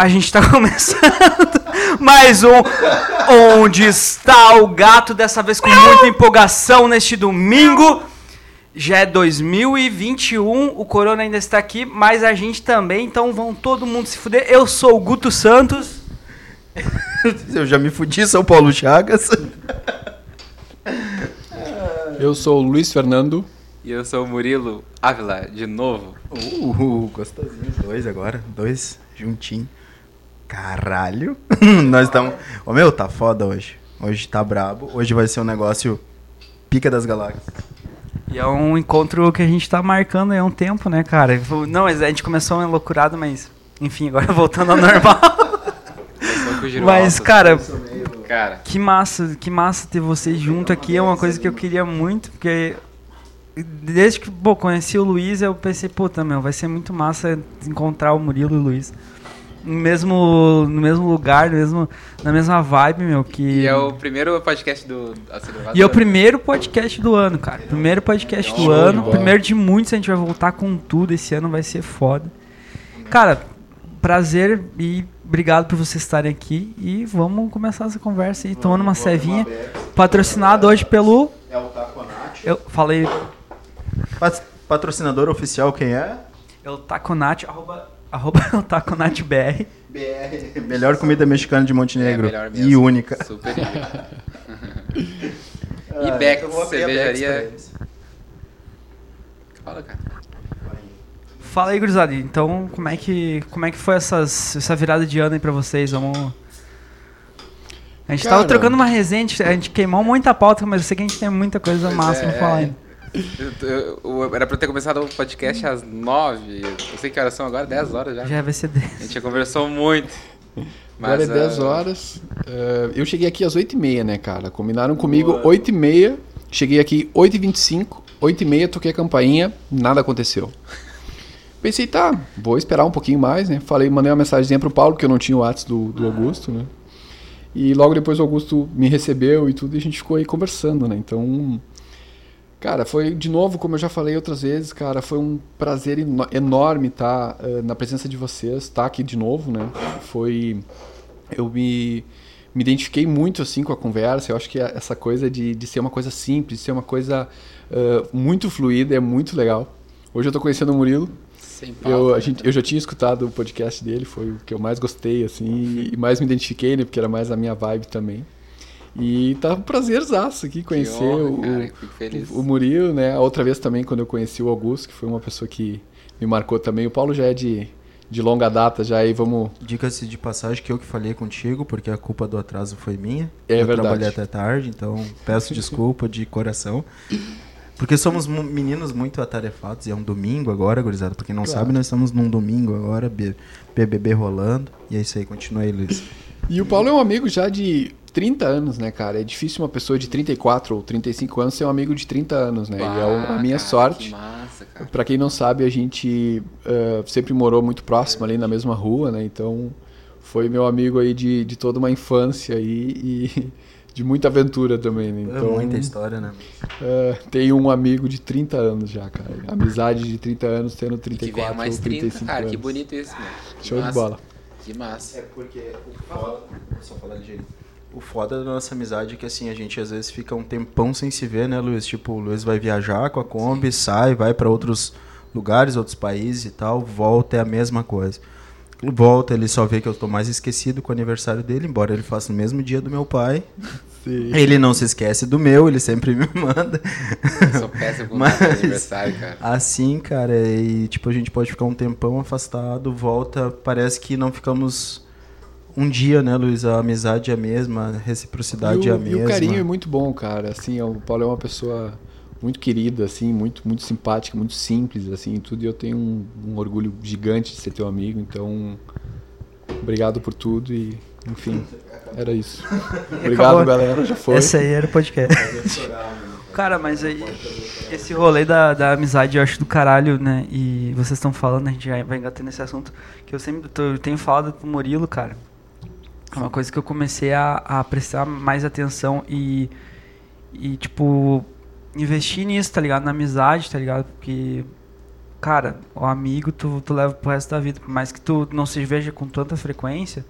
A gente tá começando mais um Onde está o gato? Dessa vez com muita empolgação neste domingo. Já é 2021, o corona ainda está aqui, mas a gente também, então vão todo mundo se fuder. Eu sou o Guto Santos. Eu já me fudi, São Paulo Chagas. Eu sou o Luiz Fernando. E eu sou o Murilo Ávila, de novo. Uh, gostosinho. Dois agora, dois juntinho. Caralho. Nós estamos. Ô meu, tá foda hoje. Hoje tá brabo. Hoje vai ser um negócio pica das galáxias. E é um encontro que a gente tá marcando há um tempo, né, cara? Não, mas a gente começou uma loucurada, mas enfim, agora voltando ao normal. mas, cara, cara, que massa, que massa ter vocês junto aqui. É uma coisa que eu queria muito, porque desde que pô, conheci o Luiz, eu pensei, puta, meu, vai ser muito massa encontrar o Murilo e o Luiz. No mesmo, no mesmo lugar, no mesmo, na mesma vibe, meu, que... E é o primeiro podcast do Acelerador. E é o primeiro podcast do ano, cara. Primeiro podcast do ano, primeiro de muitos, a gente vai voltar com tudo, esse ano vai ser foda. Cara, prazer e obrigado por vocês estarem aqui e vamos começar essa conversa aí, tomando uma cevinha, patrocinado hoje pelo... É o Taconate. Eu falei... Patrocinador oficial quem é? É o Taconat, arroba, arroba é o Taconat BR. BR. Melhor comida mexicana de Montenegro. É, melhor e única. Super única. Ah, E a Beck's cervejaria- pra. Fala, cara. Fala aí, gurizada. Então, como é que, como é que foi essas, essa virada de ano aí pra vocês? Vamos... A gente tava Cara. trocando uma resenha, a gente- queimou muita pauta, mas eu sei que a gente tem muita coisa massa pra é, falar ainda. Eu- eu- eu- Era pra eu ter começado o podcast às nove. Eu sei que horas são agora, 10 horas já. Já vai ser desse. A gente já conversou muito. Agora é Mas, 10 ah, horas. Eh, eu cheguei aqui às 8h30, né, cara? Combinaram comigo Boa. 8h30. Cheguei aqui 8h25. 8h30, toquei a campainha. Nada aconteceu. Pensei, tá, vou esperar um pouquinho mais, né? Falei, mandei uma mensagem pro Paulo, que eu não tinha o WhatsApp do, do Augusto, né? E logo depois o Augusto me recebeu e tudo, e a gente ficou aí conversando, né? Então, Cara, foi de novo, como eu já falei outras vezes, cara, foi um prazer eno- enorme estar na presença de vocês, estar aqui de novo, né? Foi. Eu me, me identifiquei muito assim com a conversa. Eu acho que a- essa coisa de, de ser uma coisa simples, de ser uma coisa ah, muito fluida, é muito legal. Hoje eu tô conhecendo o Murilo. Sem pauta, Eu, a né? gente, eu já tinha escutado o podcast dele, foi o que eu mais gostei, assim, e mais me identifiquei, né? Porque era mais a minha vibe também. E tá um prazerzaço aqui Que conhecer honra, o, o, o Murilo, né? A outra vez também, quando eu conheci o Augusto, que foi uma pessoa que me marcou também. O Paulo já é de, de longa data, já aí vamos. Diga-se de passagem que eu que falei contigo, porque a culpa do atraso foi minha. É eu verdade. trabalhei até tarde, então peço desculpa de coração. Porque somos meninos muito atarefados e é um domingo agora, gurizada. Pra quem não Claro. sabe, nós estamos num domingo agora, B- BBB rolando. E é isso aí, continua aí, Luiz. E o Paulo é um amigo já de 30 anos, né, cara? É difícil uma pessoa de 34 ou 35 anos ser um amigo de 30 anos, né? e é a Ah, minha cara, sorte. Que massa, cara. Pra quem não sabe, a gente eh, sempre morou muito próximo ali na mesma rua, né? Então foi meu amigo aí de, de toda uma infância aí e de muita aventura também, né? É Então, muita história, né? eh, tenho um amigo de 30 anos já, cara. Amizade de 30 anos tendo Que 34 venha mais ou 30, 35 cara. anos. Que bonito isso, mano. Que Show de massa. bola. Que massa. É porque o foda. Vou só falar ligeiro. O foda da nossa amizade é que assim, a gente às vezes fica um tempão sem se ver, né, Luiz? Tipo, o Luiz vai viajar com a Kombi, sai, vai pra outros lugares, outros países e tal, volta, é a mesma coisa. Volta, ele só vê que eu tô mais esquecido com o aniversário dele, embora ele faça no mesmo dia do meu pai. Sim. Ele não se esquece do meu, ele sempre me manda. Eu sou péssimo com Mas- aniversário, cara. Assim, cara, e tipo, a gente pode ficar um tempão afastado, volta, parece que não ficamos um dia, né, Luiz? A amizade é a mesma, a reciprocidade e, é a o, e mesma. o carinho é muito bom, cara. Assim, o Paulo é uma pessoa muito querida, assim, muito, muito simpática, muito simples, assim, e tudo. E eu tenho um, um orgulho gigante de ser teu amigo. Então, obrigado por tudo e, enfim, era isso. Obrigado, Acabou. galera. Já foi. Esse aí era o podcast. Cara, mas aí, esse rolê da, da amizade eu acho do caralho, né? E vocês estão falando, a gente já vai engatar nesse assunto, que eu sempre tô- eu tenho falado pro Murilo, cara. É uma coisa que eu comecei a, a prestar mais atenção e, e, tipo, investir nisso, tá ligado? Na amizade, tá ligado? Porque cara, o amigo tu, tu leva pro resto da vida. Por mais que tu não se veja com tanta frequência,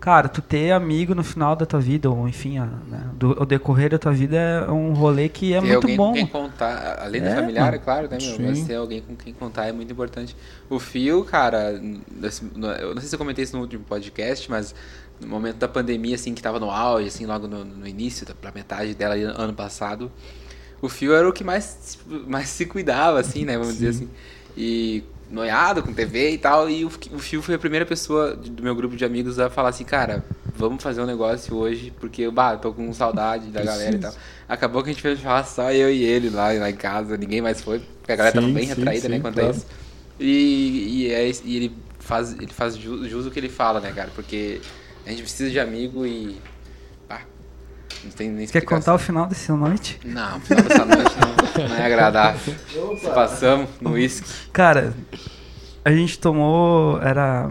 cara, tu ter amigo no final da tua vida, ou enfim, a- né, do, o decorrer da tua vida é um rolê que é ter muito alguém bom. com quem contar, além do É, familiar, mano. é claro, né, meu? Sim. Mas ter alguém com quem contar é muito importante. O Fio, cara, eu não sei se eu comentei isso no último podcast, mas no momento da pandemia, assim, que tava no auge, assim, logo no, no início, da- pra metade dela ano passado, o Fio era o que mais, mais se cuidava, assim, né, vamos dizer assim. E noiado com TV e tal, e o, o Fio foi a primeira pessoa do meu grupo de amigos a falar assim, cara, vamos fazer um negócio hoje, porque eu, bah, tô com saudade da galera e tal. Acabou que a gente fez só eu e ele lá, lá em casa, ninguém mais foi, porque a galera tava Sim, bem sim, retraída, né, sim, quanto claro. a isso. E, e, é e ele faz, ele faz ju- jus o que ele fala, né, cara, porque a gente precisa de amigo e... pá, não tem nem Quer contar o final dessa noite? Não, o final dessa noite não, não é agradável. Se passamos no uísque. Cara, a gente tomou. Era.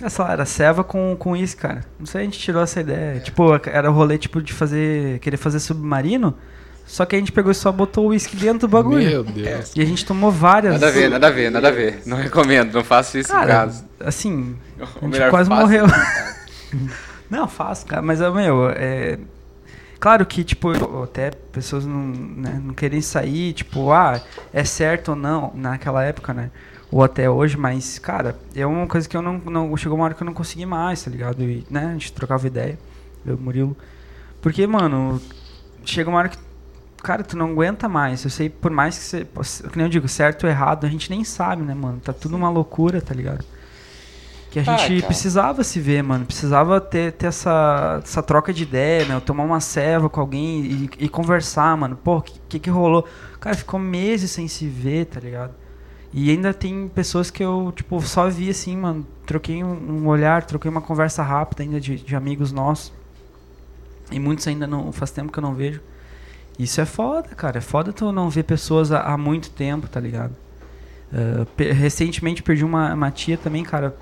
é, Sei lá, era ceva com, com isso, cara. Não sei, a gente tirou essa ideia. Tipo, era o rolê tipo de fazer. Querer fazer submarino. Só que a gente pegou e só botou o uísque dentro do bagulho. Meu Deus. E a gente tomou várias. Nada a ver, nada a ver, nada a ver. Não recomendo, não faço isso em Cara, casa. assim. A gente quase morreu. Não, faço, cara. Mas, meu, é. Claro que, tipo, até pessoas não, né, não querem sair, tipo, ah, é certo ou não, naquela época, né? Ou até hoje, mas, cara, é uma coisa que eu não, não. Chegou uma hora que eu não consegui mais, tá ligado? E, né, a gente trocava ideia, eu Murilo. Porque, mano, chega uma hora que. Cara, tu não aguenta mais. Eu sei, por mais que você. Que nem eu digo, certo ou errado, a gente nem sabe, né, mano? Tá tudo uma loucura, tá ligado? Que a Ah, gente cara. precisava se ver, mano. Precisava ter, ter essa, essa troca de ideia, meu. Tomar uma ceva com alguém e, e conversar, mano. Pô, o que, que que rolou? Cara, ficou meses sem se ver, tá ligado? E ainda tem pessoas que eu, tipo, só vi assim, mano. Troquei um, um olhar, troquei uma conversa rápida ainda de, de amigos nossos. E muitos ainda não. Faz tempo que eu não vejo. Isso é foda, cara. É foda tu não ver pessoas há, há muito tempo, tá ligado? Uh, recentemente perdi uma, uma tia também, cara.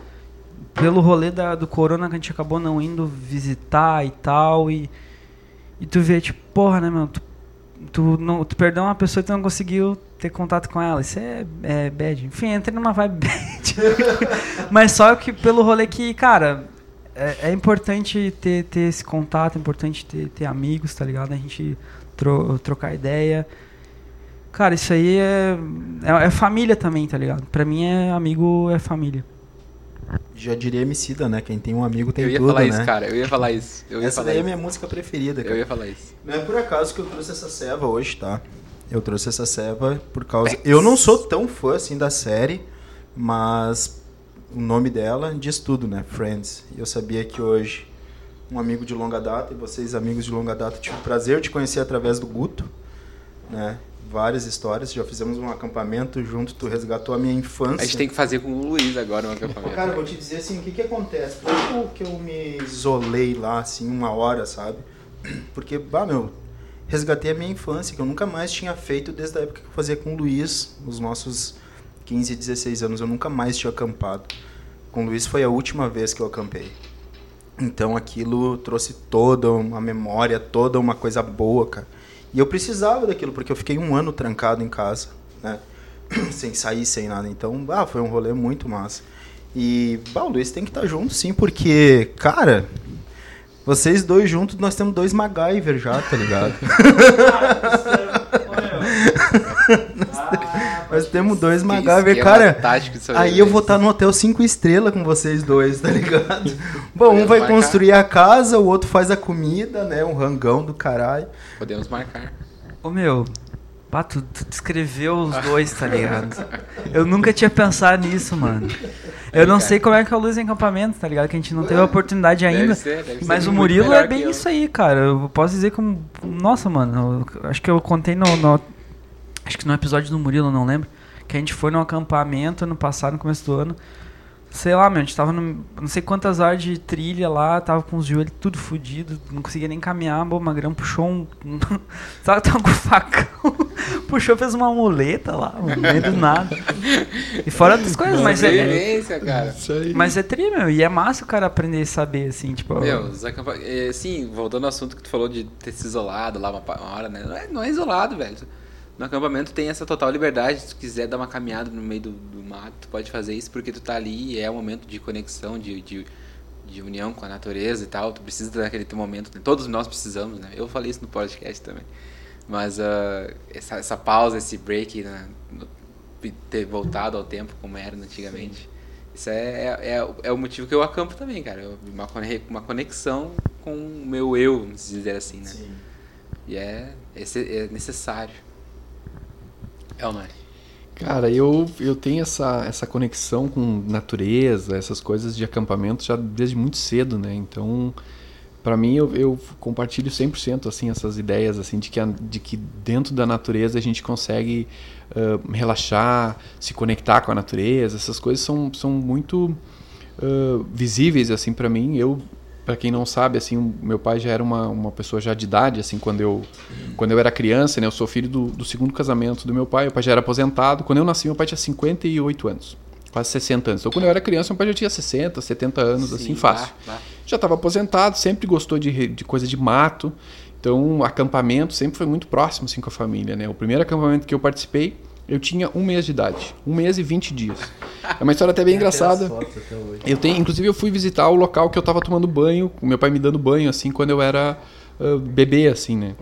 Pelo rolê da, do corona que a gente acabou não indo visitar e tal. E, e tu vê, tipo, porra, né, meu? Tu, tu, não, tu perdeu uma pessoa e tu não conseguiu ter contato com ela. Isso é, é bad. Enfim, entrei numa vibe bad. Mas só que pelo rolê que, cara, é, é importante ter, ter esse contato, é importante ter, ter amigos, tá ligado? A gente tro- trocar ideia. Cara, isso aí é, é, é família também, tá ligado? Pra mim, é amigo é família. Já diria Emicida, né? Quem tem um amigo tem Eu ia tudo, falar né? isso, cara. Eu ia falar isso. Eu ia Essa falar daí é minha música preferida, cara. Eu ia falar isso. Não é por acaso que eu trouxe essa ceva hoje, tá? Eu trouxe essa ceva por causa. Eu não sou tão fã assim da série, mas o nome dela diz tudo, né? Friends. E eu sabia que hoje um amigo de longa data, e vocês, amigos de longa data, tive o prazer de conhecer através do Guto, né? Várias histórias, já fizemos um acampamento junto, tu resgatou a minha infância. A gente tem que fazer com o Luiz agora um acampamento. Cara, vou te dizer assim, o que que acontece? Por que eu, que eu me isolei lá, assim, uma hora, sabe? Porque, bah, meu, resgatei a minha infância, que eu nunca mais tinha feito desde a época que eu fazia com o Luiz, os nossos 15, 16 anos, eu nunca mais tinha acampado. Com o Luiz foi a última vez que eu acampei. Então aquilo trouxe toda uma memória, toda uma coisa boa, cara. E eu precisava daquilo, porque eu fiquei um ano trancado em casa, né? sem sair, sem nada. Então, ah, foi um rolê muito massa. E, bah, o Luiz tem que estar junto, sim, porque, cara, vocês dois juntos, nós temos dois MacGyver já, tá ligado? nós temos dois Que MacGyver, cara. Aí eu vou estar no hotel cinco estrelas com vocês dois, tá ligado? Bom, um vai marcar. construir a casa, o outro faz a comida, né? Um rangão do caralho. Podemos marcar. Ô meu, pá, tu, tu descreveu os dois, tá ligado? Eu nunca tinha pensado nisso, mano. Eu não sei como é que é o Luz em acampamento, tá ligado? Que a gente não teve a oportunidade Deve ainda. ser, deve ser Mas o Murilo é que bem isso aí, cara. Eu posso dizer como. Nossa, mano. eu acho que eu contei no, no- Acho que no episódio do Murilo, não lembro. Que a gente foi num acampamento ano passado, no começo do ano. Sei lá, meu, a gente tava no, não sei quantas horas de trilha lá, tava com os joelhos tudo fudido, não conseguia nem caminhar, bom, o Magrão puxou um. Sabe, tava com o facão, puxou, fez uma muleta lá, mano, no meio do nada. E fora outras coisas, mas é, cara. Isso aí. mas é tri, meu, e é massa o cara aprender a saber, assim, tipo. Meu, acampa... é, sim, voltando ao assunto que tu falou de ter se isolado lá uma hora, né? Não é, não é isolado, velho. No acampamento tem essa total liberdade. Se tu quiser dar uma caminhada no meio do, do mato, tu pode fazer isso porque tu tá ali e é um momento de conexão, de, de, de união com a natureza e tal. Tu precisa daquele teu momento. Né? Todos nós precisamos, né? Eu falei isso no podcast também. Mas uh, essa, essa pausa, esse break, né? ter voltado ao tempo como era antigamente. Isso é, é, é o motivo que eu acampo também, cara. Uma, uma conexão com o meu eu, vamos dizer assim, né? E é, esse é necessário. É ou não é? Cara, eu, eu tenho essa, essa conexão com natureza, essas coisas de acampamento já desde muito cedo, né? Então, pra mim, eu, eu compartilho 100% assim, essas ideias assim, de, que a- de que dentro da natureza a gente consegue ah, relaxar, se conectar com a natureza. Essas coisas são, são muito ah, visíveis assim para mim. Eu, para quem não sabe, assim, meu pai já era uma, uma pessoa já de idade, assim, quando eu quando eu era criança, né? Eu sou filho do, do segundo casamento do meu pai. Meu pai já era aposentado. Quando eu nasci, meu pai tinha 58 anos, quase 60 anos. Então, quando eu era criança, meu pai já tinha 60, 70 anos, assim, Sim, fácil. vá, vá. Já estava aposentado, sempre gostou de, de coisa de mato. Então, acampamento sempre foi muito próximo assim com a família, né? O primeiro acampamento que eu participei, eu tinha um mês de idade, um mês e 20 dias. É uma história até bem engraçada. Eu tenho, inclusive eu fui visitar o local que eu tava tomando banho, o meu pai me dando banho assim quando eu era ah, bebê assim, né?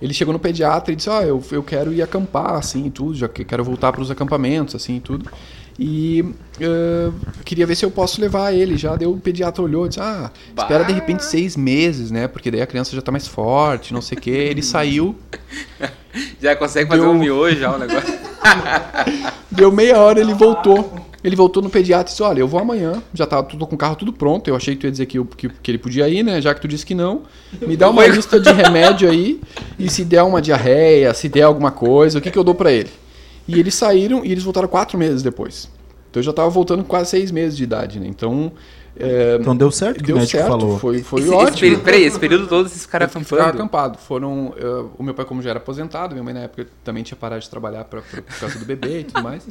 Ele chegou no pediatra e disse: "Ó, eu, eu quero ir acampar assim, e tudo, já que quero voltar para os acampamentos assim, e tudo". E ah, queria ver se eu posso levar ele. Já deu o pediatra olhou e disse: "Ah, espera de repente seis meses, né? Porque daí a criança já tá mais forte, não sei o quê". Ele saiu, Já consegue fazer Deu- um miojo já, o negócio. Deu meia hora, ele voltou. Ele voltou no pediatra e disse: Olha, eu vou amanhã. Já tá tudo com o carro tudo pronto. Eu achei que tu ia dizer que, eu- que, que ele podia ir, né? Já que tu disse que não. Me dá uma lista de remédio aí. E se der uma diarreia, se der alguma coisa, o que, que eu dou pra ele? E eles saíram e eles voltaram quatro meses depois. Então eu já tava voltando com quase seis meses de idade, né? Então. é, Então deu certo deu certo. falou. Foi, foi esse, Esse, ótimo. peri- peraí, esse período todo esses caras Eu fiquei- ficaram acampando. acampado. Foram. eh, o meu pai, como já era aposentado, minha mãe na época também tinha parado de trabalhar pra, pra- por causa do bebê e tudo mais.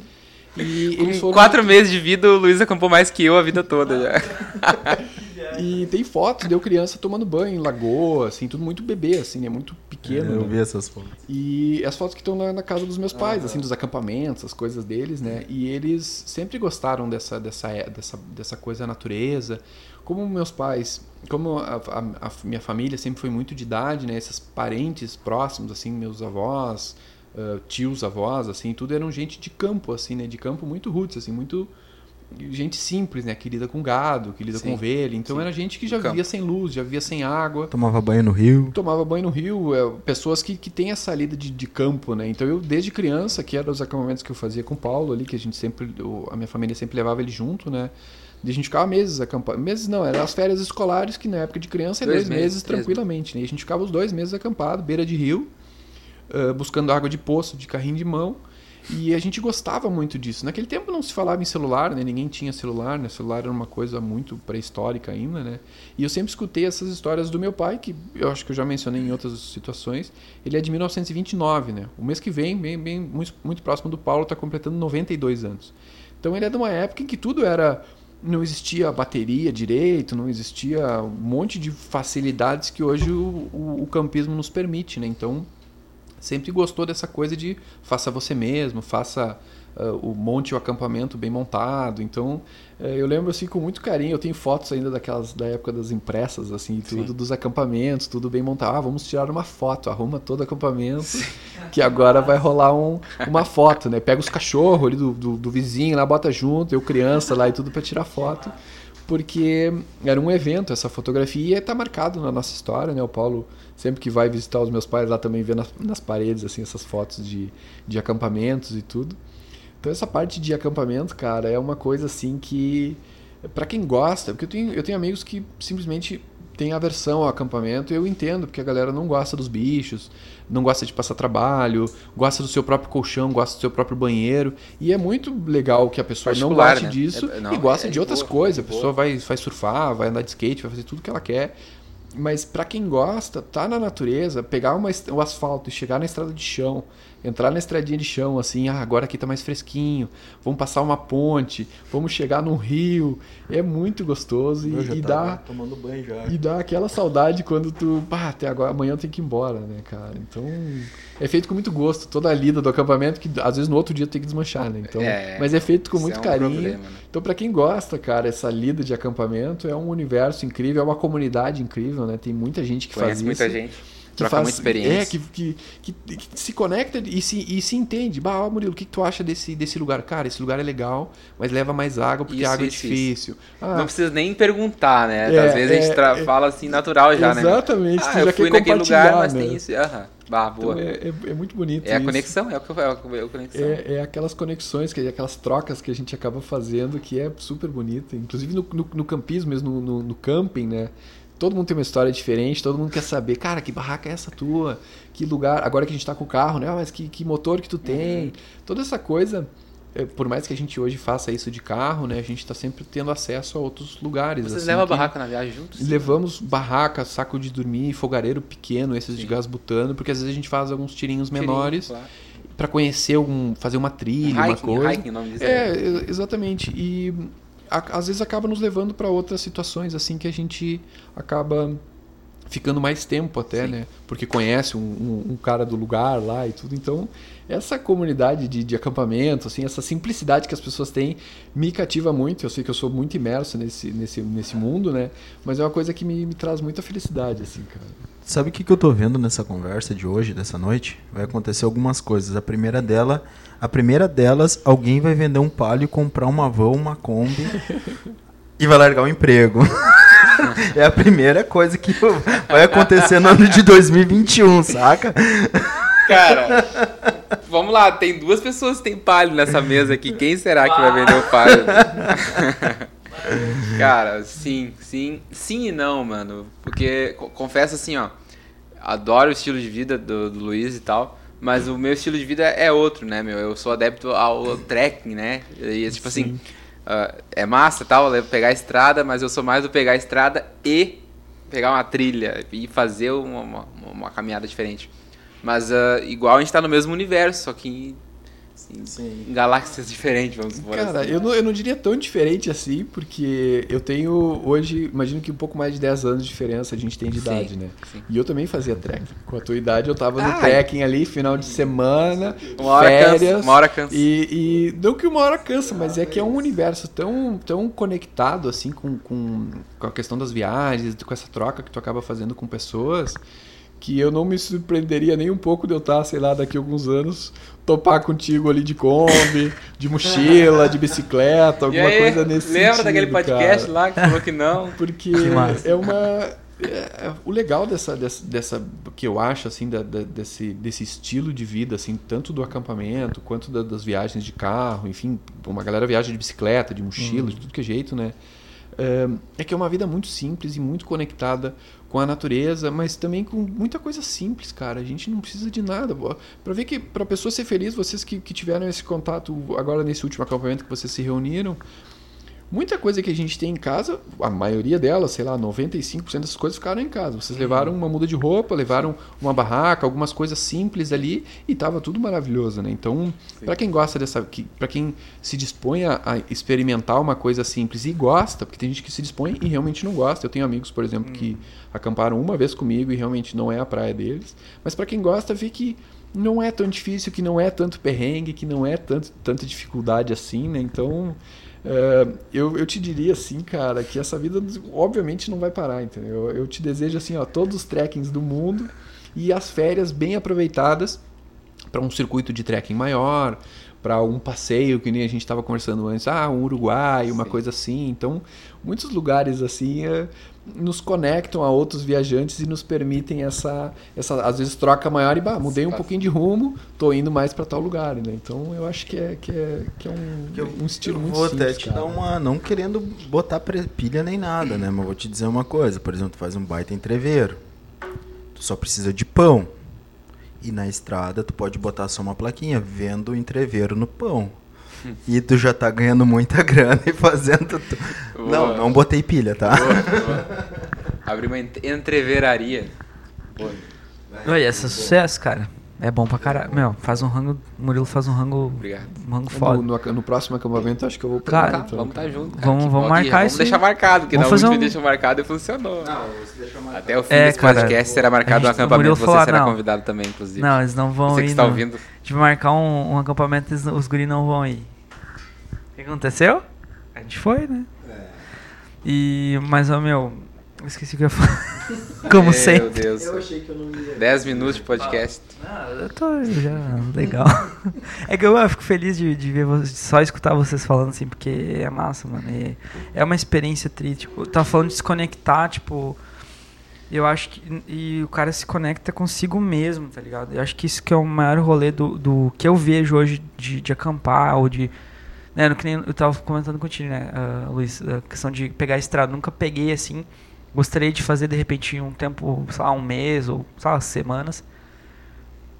E eles Com foram. quatro meses de vida, o Luiz acampou mais que eu a vida toda já. E tem fotos, deu criança tomando banho em lagoa, assim, tudo muito bebê, assim, né? Muito pequeno. Eu né? vi essas fotos. E as fotos que estão na, na casa dos meus pais, assim, dos acampamentos, as coisas deles, né? E eles sempre gostaram dessa, dessa, é- dessa, dessa coisa natureza. Como meus pais, como a, a- a minha família sempre foi muito de idade, né? Esses parentes próximos, assim, meus avós, ah, tios, avós, assim, tudo eram gente de campo, assim, né? De campo muito roots, assim, muito gente simples, né? Que lida com gado, que lida Sim, com ovelha. Então sim. era gente que já vivia sem luz, já vivia sem água Tomava banho no rio. tomava banho no rio, é, pessoas que, que têm essa lida de, de campo, né? Então eu, desde criança, que eram os acampamentos que eu fazia com o Paulo ali, que a gente sempre, a minha família sempre levava ele junto, né? E a gente ficava meses acampando. Meses não, eram as férias escolares, que na época de criança é Dois dois, meses, meses, tranquilamente, né? E a gente ficava os dois meses acampado, beira de rio, ah, buscando água de poço, de carrinho de mão. E a gente gostava muito disso. Naquele tempo não se falava em celular, né? Ninguém tinha celular, né? Celular era uma coisa muito pré-histórica ainda, né? E eu sempre escutei essas histórias do meu pai, que eu acho que eu já mencionei em outras situações. Ele é de 1929, né? O mês que vem, bem, bem muito, muito próximo do Paulo, está completando 92 anos. Então ele é de uma época em que tudo era não existia bateria direito, não existia um monte de facilidades que hoje o, o, o campismo nos permite, né? Então sempre gostou dessa coisa de faça você mesmo, faça ah, o monte o acampamento bem montado. Então, eh, eu lembro assim com muito carinho, eu tenho fotos ainda daquelas da época das impressas assim, e tudo dos acampamentos, tudo bem montado. Ah, vamos tirar uma foto, arruma todo o acampamento, que agora vai rolar um, uma foto, né? Pega os cachorros ali do, do, do vizinho lá, bota junto, eu criança lá e tudo para tirar foto. Porque era um evento, essa fotografia está marcado na nossa história, né? O Paulo sempre que vai visitar os meus pais lá também vê nas, nas paredes assim essas fotos de, de acampamentos e tudo. Então essa parte de acampamento, cara, é uma coisa assim que para quem gosta, porque eu tenho, eu tenho amigos que simplesmente têm aversão ao acampamento, e eu entendo, porque a galera não gosta dos bichos, não gosta de passar trabalho, gosta do seu próprio colchão, gosta do seu próprio banheiro, e é muito legal que a pessoa não goste né? disso É- não, e gosta é de outras boa, coisas. é A pessoa vai, vai surfar, vai andar de skate, vai fazer tudo que ela quer. Mas para quem gosta, tá na natureza, pegar uma, o asfalto e chegar na estrada de chão, entrar na estradinha de chão, assim, ah, agora aqui tá mais fresquinho, vamos passar uma ponte, vamos chegar num rio, é muito gostoso Eu e, e tava dá tomando banho já. e dá aquela saudade quando tu, pá, até agora amanhã eu tenho que ir embora, né, cara? Então, é feito com muito gosto, toda a lida do acampamento que às vezes no outro dia tem que desmanchar, né? Então, É, mas é feito com muito é um carinho. problema, né? Então, para quem gosta, cara, essa lida de acampamento é um universo incrível, é uma comunidade incrível, né? Tem muita gente que Conhece faz muita isso. gente, Que troca faz, muita experiência. É, que, que, que, que se conecta e se, e se entende. Bah, ó, Murilo, o que, que tu acha desse, desse lugar? Cara, esse lugar é legal, mas leva mais água porque Isso, a água é difícil. Ah, Não precisa nem perguntar, né? É, Às vezes a gente é, é. fala assim natural já, né? Exatamente, Ah, eu fui naquele lugar, mas né? tem isso. Aham. Bah, boa. então é, é, é muito bonito É a isso. conexão, é o que eu é a conexão. É, é aquelas conexões, que, aquelas trocas que a gente acaba fazendo que é super bonita. Inclusive no, no, no campismo, mesmo no, no, no camping, né? Todo mundo tem uma história diferente, todo mundo quer saber, cara, que barraca é essa tua? Que lugar? Agora que a gente tá com o carro, né? Ah, mas que, que motor que tu tem? Toda essa coisa, é, por mais que a gente hoje faça isso de carro, né? A gente tá sempre tendo acesso a outros lugares. Vocês assim, levam barraca na viagem juntos? Levamos barraca, saco de dormir, fogareiro pequeno, esses de Sim. gás butano, porque às vezes a gente faz alguns tirinhos Tirinho, menores claro. pra conhecer algum, fazer uma trilha, uma Hiking, coisa. hiking, nome disso. É, exatamente. E a- às vezes acaba nos levando para outras situações assim que a gente acaba ficando mais tempo até, Sim. né? Porque conhece um, um- um cara do lugar lá e tudo. Então, essa comunidade de, de acampamento, assim, essa simplicidade que as pessoas têm me cativa muito. Eu sei que eu sou muito imerso nesse, nesse, nesse mundo, né? Mas é uma coisa que me, me traz muita felicidade, assim, cara. Sabe o que, que eu tô vendo nessa conversa de hoje, dessa noite? Vai acontecer algumas coisas. A primeira dela, a primeira delas, alguém vai vender um palio, comprar uma van, uma Kombi e vai largar o emprego. é a primeira coisa que vai acontecer no ano de 2021, saca? Cara, vamos lá, tem duas pessoas que têm palio nessa mesa aqui. Quem será que vai vender o palio? Cara, sim, sim, sim e não, mano. Porque co- confesso assim, ó, adoro o estilo de vida do, do Luiz e tal, mas o meu estilo de vida é outro, né, meu? Eu sou adepto ao trekking, né? E tipo assim, ah, é massa e tal, levo- pegar a estrada, mas eu sou mais do pegar a estrada e pegar uma trilha e fazer uma, uma, uma caminhada diferente. Mas ah, igual a gente tá no mesmo universo, só que assim, Sim. galáxias diferentes, vamos supor Cara, assim. eu não, eu não diria tão diferente assim, porque eu tenho hoje, imagino que um pouco mais de 10 anos de diferença a gente tem de Sim, idade, né? sim. E eu também fazia trekking. Com a tua idade eu tava no Ah, trekking ali, final de semana, Uma hora férias. cansa, uma hora cansa. E, e não que uma hora cansa, mas é que é um universo tão, tão conectado assim com, com, com a questão das viagens, com essa troca que tu acaba fazendo com pessoas, que eu não me surpreenderia nem um pouco de eu estar, sei lá, daqui a alguns anos, topar contigo ali de Kombi, de mochila, de bicicleta, alguma aí, coisa nesse lembra sentido, daquele podcast cara. lá que falou que não? Porque massa. é uma. é- o legal dessa, dessa, dessa. que eu acho, assim, da- da- desse, desse estilo de vida, assim, tanto do acampamento quanto da- das viagens de carro, enfim, uma galera viaja de bicicleta, de mochila, de tudo que é jeito, né? É, é que é uma vida muito simples e muito conectada com a natureza, mas também com muita coisa simples, cara. A gente não precisa de nada. Para ver que, para pessoa ser feliz, vocês que, que tiveram esse contato agora nesse último acampamento que vocês se reuniram, Muita coisa que a gente tem em casa, a maioria delas, sei lá, 95% dessas coisas ficaram em casa. Vocês levaram uma muda de roupa, levaram uma barraca, algumas coisas simples ali e tava tudo maravilhoso, né? Então, para quem gosta dessa, para quem se dispõe a, a experimentar uma coisa simples e gosta, porque tem gente que se dispõe e realmente não gosta. Eu tenho amigos, por exemplo, que acamparam uma vez comigo e realmente não é a praia deles. Mas para quem gosta, vê que não é tão difícil, que não é tanto perrengue, que não é tanto, tanta dificuldade assim, né? Então, é, eu, eu te diria assim, cara, que essa vida obviamente não vai parar, entendeu? Eu, eu te desejo assim, ó, todos os trekkings do mundo e as férias bem aproveitadas para um circuito de trekking maior, para um passeio que nem a gente estava conversando antes, ah, um Uruguai, uma Sim. coisa assim. Então, muitos lugares assim é, nos conectam a outros viajantes e nos permitem essa, essa às vezes troca maior e bah, mudei um pouquinho de rumo, tô indo mais para tal lugar, né? Então, eu acho que é que é, que é um, Eu- um estilo eu muito vou simples, até te cara. dar uma. Não querendo botar pilha nem nada, né? Mas vou te dizer uma coisa. Por exemplo, tu faz um baita entreveiro. Tu só precisa de pão. E na estrada tu pode botar só uma plaquinha, vendo o entreveiro no pão. E tu já tá ganhando muita grana e fazendo. tu- Boa. Não, não botei pilha, tá? Abrir uma ent- entreveraria. Pô, Oi, esse é sucesso, cara. É bom pra caralho. Meu, faz um rango. Murilo faz um rango. Obrigado. Um rango foda. No, no, no próximo acampamento acho que eu vou Cara, pegar, Tá, então, vamos cara. estar junto. cara. Vamos- Que vamos que- marcar Vamos esse- deixar marcado, porque Vamos na última um- deixa marcado e funcionou. Não. Até o fim É, desse cara, podcast será marcado um acampamento. Você falou, será não. convidado também, inclusive. Não, eles não vão Você ir. que está não. ouvindo. De marcar um, um acampamento, eles- os guris não vão ir. O que aconteceu? A gente foi, né? E. Mas, ó, meu. eu Esqueci o que eu ia falar. Como Meu sempre. Deus. Eu achei que eu não ia. 10 minutos de podcast. Ah, eu tô já legal. É que eu, eu fico feliz de, de ver vocês, só escutar vocês falando assim, porque é massa, mano. E é uma experiência tri, tipo, tá falando de se conectar, tipo. Eu acho que. E o cara se conecta consigo mesmo, tá ligado? Eu acho que isso que é o maior rolê do, do que eu vejo hoje de, de acampar ou de. Né, que nem eu tava comentando contigo, né, ah, Luiz? A questão de pegar estrada. Nunca peguei assim. Gostaria de fazer de repente um tempo, sei lá, um mês ou, sei lá, semanas.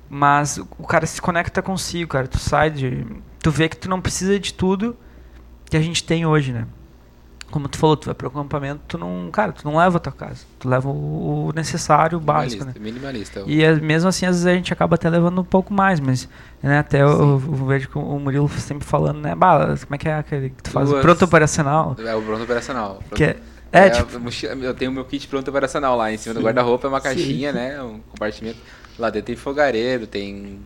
Mas o cara se conecta consigo, cara. Tu sai de. Tu vê que tu não precisa de tudo que a gente tem hoje, né? Como tu falou, tu vai pro acampamento, tu não. Cara, tu não leva a tua casa. Tu leva o o necessário, o básico, né? Minimalista. minimalista. E é- mesmo assim, às vezes a gente acaba até levando um pouco mais, mas né, até eu, eu vejo que o Murilo sempre falando, né? Bah, como é que é aquele que tu faz? Duas- Pronto operacional. É o pronto operacional. Pronto- Que é, é, tipo, a mochila- eu tenho meu kit pronto operacional lá em cima do guarda-roupa, é uma caixinha, né? Um compartimento. Lá dentro tem fogareiro, tem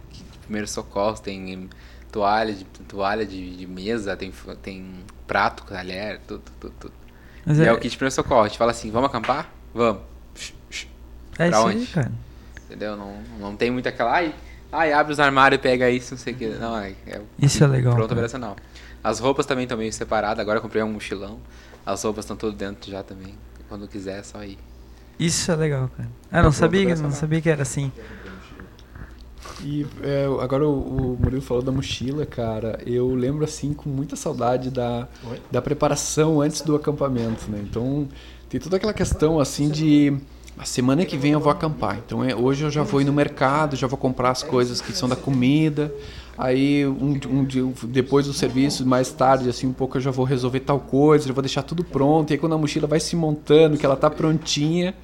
primeiros socorros, tem toalha de, toalha de, de mesa, tem, tem prato, talher, tudo, tudo, tudo. mas e é, é, o kit de primeiros socorros. A gente fala assim, vamos acampar? Vamos. é pra isso aí, onde? cara. Entendeu? Não, não tem muito aquela. Ai, ai, abre os armários e pega isso, não sei o que. Não, é, é Isso é legal, Pronto cara. operacional. As roupas também estão meio separadas. Agora eu comprei um mochilão. As roupas estão tudo dentro já também. Quando quiser, é só ir. Isso é legal, cara. Eu não sabia, não sabia que era assim. E é, agora o, o Murilo falou da mochila, cara. Eu lembro assim com muita saudade da, Oi? da preparação antes do acampamento, né? Então tem toda aquela questão assim de a semana que vem eu vou acampar. Então é, hoje eu já vou ir no mercado, já vou comprar as coisas que são da comida. Aí um, um dia depois do serviço, mais tarde, assim um pouco eu já vou resolver tal coisa, já vou deixar tudo pronto. E aí quando a mochila vai se montando, que ela tá prontinha,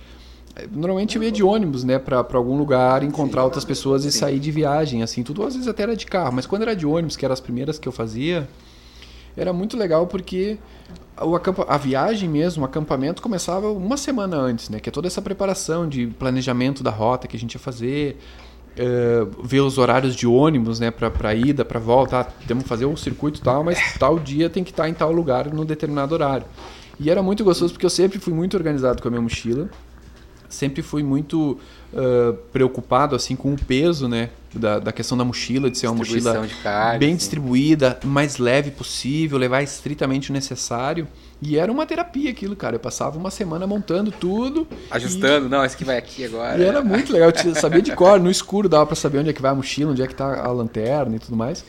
Normalmente eu ia de ônibus, né, pra algum lugar, encontrar outras pessoas e sair de viagem, assim, tudo às vezes até era de carro, mas quando era de ônibus, que eram as primeiras que eu fazia, era muito legal porque o acampa a viagem mesmo, o acampamento começava uma semana antes, né, que é toda essa preparação de planejamento da rota que a gente ia fazer, eh, ver os horários de ônibus, né, pra, pra ida, pra volta, ah, temos que fazer o circuito e tal, mas tal dia tem que estar em tal lugar no determinado horário. E era muito gostoso porque eu sempre fui muito organizado com a minha mochila sempre fui muito ah, preocupado assim com o peso, né, da, da questão da mochila, de ser uma mochila bem assim. distribuída, mais leve possível, levar estritamente o necessário. E era uma terapia aquilo, cara. Eu passava uma semana montando tudo. Ajustando. Não, esse aqui vai aqui agora. E, e era muito legal. Eu sabia de cor, no escuro dava pra saber onde é que vai a mochila, onde é que tá a lanterna e tudo mais.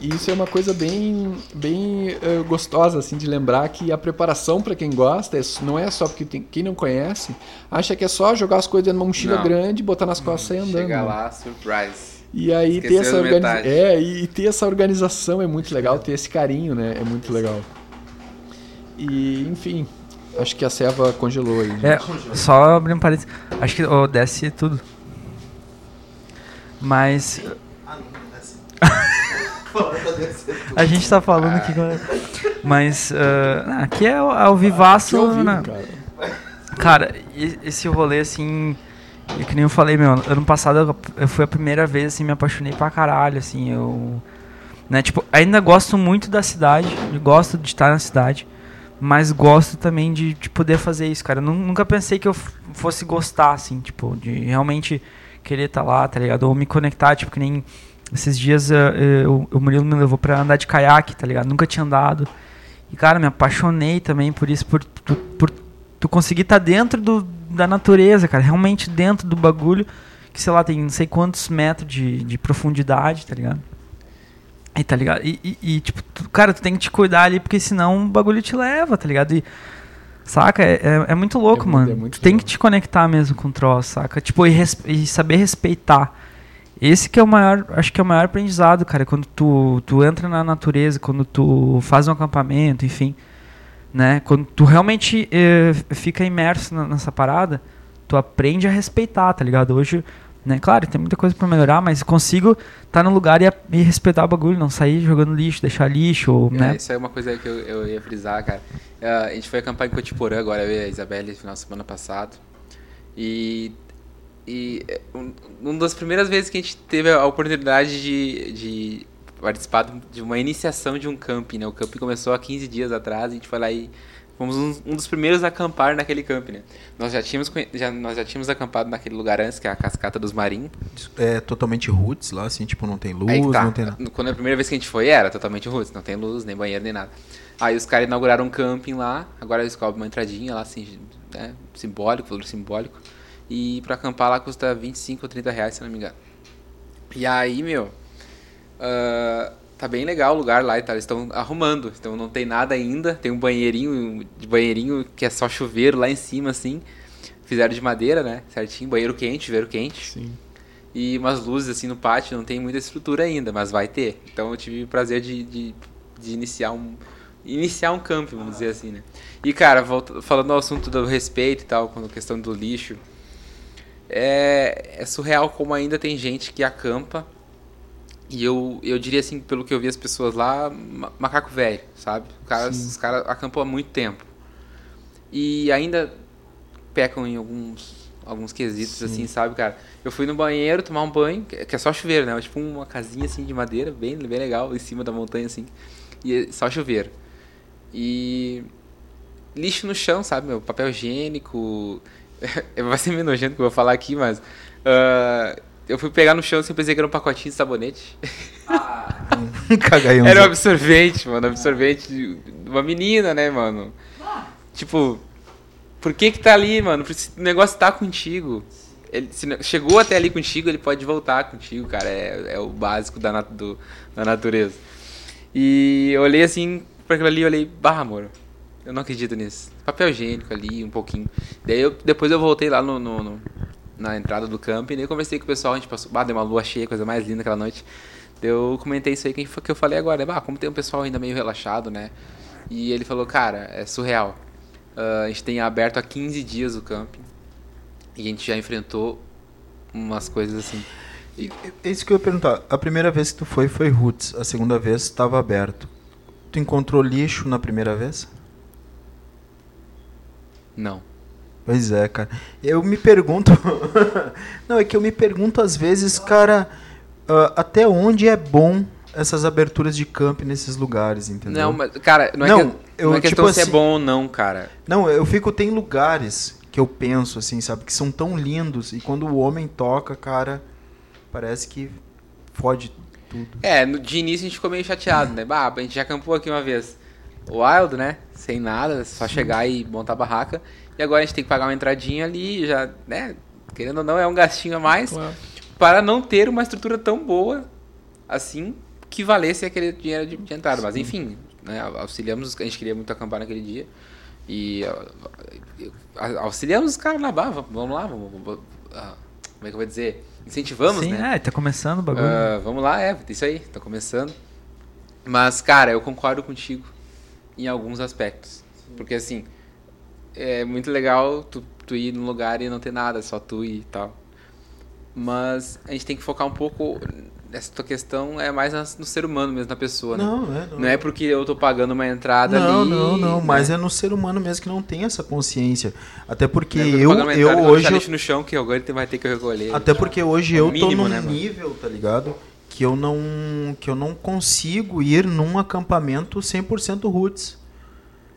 E isso é uma coisa bem, bem eh, gostosa, assim, de lembrar que a preparação para quem gosta é- não é só porque tem, quem não conhece acha que é só jogar as coisas dentro de uma mochila Não. grande, botar nas costas e sair andando. Chega lá, surprise. E aí ter essa metade. é, e e ter essa organização é muito legal, ter esse carinho, né? É muito legal. E, enfim, acho que a Seva congelou aí. gente. É, só abrir um parênteses. Acho que oh, desce tudo. Mas Ah, não, desce. a gente tá falando aqui. com- Mas ah, aqui é o- ao vivaço. Que ao vivo, né? cara. Cara, e- esse rolê assim. é que nem eu falei, meu, ano passado eu, fui a primeira vez, assim, me apaixonei pra caralho, assim, eu. Né, tipo, ainda gosto muito da cidade, gosto de estar na cidade, mas gosto também de, de poder fazer isso, cara. Eu nu- nunca pensei que eu fosse gostar, assim, tipo, de realmente querer estar lá, tá ligado? Ou me conectar, tipo, que nem esses dias eh, eh, o, Murilo me levou pra andar de caiaque, tá ligado? Nunca tinha andado. E, cara, me apaixonei também por isso, por, tu- por tu conseguir estar dentro do, da natureza, cara, realmente dentro do bagulho, que sei lá, tem não sei quantos metros de, de profundidade, tá ligado? E tá ligado? E, e- e, tipo, tu- cara, tu tem que te cuidar ali, porque senão o bagulho te leva, tá ligado? E, saca? É, é, é muito louco, É muito- mano. é muito tu tem que te conectar mesmo com o troço, saca? Tipo, e, res- e saber respeitar. Esse que é o maior, acho que é o maior aprendizado, cara, quando tu, tu entra na natureza, quando tu faz um acampamento, enfim. né? Quando tu realmente eh, fica imerso na- nessa parada, tu aprende a respeitar, tá ligado? Hoje, né? Claro, tem muita coisa pra melhorar, mas consigo estar no lugar e, e respeitar o bagulho, não sair jogando lixo, deixar lixo, ou, É, né? isso é uma coisa que eu, eu ia frisar, cara. Ah, a gente foi acampar em Cotiporã agora, eu e a Isabelle, no final de semana passado. E, e é, um, uma das primeiras vezes que a gente teve a oportunidade de, de participar de uma iniciação de um camping, né? O camping começou há 15 dias atrás, a gente foi lá e fomos um, dos primeiros a acampar naquele camping, né? Nós já tínhamos, já, nós já tínhamos acampado naquele lugar antes, que é a Cascata dos Marinhos. É totalmente roots lá, assim, tipo, não tem luz, tá. não tem nada. Quando a primeira vez que a gente foi, era totalmente roots, não tem luz, nem banheiro, nem nada. Aí os caras inauguraram um camping lá, agora eles cobram uma entradinha lá, assim, né, simbólico, valor simbólico. E pra acampar lá custa 25 ou 30 reais, se não me engano. E aí, meu, ah, tá bem legal o lugar lá e tal, eles estão arrumando, então não tem nada ainda, tem um banheirinho, de banheirinho que é só chuveiro lá em cima, assim. Fizeram de madeira, né, certinho, banheiro quente, chuveiro quente Sim. e umas luzes assim no pátio, não tem muita estrutura ainda, mas vai ter. Então eu tive o prazer de, de, de iniciar um iniciar um camp, vamos dizer assim, né? E cara, volta, falando ao assunto do respeito e tal, com a questão do lixo, é, é surreal como ainda tem gente que acampa e eu, eu diria assim, pelo que eu vi as pessoas lá, ma- macaco velho, sabe? Os caras, os caras acampam há muito tempo. E ainda pecam em alguns, alguns quesitos, assim, sabe, cara? Eu fui no banheiro tomar um banho, que é só chuveiro, né? Tipo uma casinha, assim, de madeira, bem, bem legal, em cima da montanha, assim. E é só chuveiro. E lixo no chão, sabe, meu? Papel higiênico... Vai ser meio nojento que eu vou falar aqui, mas... ah, eu fui pegar no chão, assim, pensei que era um pacotinho de sabonete. Cagaião. Era um absorvente, mano. Absorvente de uma menina, né, mano? Tipo, por que que tá ali, mano? Se o negócio tá contigo. Ele, se chegou até ali contigo, ele pode voltar contigo, cara. É, é o básico da, nat- do- da natureza. E eu olhei assim pra aquilo ali e olhei, barra, amor. Eu não acredito nisso. Papel higiênico ali, um pouquinho. Daí eu, depois eu voltei lá no, no- no- na entrada do camping, eu conversei com o pessoal, a gente passou, bah, deu uma lua cheia, coisa mais linda aquela noite. Eu comentei isso aí que, que eu falei agora, né? Bah, como tem um pessoal ainda meio relaxado, né? E ele falou, cara, é surreal. Ah, a gente tem aberto há 15 dias o camping e a gente já enfrentou umas coisas assim. E- É isso que eu ia perguntar. A primeira vez que tu foi, foi roots. A segunda vez estava aberto. Tu encontrou lixo na primeira vez? Não. Pois é, cara. Eu me pergunto. Não, é que eu me pergunto às vezes, cara, ah, até onde é bom essas aberturas de camp nesses lugares, entendeu? Não, mas, cara, não é, Não, que, eu, não é questão tipo se é assim- bom ou não, cara. Não, eu fico, tem lugares que eu penso, assim, sabe, que são tão lindos e quando o homem toca, cara, parece que fode tudo. É, no, de início a gente ficou meio chateado, né? Bah, a gente já acampou aqui uma vez. Wild, né? Sem nada, só chegar e montar a barraca. E agora a gente tem que pagar uma entradinha ali, já, né? Querendo ou não, é um gastinho a mais. Claro. para não ter uma estrutura tão boa assim que valesse aquele dinheiro de, de entrada. Mas enfim, né, auxiliamos, a gente queria muito acampar naquele dia. E auxiliamos os caras lá, bah, vamos lá, vamos, vamos, ah, como é que eu vou dizer? Incentivamos, Sim, né? é, tá começando o bagulho. Ah, vamos lá, é, isso aí, tá começando. Mas, cara, eu concordo contigo em alguns aspectos. Porque, assim, é muito legal tu, tu ir num lugar e não ter nada, só tu e tal. Mas a gente tem que focar um pouco. Essa tua questão é mais no ser humano mesmo, na pessoa, né? Não, é, não. Não é porque eu tô pagando uma entrada Não, ali. não, não, né? mas é no ser humano mesmo que não tem essa consciência. Até porque Não é eu, tô eu e vou hoje eu no chão que agora vai ter que recolher. Até porque hoje É eu tô mínimo, num né, nível, tá ligado? Que eu não que eu não consigo ir num acampamento 100% roots.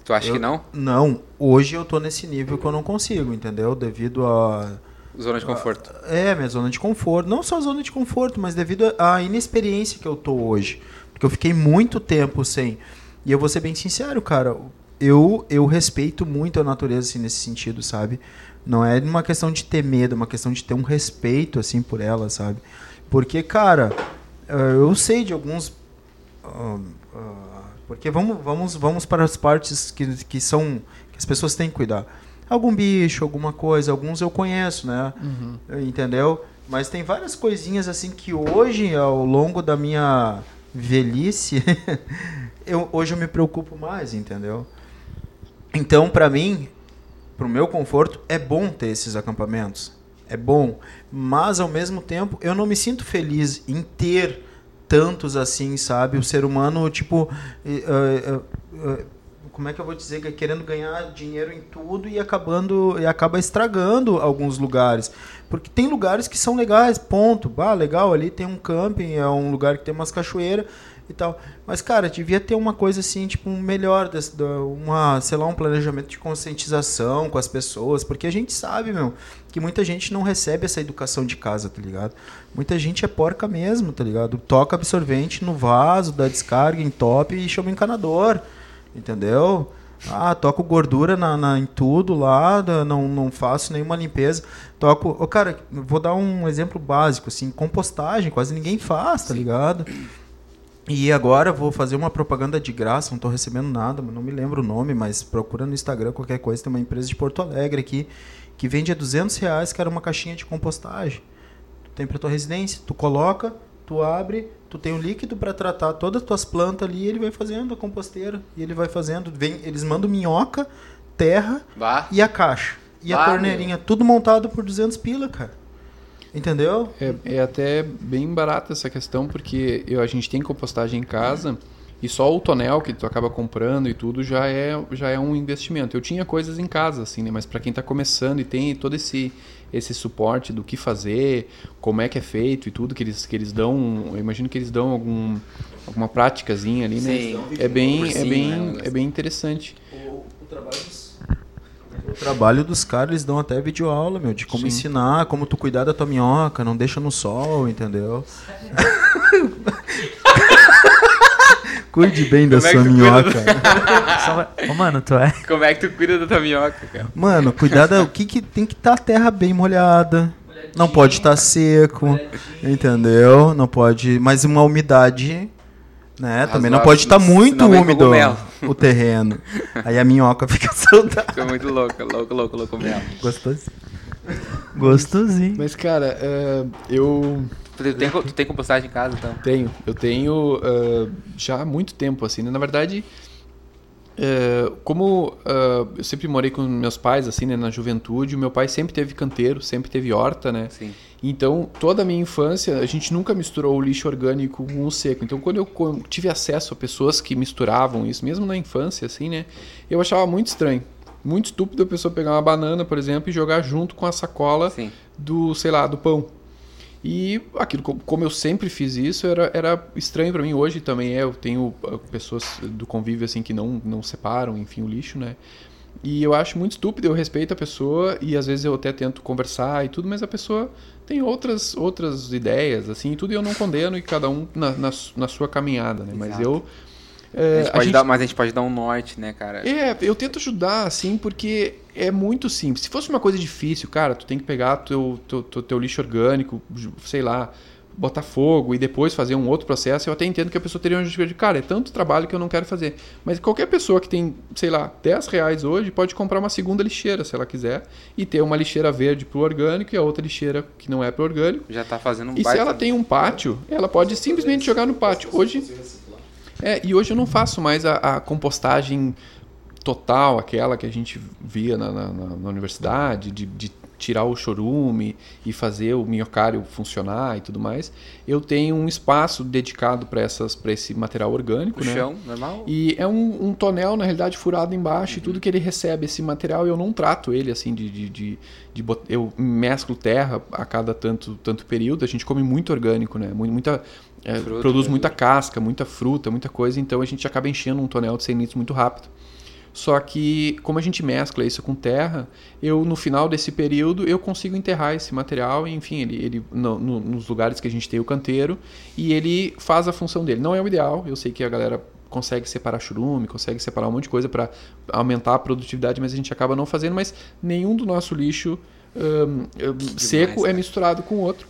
Tu acha eu- que não? Não, hoje eu tô nesse nível que eu não consigo, entendeu? Devido a Zona de conforto. é, minha zona de conforto, não só zona de conforto, mas devido à inexperiência que eu tô hoje, porque eu fiquei muito tempo sem. E eu vou ser bem sincero, cara, eu eu respeito muito a natureza assim nesse sentido, sabe? Não é uma questão de ter medo, é uma questão de ter um respeito assim por ela, sabe? Porque, cara, eh, eu sei de alguns ah, ah, porque vamos, vamos, vamos para as partes que, que são as pessoas têm que cuidar. Algum bicho, alguma coisa, alguns eu conheço, né? Entendeu? Mas tem várias coisinhas assim que hoje, ao longo da minha velhice, eu, hoje eu me preocupo mais, entendeu? Então, pra mim, pro meu conforto, é bom ter esses acampamentos. É bom. Mas, ao mesmo tempo, eu não me sinto feliz em ter tantos assim, sabe? O ser humano, tipo. eh, eh, eh, como é que eu vou dizer? É Querendo ganhar dinheiro em tudo e acabando. E acaba estragando alguns lugares. Porque tem lugares que são legais, ponto. Ah, legal, ali tem um camping, é um lugar que tem umas cachoeiras e tal. Mas, cara, devia ter uma coisa assim, tipo, um melhor, uma, sei lá, um planejamento de conscientização com as pessoas, porque a gente sabe, meu, que muita gente não recebe essa educação de casa, tá ligado? Muita gente é porca mesmo, tá ligado? Toca absorvente no vaso, dá descarga em top e chama encanador, entendeu? Ah, toco gordura na, na- em tudo lá, não, não faço nenhuma limpeza. Toco. Ô, cara, vou dar um exemplo básico, assim, compostagem, quase ninguém faz, tá ligado? E agora vou fazer uma propaganda de graça, não tô recebendo nada, não me lembro o nome, mas procura no Instagram qualquer coisa, tem uma empresa de Porto Alegre aqui que vende a 200 reais, que era uma caixinha de compostagem. Tu tem pra tua residência, tu coloca, tu abre, tu tem o líquido para tratar todas as tuas plantas ali, e ele vai fazendo a composteira, e ele vai fazendo, vem, eles mandam minhoca, terra Vá. e a caixa. E a Ah, torneirinha, tudo montado por 200 pila, cara. Entendeu? É, é até bem barata essa questão, porque eu, a gente tem compostagem em casa e só o tonel que tu acaba comprando e tudo já é, já é um investimento. Eu tinha coisas em casa, assim, né? Mas para quem está começando e tem todo esse, esse suporte do que fazer, como é que é feito e tudo, que eles, que eles dão. Eu imagino que eles dão algum, alguma práticazinha ali, né? Sim. É bem, Por é, bem, né? é bem interessante. O trabalho dos caras, eles dão até videoaula, meu, de como Sim. ensinar, como tu cuidar da tua minhoca, não deixa no sol, entendeu? Cuide bem da Como é sua cuida minhoca. Só Ô, mano, tu é. Como é que tu cuida da tua minhoca, cara? Mano, cuidar da. O que que tem que estar a terra bem molhada. Não pode estar seco. Entendeu? Não pode. Mas uma umidade. Né? Também não pode estar senão muito úmido o terreno. Aí a minhoca fica saudável. Fica muito louco, louco, louco, louco mesmo. Gostosinho. Gostosinho. Mas, cara, é, eu Tu tem, tu tem compostagem em casa, então? Tenho. Eu tenho ah, já há muito tempo, assim. né? Na verdade, eh, como ah, eu sempre morei com meus pais, assim, né, na juventude, o meu pai sempre teve canteiro, sempre teve horta, né? Sim. Então, toda a minha infância, a gente nunca misturou o lixo orgânico com o seco. Então, quando eu tive acesso a pessoas que misturavam isso, mesmo na infância, assim, né? Eu achava muito estranho. Muito estúpido a pessoa pegar uma banana, por exemplo, e jogar junto com a sacola Sim. do, sei lá, do pão. E aquilo, co- como eu sempre fiz isso, era, era estranho para mim. Hoje também é, eu tenho ah, pessoas do convívio assim que não, não separam, enfim, o lixo, né? E eu acho muito estúpido, eu respeito a pessoa e às vezes eu até tento conversar e tudo, mas a pessoa tem outras outras ideias, assim, e tudo e eu não condeno e cada um na, na, na sua caminhada, né? Mas Exato. Eu... A é, gente a pode gente- dar, mas a gente pode dar um norte, né, cara? é, eu tento ajudar, assim, porque é muito simples. Se fosse uma coisa difícil, cara, tu tem que pegar teu, teu, teu, teu lixo orgânico, sei lá, botar fogo e depois fazer um outro processo, eu até entendo que a pessoa teria uma justificativa de, cara, é tanto trabalho que eu não quero fazer. Mas qualquer pessoa que tem, sei lá, 10 reais hoje, pode comprar uma segunda lixeira, se ela quiser, e ter uma lixeira verde pro orgânico e a outra lixeira que não é pro orgânico. Já tá fazendo um E se ela tem um pátio, ela pode simplesmente jogar no pátio. Hoje. É, e hoje eu não faço mais a, a compostagem total, aquela que a gente via na, na- na- universidade, de, de tirar o chorume e fazer o minhocário funcionar e tudo mais. Eu tenho um espaço dedicado para esse material orgânico. O né? chão, normal? E é um, um tonel, na realidade, furado embaixo e tudo que ele recebe esse material, eu não trato ele assim de. de, de, de bot- eu mesclo terra a cada tanto, tanto período. A gente come muito orgânico, né? Mu- Muita, é, Fruta, produz verdura. muita casca, muita fruta, muita coisa, então a gente acaba enchendo um tonel de 100 litros muito rápido. Só que, como a gente mescla isso com terra, eu no final desse período eu consigo enterrar esse material, enfim, ele, ele no- no- nos lugares que a gente tem o canteiro, e ele faz a função dele. Não é o ideal, eu sei que a galera consegue separar churume, consegue separar um monte de coisa para aumentar a produtividade, mas a gente acaba não fazendo, mas nenhum do nosso lixo hum, hum, seco é cara. misturado com o outro.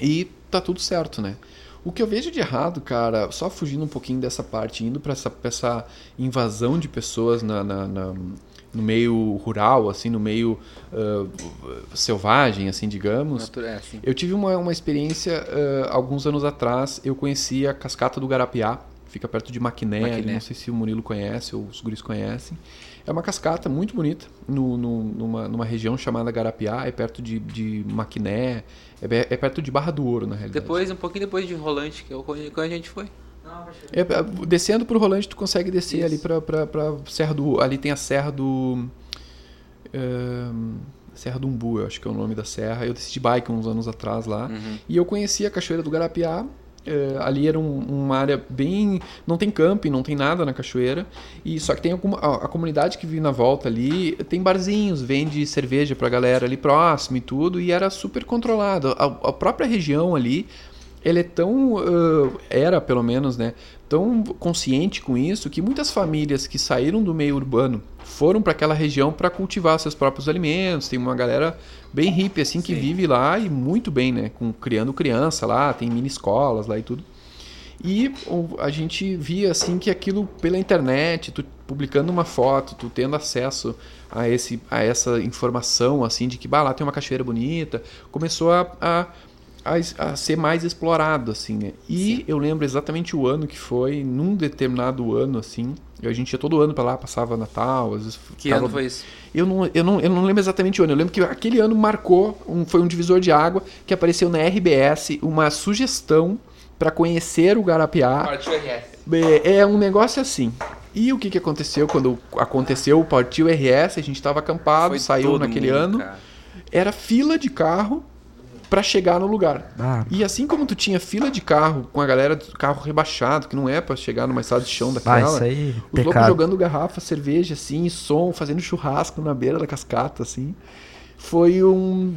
E tá tudo certo, né? O que eu vejo de errado, cara, só fugindo um pouquinho dessa parte, indo para essa, pra essa invasão de pessoas na, na- na- no meio rural, assim, no meio ah, selvagem, assim, digamos. Natura- é, assim. Eu tive uma, uma experiência ah, alguns anos atrás. Eu conheci a cascata do Garapiá, fica perto de Maquiné, Maquiné. não sei se o Murilo conhece ou os guris conhecem. É uma cascata muito bonita, no, no- numa, numa região chamada Garapiá, é perto de, de Maquiné, é, é perto de Barra do Ouro, na realidade. Depois, um pouquinho depois de Rolante, que é quando a gente foi. É, é, descendo pro Rolante, tu consegue descer ali pra, pra, pra Serra do... Ali tem a Serra do... ahn, serra do Umbu, eu acho que é o nome da serra. Eu desci de bike uns anos atrás lá. Uhum. E eu conheci a Cachoeira do Garapiá. Eh, ali era um- uma área bem. Não tem camping, não tem nada na cachoeira. E só que tem alguma, a, a comunidade que vive na volta ali tem barzinhos, vende cerveja pra galera ali próximo e tudo. E era super controlado. A, a própria região ali, ele é tão. ah, era pelo menos, né? Tão consciente com isso que muitas famílias que saíram do meio urbano foram para aquela região para cultivar seus próprios alimentos. Tem uma galera bem hippie assim que Sim. vive lá e muito bem, né? Com, criando criança lá, tem mini escolas lá e tudo. E a gente via assim que aquilo pela internet, tu publicando uma foto, tu tendo acesso a, esse, a essa informação assim de que bah, lá tem uma cachoeira bonita, começou a, a, a, a ser mais explorado assim, né? E Sim. eu lembro exatamente o ano que foi, num determinado ano assim, a gente ia todo ano para lá, passava Natal, às vezes Que ano foi isso? eu não, eu, não, eu não lembro exatamente o ano. Eu lembro que aquele ano marcou, um, foi um divisor de água que apareceu na RBS, uma sugestão para conhecer o Garapiá. Partiu RS. É, é um negócio assim. E o que, que aconteceu quando aconteceu o Partiu RS? A gente estava acampado, Foi saiu naquele mundo, ano. cara. Era fila de carro para chegar no lugar. Ah, E assim como tu tinha fila de carro com a galera do carro rebaixado, que não é para chegar numa estrada de chão ah, daquela. isso aí, Os loucos pecado. jogando garrafa, cerveja, assim, som, fazendo churrasco na beira da cascata, assim. Foi um.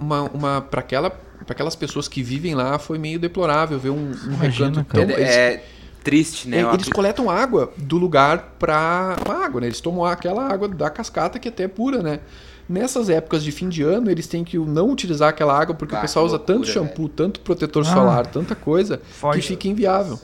Uma. uma para aquela, pra aquelas pessoas que vivem lá, foi meio deplorável ver um, um Imagina, recanto tão. É, eles, é triste, né? é, eles coletam água do lugar pra. uma água, né? Eles tomam aquela água da cascata que até é pura, né? Nessas épocas de fim de ano, eles têm que não utilizar aquela água porque Ah, o pessoal usa tanto loucura, shampoo, tanto protetor Ah. solar, tanta coisa, Foge. que fica inviável.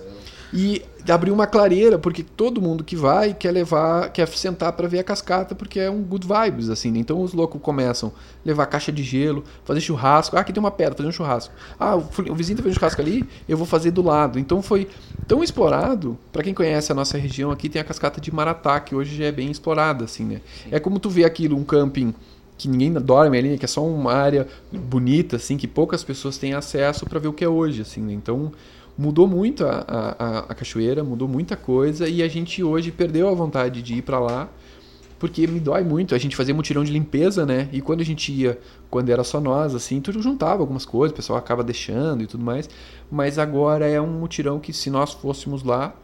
E abriu uma clareira, porque todo mundo que vai quer levar, quer sentar para ver a cascata, porque é um good vibes, assim. né? Então os loucos começam a levar caixa de gelo, fazer churrasco. Ah, aqui tem uma pedra, fazer um churrasco. Ah, o vizinho tá fazendo churrasco ali, eu vou fazer do lado. Então foi tão explorado. Para quem conhece a nossa região aqui, tem a cascata de Maratá, que hoje já é bem explorada, assim, né? É como tu vê aquilo, um camping que ninguém dorme ali, que é só uma área bonita, assim, que poucas pessoas têm acesso para ver o que é hoje, assim, né? Então mudou muito a, a, a- cachoeira, mudou muita coisa e a gente hoje perdeu a vontade de ir para lá porque me dói muito. A gente fazia mutirão de limpeza, né? E quando a gente ia, quando era só nós, assim, tudo juntava algumas coisas, o pessoal acaba deixando e tudo mais. Mas agora é um mutirão que se nós fôssemos lá,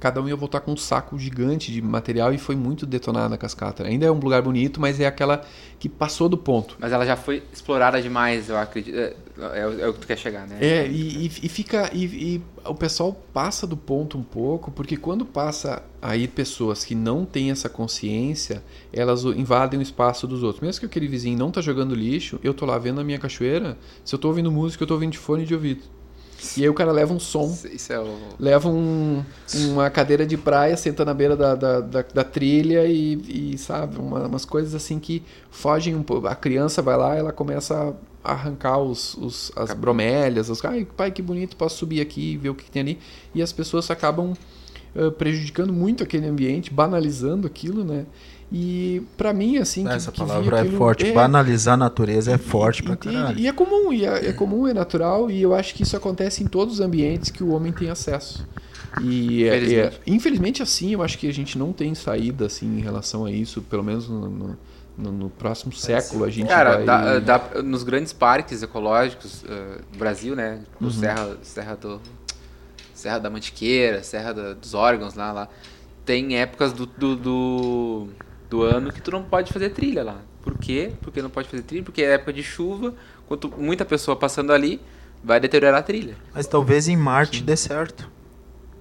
cada um ia voltar com um saco gigante de material e foi muito detonada a cascata. Ainda é um lugar bonito, mas é aquela que passou do ponto. Mas ela já foi explorada demais, eu acredito. É, é o- é o que tu quer chegar, né? É, e, e- fica. E, e o pessoal passa do ponto um pouco, porque quando passa aí pessoas que não têm essa consciência, elas invadem o espaço dos outros. Mesmo que aquele vizinho não tá jogando lixo, eu tô lá vendo a minha cachoeira, se eu tô ouvindo música, eu tô ouvindo de fone de ouvido. E aí o cara leva um som Isso- é o. leva um- uma cadeira de praia, senta na beira da, da, da, da trilha e, e, sabe, uma- umas coisas assim que fogem um pouco. A criança vai lá, ela começa a arrancar os, os- as bromélias, os, ai pai que bonito, posso subir aqui e ver o que tem ali. E as pessoas acabam eh, prejudicando muito aquele ambiente, banalizando aquilo, né? E pra mim, assim, que, Essa que palavra é aquilo- forte. é, Banalizar a natureza é forte pra Entende? caralho. E é comum, e é, é comum, é natural, e eu acho que isso acontece em todos os ambientes que o homem tem acesso. E é- é- Infelizmente. infelizmente assim, eu acho que a gente não tem saída assim em relação a isso, pelo menos no, no- no- no próximo século a gente Cara, vai... dá- dá- nos grandes parques ecológicos eh, do Brasil, né? Tipo, Uhum. Serra, Serra do. Serra da Mantiqueira, Serra da- dos órgãos lá, lá. Tem épocas do, do, do, do ano que tu não pode fazer trilha lá. Por quê? Porque não pode fazer trilha? Porque é época de chuva, quando muita pessoa passando ali, vai deteriorar a trilha. Mas talvez em Marte dê certo.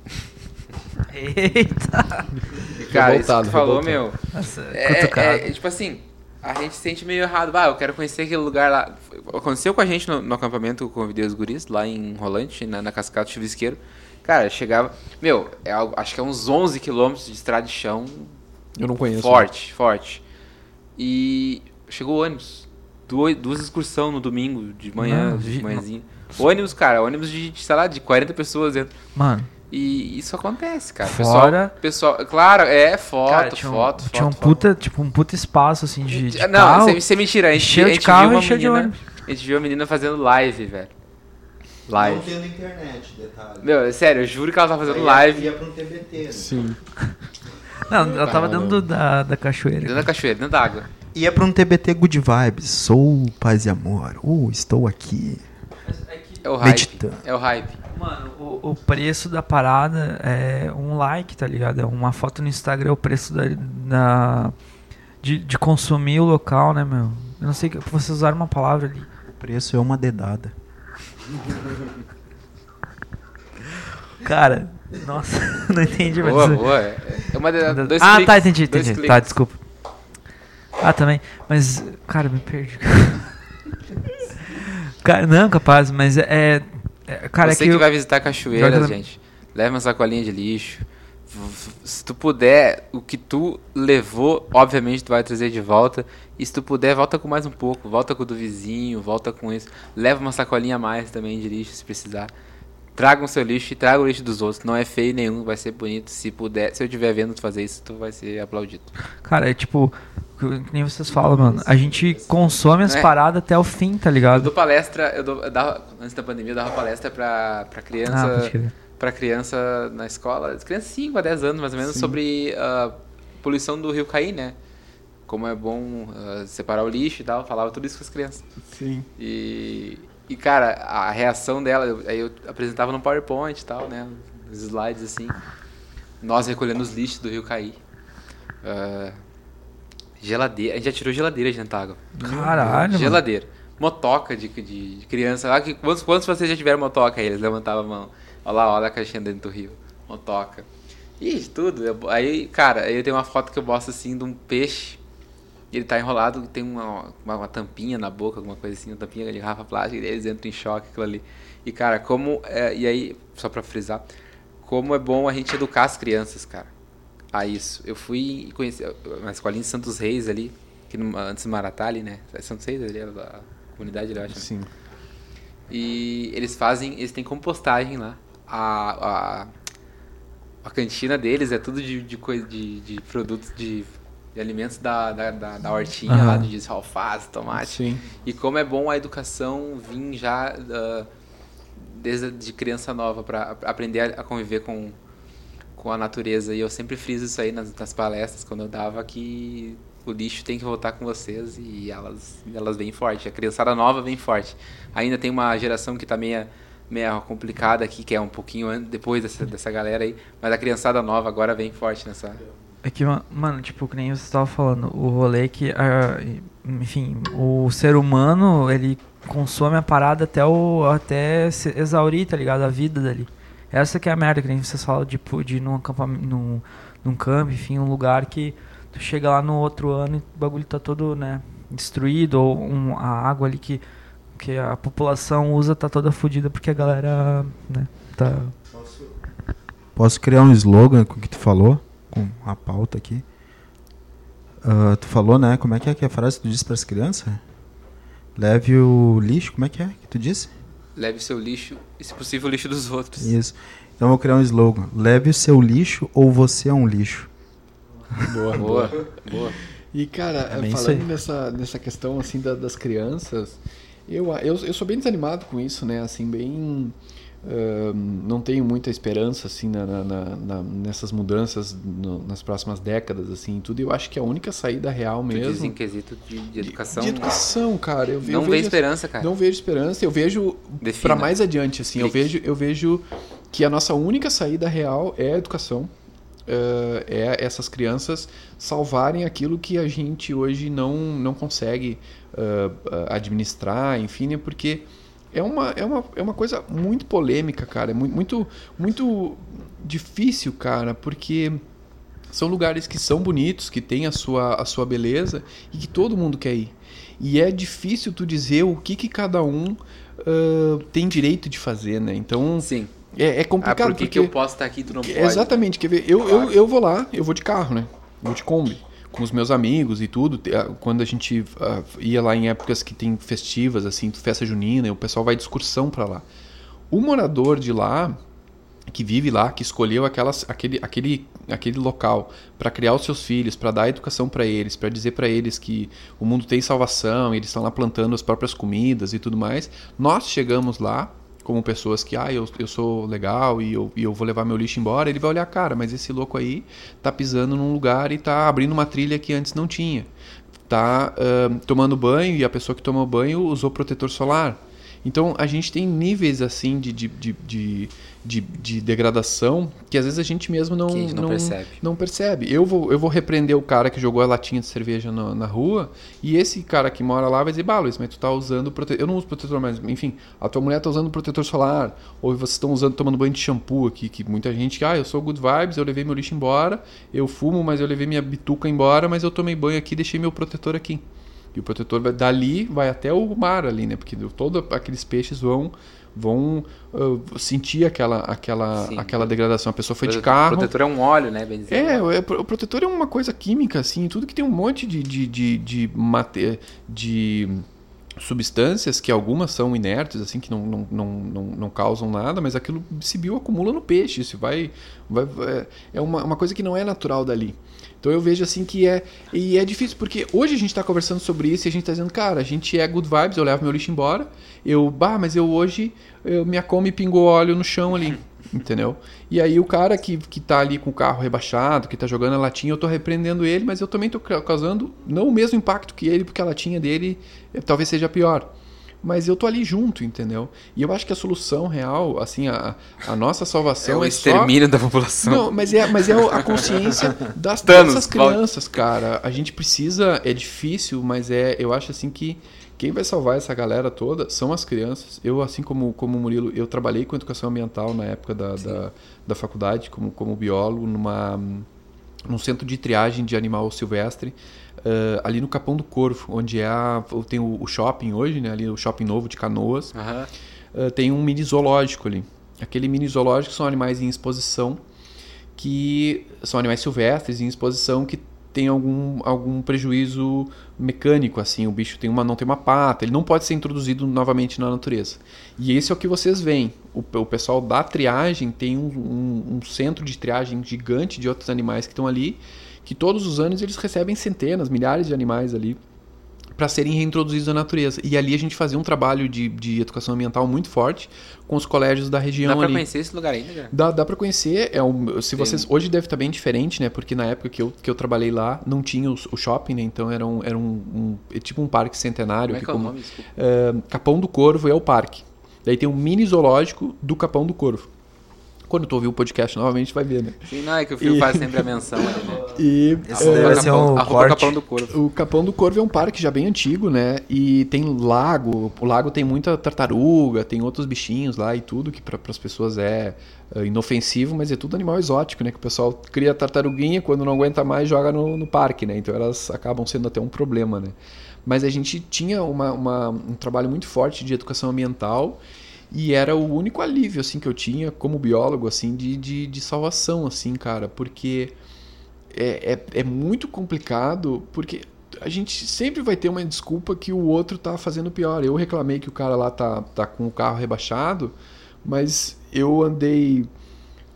Eita! Cara, isso que Revoltado, tu falou, revoltado. meu, Nossa, É, é, é, tipo assim, a gente se sente meio errado. Ah, eu quero conhecer aquele lugar lá. Aconteceu com a gente no, no acampamento, eu convidei os guris lá em Rolante, na, na Cascata Chuvisqueiro. Cara, chegava. Meu, é algo- acho que é uns 11 quilômetros de estrada de chão Eu não conheço. forte, forte. E chegou o ônibus. Duas, duas excursão no domingo, de manhã, Não, de manhãzinha. Ônibus, cara, ônibus de, de, sei lá, de 40 pessoas dentro. Mano, E isso acontece, cara. Fora- Pessoal, pessoal, claro, é foto, Cara, tinha um, foto, foto. tinha um foto. puta, tipo, um puta espaço, assim, de, de Ah, Não, carro. isso é- mentira. A gente, cheio a de gente carro viu uma e cheio de menina, ônibus. A gente viu a menina fazendo live, velho. Live. Não tendo internet, detalhe. Meu, é sério, eu juro que ela tava fazendo Aí live Ia pra um TBT, né? Sim. Não, ela tava dentro do- da, da cachoeira. dentro da cachoeira, dentro da água. Ia pra um TBT Good Vibes. Sou paz e amor. Uh, estou aqui. É o hype. Meditando. É o hype. Mano, o, o preço da parada é um like, tá ligado? É uma foto no Instagram, é o preço da, da- de, de consumir o local, né, meu? Eu não sei, que vocês usaram uma palavra ali. O preço é uma dedada. Cara, nossa, não entendi, mas... Boa, boa. É é uma de, dois ah, cliques, tá, entendi, entendi. Tá, desculpa. Ah, também. Mas, cara, me perdi. cara, não, capaz, mas é. é- cara, Você é que, que. eu- vai visitar cachoeiras, gente, leva uma sacolinha de lixo. Se tu puder, o que tu levou, obviamente tu vai trazer de volta. E se tu puder, volta com mais um pouco. Volta com o do vizinho, volta com isso. Leva uma sacolinha a mais também de lixo, se precisar. Tragam seu lixo e traga o lixo dos outros. Não é feio nenhum, vai ser bonito. Se puder, se eu estiver vendo tu fazer isso, tu vai ser aplaudido. Cara, é tipo. que Nem vocês falam, mano. A gente consome as É. paradas até o fim, tá Eu ligado? dou palestra, eu, dou, eu dava, antes da pandemia, eu dava palestra pra, pra criança. Ah, para criança na escola, criança 5 a 10 anos mais ou menos, sobre a poluição do rio Caí, né? Como é bom ah, separar o lixo e tal, falava tudo isso com as crianças. Sim. E, e cara, a reação dela, eu, aí eu apresentava no PowerPoint e tal, né? Os slides assim. Nós recolhendo os lixos do rio Caí. Ah, geladeira, a gente já tirou geladeira de dentro da água. Caralho, mano. Geladeira. Motoca de, de, de criança. Ah, que, quantos, quantos vocês já tiveram motoca aí? Eles levantavam a mão. Olha lá, olha a caixinha dentro do rio. Motoca. Ih, tudo. Aí, cara, aí eu tenho uma foto que eu mostro assim de um peixe. Ele tá enrolado, tem uma, uma, uma tampinha na boca, alguma coisa assim, uma tampinha de garrafa plástica, e eles entram em choque aquilo ali. E, cara, como. é, e aí, só pra frisar, como é bom a gente educar as crianças, cara, a isso. Eu fui conheci uma escolinha em Santos Reis ali, que antes do Maratá ali, né? É Santos Reis ali, a comunidade ali, eu acho. né? Sim. E eles fazem, eles têm compostagem lá. A, a, a cantina deles é tudo de, de, coisa, de, de produtos de, de alimentos da, da, da, da hortinha Aham. lá, de alface, tomate. Sim. E como é bom a educação vir já ah, desde de criança nova para aprender a, conviver com, com a natureza. E eu sempre friso isso aí nas, nas palestras, quando eu dava, que o lixo tem que voltar com vocês e elas, elas vêm forte. A criançada nova vem forte. Ainda tem uma geração que tá meia, meia complicada aqui, que é um pouquinho depois dessa, dessa galera aí, mas a criançada nova agora vem forte nessa. É que, ma- mano, tipo, que nem você estava falando, o rolê que, ah, enfim, o ser humano, ele consome a parada até, o, até se exaurir, tá ligado? A vida dali. Essa que é a merda, que nem vocês falam, tipo, de ir num num, num campo, enfim, um lugar que tu chega lá no outro ano e o bagulho tá todo, né, destruído, ou um, a água ali que, que a população usa tá toda fodida porque a galera, né, tá... Posso criar um slogan com o que tu falou? Com a pauta aqui. Ah, tu falou, né? Como é que é que é a frase que tu disse pras crianças? Leve o lixo, como é que é que tu disse? Leve seu lixo e, se possível, o lixo dos outros. Isso. Então eu vou criar um slogan. Leve o seu lixo ou você é um lixo. Boa, Boa, boa. E, cara, É falando nessa, nessa questão, assim, da- das crianças, eu, eu, eu sou bem desanimado com isso, né? Assim, bem... não tenho muita esperança, assim, na, na- na- nessas mudanças no- nas próximas décadas, assim, e tudo. Eu acho que a única saída real Tu mesmo... diz em quesito de, de educação. De educação, cara. Eu, Não eu vê vejo, esperança, cara. Não vejo esperança. Eu vejo para mais adiante, assim. Eu Clique. vejo, eu vejo que a nossa única saída real é a educação. eh, é essas crianças salvarem aquilo que a gente hoje não, não consegue eh, administrar, enfim, né? porque é uma, é, uma, é uma coisa muito polêmica, cara. É muito, muito, difícil, cara, porque são lugares que são bonitos, que têm a sua, a sua beleza e que todo mundo quer ir. E é difícil tu dizer o que, que cada um ah, tem direito de fazer, né? Então Sim. é, é Ah, complicado por que, porque que eu posso estar aqui e tu não pode? Exatamente, quer ver? Eu, Claro. eu, eu vou lá, eu vou de carro, né? Vou de Kombi. Com os meus amigos e tudo. Ah, Quando a gente ah, ia lá em épocas que tem festivas, assim, festa junina, e o pessoal vai de excursão pra lá. O morador de lá, que vive lá, que escolheu aquelas, aquele, aquele, aquele local para criar os seus filhos, para dar educação para eles, para dizer para eles que o mundo tem salvação, eles estão lá plantando as próprias comidas e tudo mais. Nós chegamos lá como pessoas que, ah, eu, eu sou legal e eu, e eu vou levar meu lixo embora, ele vai olhar, cara, mas esse louco aí tá pisando num lugar e tá abrindo uma trilha que antes não tinha. Tá uh, tomando banho e a pessoa que tomou banho usou protetor solar. Então a gente tem níveis assim de, de, de, de de, de degradação que às vezes a gente mesmo não, gente não não, percebe. não percebe. Eu vou, eu vou repreender o cara que jogou a latinha de cerveja na, na rua e esse cara que mora lá vai dizer, bah, Luiz, mas tu tá usando protetor. Eu não uso protetor, mas enfim, a tua mulher tá usando protetor solar, ou vocês estão usando, tomando banho de shampoo aqui, que muita gente, ah, eu sou good vibes, eu levei meu lixo embora, eu fumo, mas eu levei minha bituca embora, mas eu tomei banho aqui deixei meu protetor aqui. E o protetor vai, dali vai até o mar ali, né? Porque todos aqueles peixes vão vão uh, sentir aquela, aquela, aquela degradação. A pessoa foi de carro. O protetor é um óleo, né? Bem é, é, o protetor é uma coisa química, assim, tudo que tem um monte de, de, de, de, mate, de substâncias que algumas são inertes, assim, que não, não, não, não, não causam nada, mas aquilo se bioacumula no peixe. Isso vai, vai, é uma, uma coisa que não é natural dali. Então eu vejo assim que é. E é difícil, porque hoje a gente está conversando sobre isso e a gente está dizendo, cara, a gente é good vibes, eu levo meu lixo embora. Eu, bah, mas eu hoje eu, minha come pingou óleo no chão ali. Entendeu? E aí o cara que, que tá ali com o carro rebaixado, que tá jogando a latinha, eu tô repreendendo ele, mas eu também tô causando não o mesmo impacto que ele, porque a latinha dele eh, talvez seja pior mas eu tô ali junto, entendeu? E eu acho que a solução real, assim, a, a nossa salvação é o é extermínio só... da população. Não, mas é, mas é a consciência das dessas crianças, cara. A gente precisa, é difícil, mas é, eu acho assim que quem vai salvar essa galera toda são as crianças. Eu, assim como, como o Murilo, eu trabalhei com educação ambiental na época da, da, da, faculdade, como, como biólogo, numa, num centro de triagem de animal silvestre uh, ali no Capão do Corvo, onde é a, tem o, o, shopping hoje, né? Ali o shopping novo de Canoas. Uhum. Uh, tem um mini zoológico ali. Aquele mini zoológico são animais em exposição que são animais silvestres em exposição que tem algum, algum prejuízo mecânico, assim, o bicho tem uma, não tem uma pata, ele não pode ser introduzido novamente na natureza. E esse é o que vocês veem. O, o pessoal da triagem tem um, um, um centro de triagem gigante de outros animais que estão ali que todos os anos eles recebem centenas, milhares de animais ali para serem reintroduzidos à natureza. E ali a gente fazia um trabalho de, de educação ambiental muito forte com os colégios da região dá para conhecer esse lugar ainda, já? Dá, dá para conhecer. É um, se vocês hoje deve estar bem diferente, né? Porque na época que eu, que eu trabalhei lá não tinha o, o shopping, né? Então era um, era um, um é tipo um parque centenário. Como é que, que é como, o nome? Uh, Capão do Corvo é o parque. Daí tem um mini zoológico do Capão do Corvo. Quando tu ouvir o podcast novamente, vai ver, né? Sim, não, é que o Fio e... faz sempre a menção ali, né? E, Esse é, deve ser um corte. Capão do Corvo. O Capão do Corvo é um parque já bem antigo, né? E tem lago, o lago tem muita tartaruga, tem outros bichinhos lá e tudo, que para as pessoas é uh, inofensivo, mas é tudo animal exótico, né? Que o pessoal cria tartaruguinha, quando não aguenta mais, joga no, no parque, né? Então elas acabam sendo até um problema, né? Mas a gente tinha uma, uma, um trabalho muito forte de educação ambiental e era o único alívio, assim, que eu tinha como biólogo, assim, de, de, de salvação, assim, cara. Porque é, é, é muito complicado, porque a gente sempre vai ter uma desculpa que o outro tá fazendo pior. Eu reclamei que o cara lá tá, tá com o carro rebaixado, mas eu andei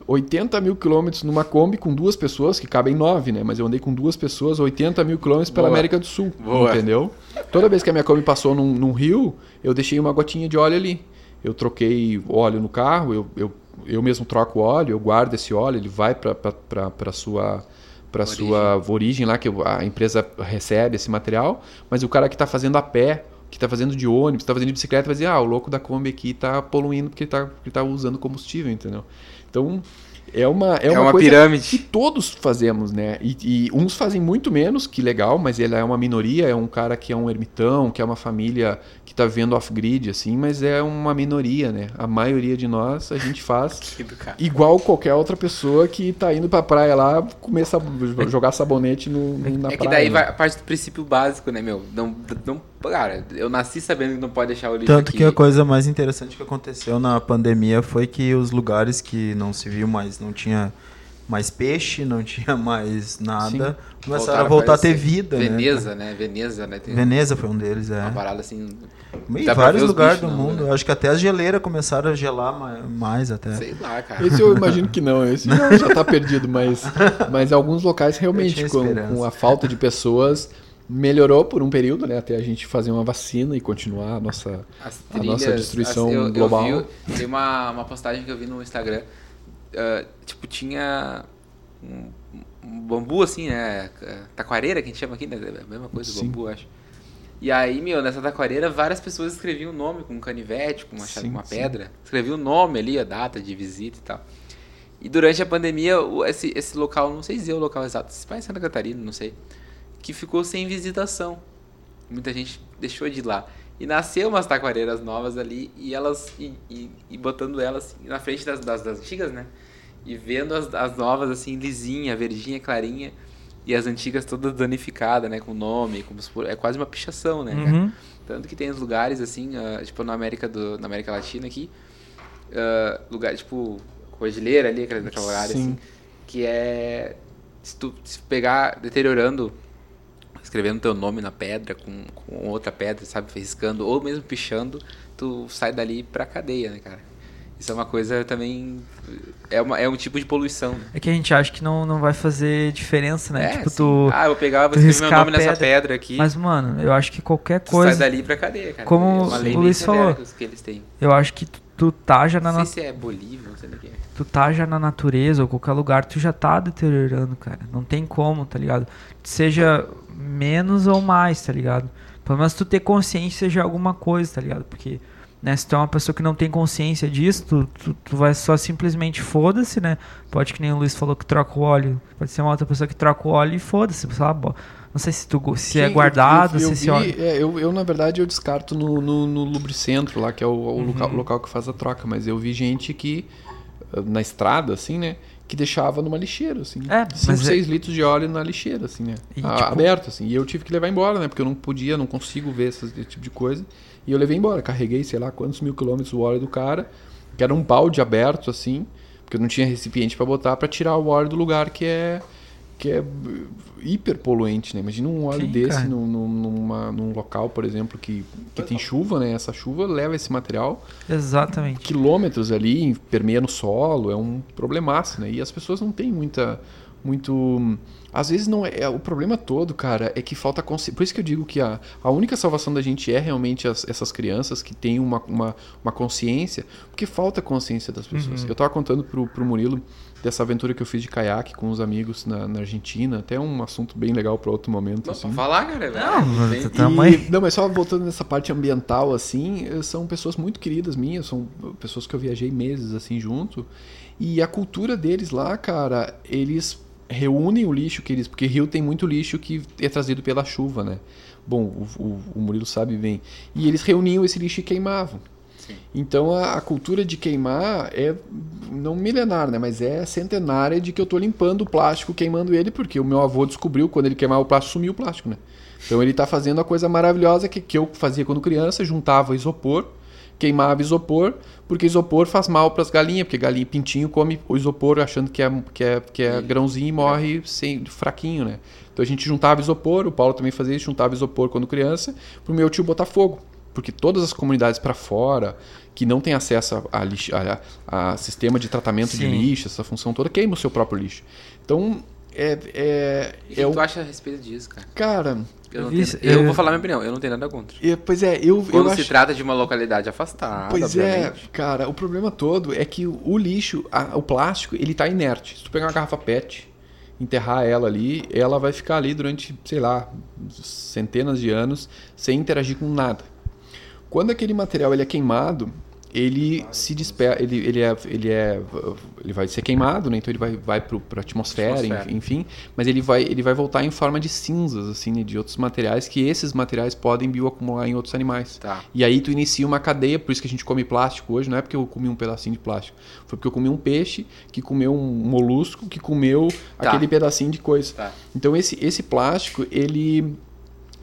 80 mil quilômetros numa Kombi com duas pessoas, que cabem nove, né? Mas eu andei com duas pessoas, 80 mil quilômetros pela Boa. América do Sul, Boa. entendeu? Toda vez que a minha Kombi passou num, num rio, eu deixei uma gotinha de óleo ali eu troquei óleo no carro, eu, eu, eu mesmo troco óleo, eu guardo esse óleo, ele vai para a sua para sua origem lá que a empresa recebe esse material, mas o cara que está fazendo a pé, que está fazendo de ônibus, está fazendo de bicicleta, vai dizer, ah, o louco da Kombi aqui está poluindo porque está tá usando combustível, entendeu? Então, é uma, é, é uma, uma coisa pirâmide. que todos fazemos, né? E, e, uns fazem muito menos, que legal, mas ele é uma minoria, é um cara que é um ermitão, que é uma família que está vendo off-grid, assim, mas é uma minoria, né? A maioria de nós, a gente faz igual qualquer outra pessoa que está indo para a praia lá começa a jogar sabonete no, no, na praia. É que daí né? vai a parte do princípio básico, né, meu? Não, não, cara, eu nasci sabendo que não pode deixar o lixo Tanto aqui. que a coisa mais interessante que aconteceu na pandemia foi que os lugares que não se viu mais, não tinha mais peixe, não tinha mais nada, Sim. começaram Voltaram a voltar a ter vida, né? Veneza, né? Veneza, né? Tem Veneza foi um deles, é. uma parada assim. Em vários lugares bichos do não, mundo. né? Eu acho que até as geleiras começaram a gelar ma- mais até. Sei lá, cara. Esse eu imagino que não, esse já, já tá perdido, mas, mas em alguns locais Eu realmente, com, com a falta de pessoas, melhorou por um período, né? Até a gente fazer uma vacina e continuar a nossa. As A nossa destruição eu- eu global. vi- tem uma, uma postagem que eu vi no Instagram. Ah, tipo, tinha um, um bambu assim, né? Taquareira que a gente chama aqui, né? É a mesma coisa, Sim. bambu, acho. E aí, meu, nessa taquareira, várias pessoas escreviam o nome com um canivete, com uma, chave- Sim, uma sim. pedra. Escreviam o nome ali, a data de visita e tal. E durante a pandemia, esse, esse local, não sei dizer o local exato, se em Santa Catarina, não sei, que ficou sem visitação. Muita gente deixou de ir lá. E nasceu umas taquareiras novas ali e elas. E, e- e botando elas na frente das, das, das antigas, né? E vendo as, as novas assim, lisinha, verdinha, clarinha. E as antigas todas danificadas, né? Com nome, for, é quase uma pichação, né? Uhum. Tanto que tem os lugares assim, ah, tipo na América, do, na América Latina aqui, ah, lugar tipo Cordilheira ali, aquele Sim. assim, que é se tu se pegar deteriorando, escrevendo teu nome na pedra com, com outra pedra, sabe, riscando ou mesmo pichando, tu sai dali pra cadeia, né, cara? Isso é uma coisa também é, uma, é um tipo de poluição. É que a gente acha que não, não vai fazer diferença, né? É, tipo, tu. ah, eu vou pegar, vou escrever meu nome a nessa pedra. pedra aqui. Mas, mano, eu acho que qualquer tu coisa. sai dali pra cadeia, cara. Como é o Luiz falou. que eles têm. Eu acho que tu, tu tá já na, Não na- sei se é Bolívia, não sei o que é. tu tá já na natureza ou qualquer lugar, tu já tá deteriorando, cara. Não tem como, tá ligado? Seja menos ou mais, tá ligado? Pelo menos tu ter consciência de alguma coisa, tá ligado? Porque, né, se tu é uma pessoa que não tem consciência disso, tu, tu, tu vai só simplesmente foda-se, né? Pode que nem o Luiz falou que troca o óleo. Pode ser uma outra pessoa que troca o óleo e foda-se, bo- não sei se, tu, se é Sim, guardado, eu, eu, se eu esse vi- óleo. é, eu, eu, na verdade, eu descarto no, no, no lubricentro lá, que é o, o Uhum. local, local que faz a troca. Mas eu vi gente que, eh, na estrada, assim, né? Que deixava numa lixeira, assim. É, 5, mas é- 6 litros de óleo na lixeira, assim, né? E, Ah, tipo- Aberto, assim. E eu tive que levar embora, né? Porque eu não podia, não consigo ver esse, esse tipo de coisa. E eu levei embora. Carreguei, sei lá, quantos mil quilômetros o óleo do cara. Que era um balde aberto, assim. Porque eu não tinha recipiente para botar para tirar o óleo do lugar que é que é hiper poluente, né? Imagina um óleo Sim, desse num, numa- num local, por exemplo, que, que tem chuva, né? Essa chuva leva esse material Exatamente. quilômetros ali, permeia no solo, é um problemaço, né? E as pessoas não têm muita. Muito. Às vezes não é. é- O problema todo, cara, é que falta consciência. Por isso que eu digo que a, a única salvação da gente é realmente as- essas crianças que têm uma, uma, uma consciência, porque falta consciência das pessoas. Eu tava contando pro, pro Murilo dessa aventura que eu fiz de caiaque com uns amigos na, na Argentina, até um assunto bem legal para outro momento. Não, assim. falar, cara. Não, Vem- tu tá-. E- não, mas só voltando nessa parte ambiental, assim, eh, são pessoas muito queridas minhas, são pessoas que eu viajei meses, assim, junto. E a cultura deles lá, cara, eles reúnem o lixo que eles... Porque Rio tem muito lixo que é trazido pela chuva, né? Bom, o, o, o Murilo sabe bem. E eles reuniam esse lixo e queimavam. Sim. Então a, a cultura de queimar é não milenar, né? Mas é centenária de que eu tô limpando o plástico, queimando ele, porque o meu avô descobriu quando ele queimava o plástico, sumiu o plástico, né? Então ele tá fazendo a coisa maravilhosa que, que eu fazia quando criança, juntava isopor, queimava isopor, porque isopor faz mal para as galinhas, porque galinha pintinho come o isopor achando que é, que é, que é grãozinho e morre sem, fraquinho, né? Então a gente juntava isopor, o Paulo também fazia isso, juntava isopor quando criança, pro meu tio botar fogo. Porque todas as comunidades para fora, que não têm acesso a, lixo- a- a sistema de tratamento de Sim. lixo, essa função toda, queima o seu próprio lixo. Então, é, é, O que é tu o, acha a respeito disso, cara? cara, Eu, tenho- eu eu- vou falar minha opinião, eu não tenho nada contra. é, pois é, eu, eu Quando se acho... trata de uma localidade afastada, Pois é, obviamente. cara, o problema todo é que o lixo, a- o plástico, ele tá inerte. Se tu pegar uma garrafa PET, enterrar ela ali, ela vai ficar ali durante, sei lá, centenas de anos sem interagir com nada. Quando aquele material ele é queimado, ele se dispersa, ele, ele, é, ele, é, ele vai ser queimado, né? então ele vai, vai para a atmosfera, Atmosfera. enfim, mas ele vai, ele vai voltar em forma de cinzas, assim, né? de outros materiais, que esses materiais podem bioacumular em outros animais. Tá. E aí tu inicia uma cadeia, por isso que a gente come plástico hoje, não é porque eu comi um pedacinho de plástico, foi porque eu comi um peixe que comeu um molusco que comeu Tá. aquele pedacinho de coisa. Tá. Então esse, esse plástico, ele.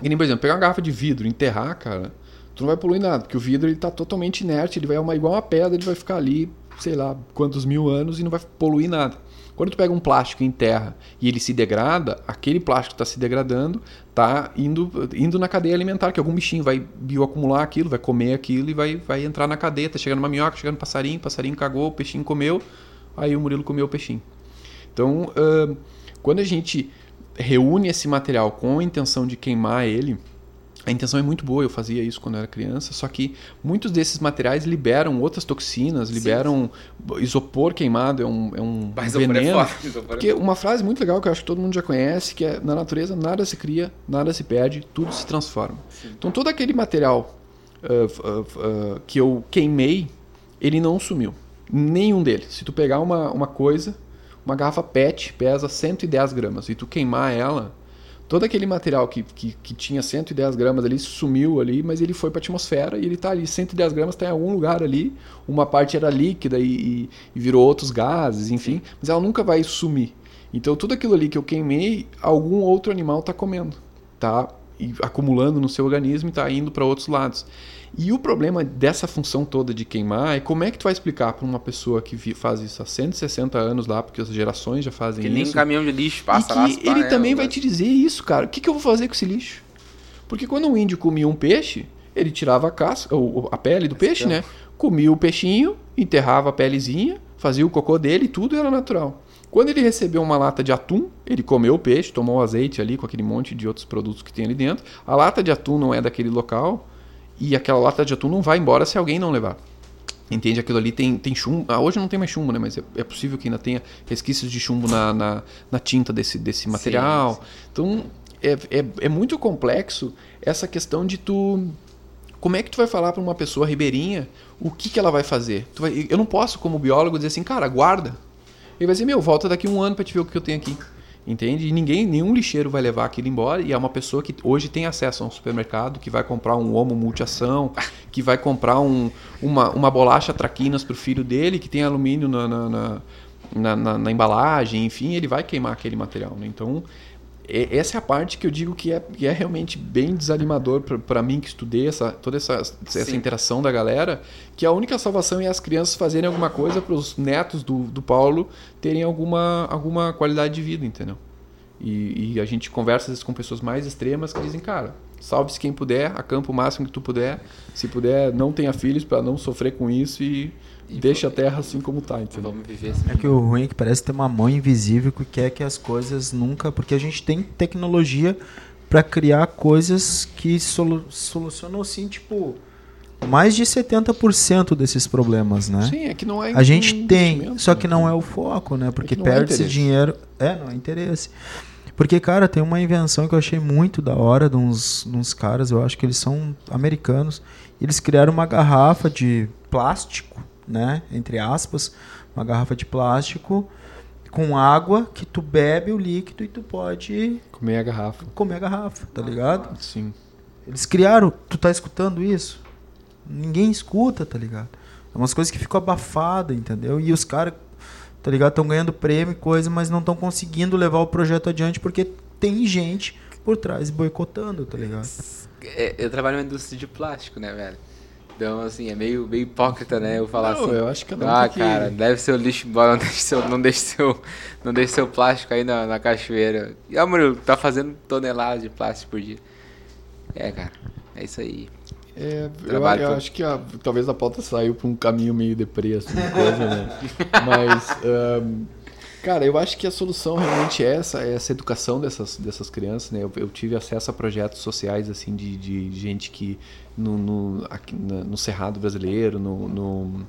Nem, por exemplo, pegar uma garrafa de vidro, enterrar, cara, tu não vai poluir nada, porque o vidro ele tá totalmente inerte, ele vai uma, igual uma pedra, ele vai ficar ali, sei lá, quantos mil anos e não vai poluir nada. Quando tu pega um plástico em terra e ele se degrada, aquele plástico está se degradando, está indo, indo na cadeia alimentar, que algum bichinho vai bioacumular aquilo, vai comer aquilo e vai, vai entrar na cadeia. Tá chegando uma minhoca, chegando um passarinho, passarinho cagou, o peixinho comeu, aí o Murilo comeu o peixinho. Então, uh, quando a gente reúne esse material com a intenção de queimar ele, a intenção é muito boa, eu fazia isso quando eu era criança, só que muitos desses materiais liberam outras toxinas, liberam sim. isopor queimado, é um, é um Mas veneno. É forte, é porque uma frase muito legal que eu acho que todo mundo já conhece, que é na natureza nada se cria, nada se perde, tudo se transforma. Sim. Então todo aquele material uh, uh, uh, que eu queimei, ele não sumiu. Nenhum deles. Se tu pegar uma, uma coisa, uma garrafa PET pesa 110 gramas e tu queimar ela, todo aquele material que, que, que, tinha 110 gramas ali sumiu ali, mas ele foi para a atmosfera e ele está ali. 110 gramas está em algum lugar ali. Uma parte era líquida e, e, e, virou outros gases, enfim, mas ela nunca vai sumir. Então tudo aquilo ali que eu queimei, algum outro animal está comendo, tá acumulando no seu organismo e está indo para outros lados. E o problema dessa função toda de queimar é como é que tu vai explicar para uma pessoa que faz isso há 160 anos lá, porque as gerações já fazem que isso. Que nem um caminhão de lixo passa e lá. Ele também vai te dizer isso, cara. O que, que eu vou fazer com esse lixo? Porque quando um índio comia um peixe, ele tirava a casca, ou a pele do peixe, né? Comia o peixinho, enterrava a pelezinha, fazia o cocô dele e tudo era natural. Quando ele recebeu uma lata de atum, ele comeu o peixe, tomou o azeite ali com aquele monte de outros produtos que tem ali dentro. A lata de atum não é daquele local, e aquela lata de atum não vai embora se alguém não levar. Entende? Aquilo ali tem, tem chumbo. Ah, hoje não tem mais chumbo, né? Mas é, é possível que ainda tenha resquícios de chumbo na, na, na tinta desse, desse material. Sim, sim. Então, é, é, é muito complexo essa questão de tu. Como é que tu vai falar para uma pessoa ribeirinha o que, que ela vai fazer? Vai, eu não posso, como biólogo, dizer assim, cara, guarda. Ele vai dizer, meu, volta daqui um ano para te ver o que eu tenho aqui. Entende? E ninguém, nenhum lixeiro vai levar aquilo embora. E é uma pessoa que hoje tem acesso a um supermercado, que vai comprar um homo multiação, que vai comprar um, uma, uma bolacha traquinas para o filho dele, que tem alumínio na na, na, na, na, embalagem, enfim, ele vai queimar aquele material. Né? Então, essa é a parte que eu digo que é, que é realmente bem desanimador para mim que estudei essa, toda essa, essa interação da galera, que a única salvação é as crianças fazerem alguma coisa para os netos do, do Paulo terem alguma, alguma qualidade de vida, entendeu? E, e a gente conversa às vezes com pessoas mais extremas que dizem, cara, salve-se quem puder, acampa o máximo que tu puder, se puder, não tenha filhos para não sofrer com isso e e deixa a Terra assim como está, entendeu? Vamos viver assim. É que o ruim é que parece ter uma mão invisível que quer que as coisas nunca. Porque a gente tem tecnologia para criar coisas que solu solucionam assim, tipo. Mais de 70% desses problemas, né? Sim, é que não é A gente tem, só que não né? é o foco, né? Porque é perde-se dinheiro. É, não é interesse. Porque, cara, tem uma invenção que eu achei muito da hora de uns, de uns caras, eu acho que eles são americanos. Eles criaram uma garrafa de plástico né? Entre aspas, uma garrafa de plástico com água que tu bebe o líquido e tu pode comer a garrafa. Comer a garrafa, tá ligado? Sim. Eles criaram, tu tá escutando isso? Ninguém escuta, tá ligado? É umas coisas que ficam abafadas, entendeu? E os caras, tá ligado, estão ganhando prêmio e coisa, mas não estão conseguindo levar o projeto adiante porque tem gente por trás boicotando, tá ligado? É, eu trabalho na indústria de plástico, né, velho? Então, assim, é meio, meio hipócrita, né? Eu falar não, assim. Eu acho que não Ah, cara, deve ser o lixo embora, não deixe seu, não deixe seu, não deixe seu plástico aí na, na cachoeira. E a Murilo, tá fazendo toneladas de plástico por dia. É, cara, é isso aí. É, eu, eu acho que a, talvez a pauta saiu para um caminho meio deprê, assim, coisa, né? Mas. Um, Cara, eu acho que a solução realmente é essa, é essa educação dessas, dessas crianças, né? Eu, eu tive acesso a projetos sociais, assim, de, de gente que no, no, aqui, no Cerrado brasileiro, no, no,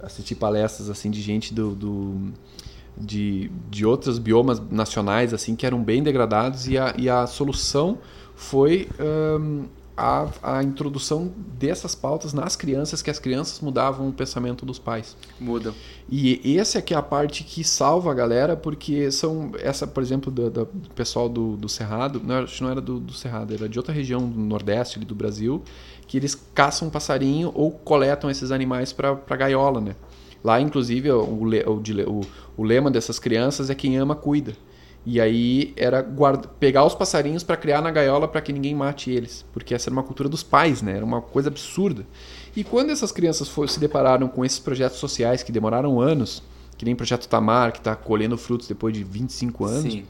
assisti palestras, assim, de gente do, do de, de outros biomas nacionais, assim, que eram bem degradados e a, e a solução foi um, a, a introdução dessas pautas nas crianças, que as crianças mudavam o pensamento dos pais. Mudam. E essa aqui é a parte que salva a galera, porque são, essa, por exemplo, do, do pessoal do, do Cerrado, não, acho que não era do, do Cerrado, era de outra região do Nordeste do Brasil, que eles caçam um passarinho ou coletam esses animais para gaiola, né? Lá, inclusive, o, o, o, o lema dessas crianças é quem ama, cuida. E aí era guarda, pegar os passarinhos para criar na gaiola para que ninguém mate eles, porque essa era uma cultura dos pais, né? Era uma coisa absurda. E quando essas crianças for, se depararam com esses projetos sociais que demoraram anos, que nem Projeto Tamar, que está colhendo frutos depois de 25 anos, Sim.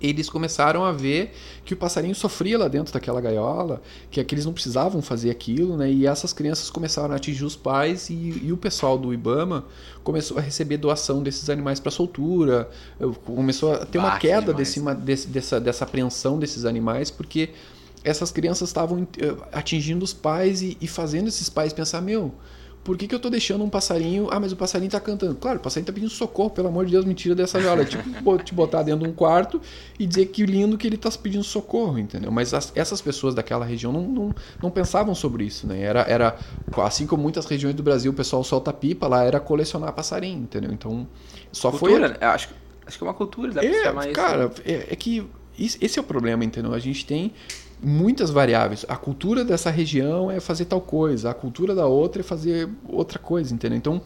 Eles começaram a ver que o passarinho sofria lá dentro daquela gaiola, que, que eles não precisavam fazer aquilo, né? E essas crianças começaram a atingir os pais e, e o pessoal do IBAMA começou a receber doação desses animais para soltura, eu- começou a ter uma que queda desse, desse- dessa, dessa apreensão desses animais, porque essas crianças estavam eh, atingindo os pais e, e fazendo esses pais pensar, meu, por que, que eu tô deixando um passarinho? Ah, mas o passarinho tá cantando. Claro, o passarinho tá pedindo socorro, pelo amor de Deus, me tira dessa jaula. É tipo te botar dentro de um quarto e dizer que lindo que ele tá pedindo socorro, entendeu? Mas as- essas pessoas daquela região não, não, não pensavam sobre isso, né? Era, era, assim como muitas regiões do Brasil, o pessoal solta pipa, lá era colecionar passarinho, entendeu? Então, só foi... Cultura, né? Eu acho, acho que é uma cultura, dá pra É, chamar isso. cara, é, é que esse é o problema, entendeu? A gente tem muitas variáveis. A cultura dessa região é fazer tal coisa, a cultura da outra é fazer outra coisa, entendeu? Então,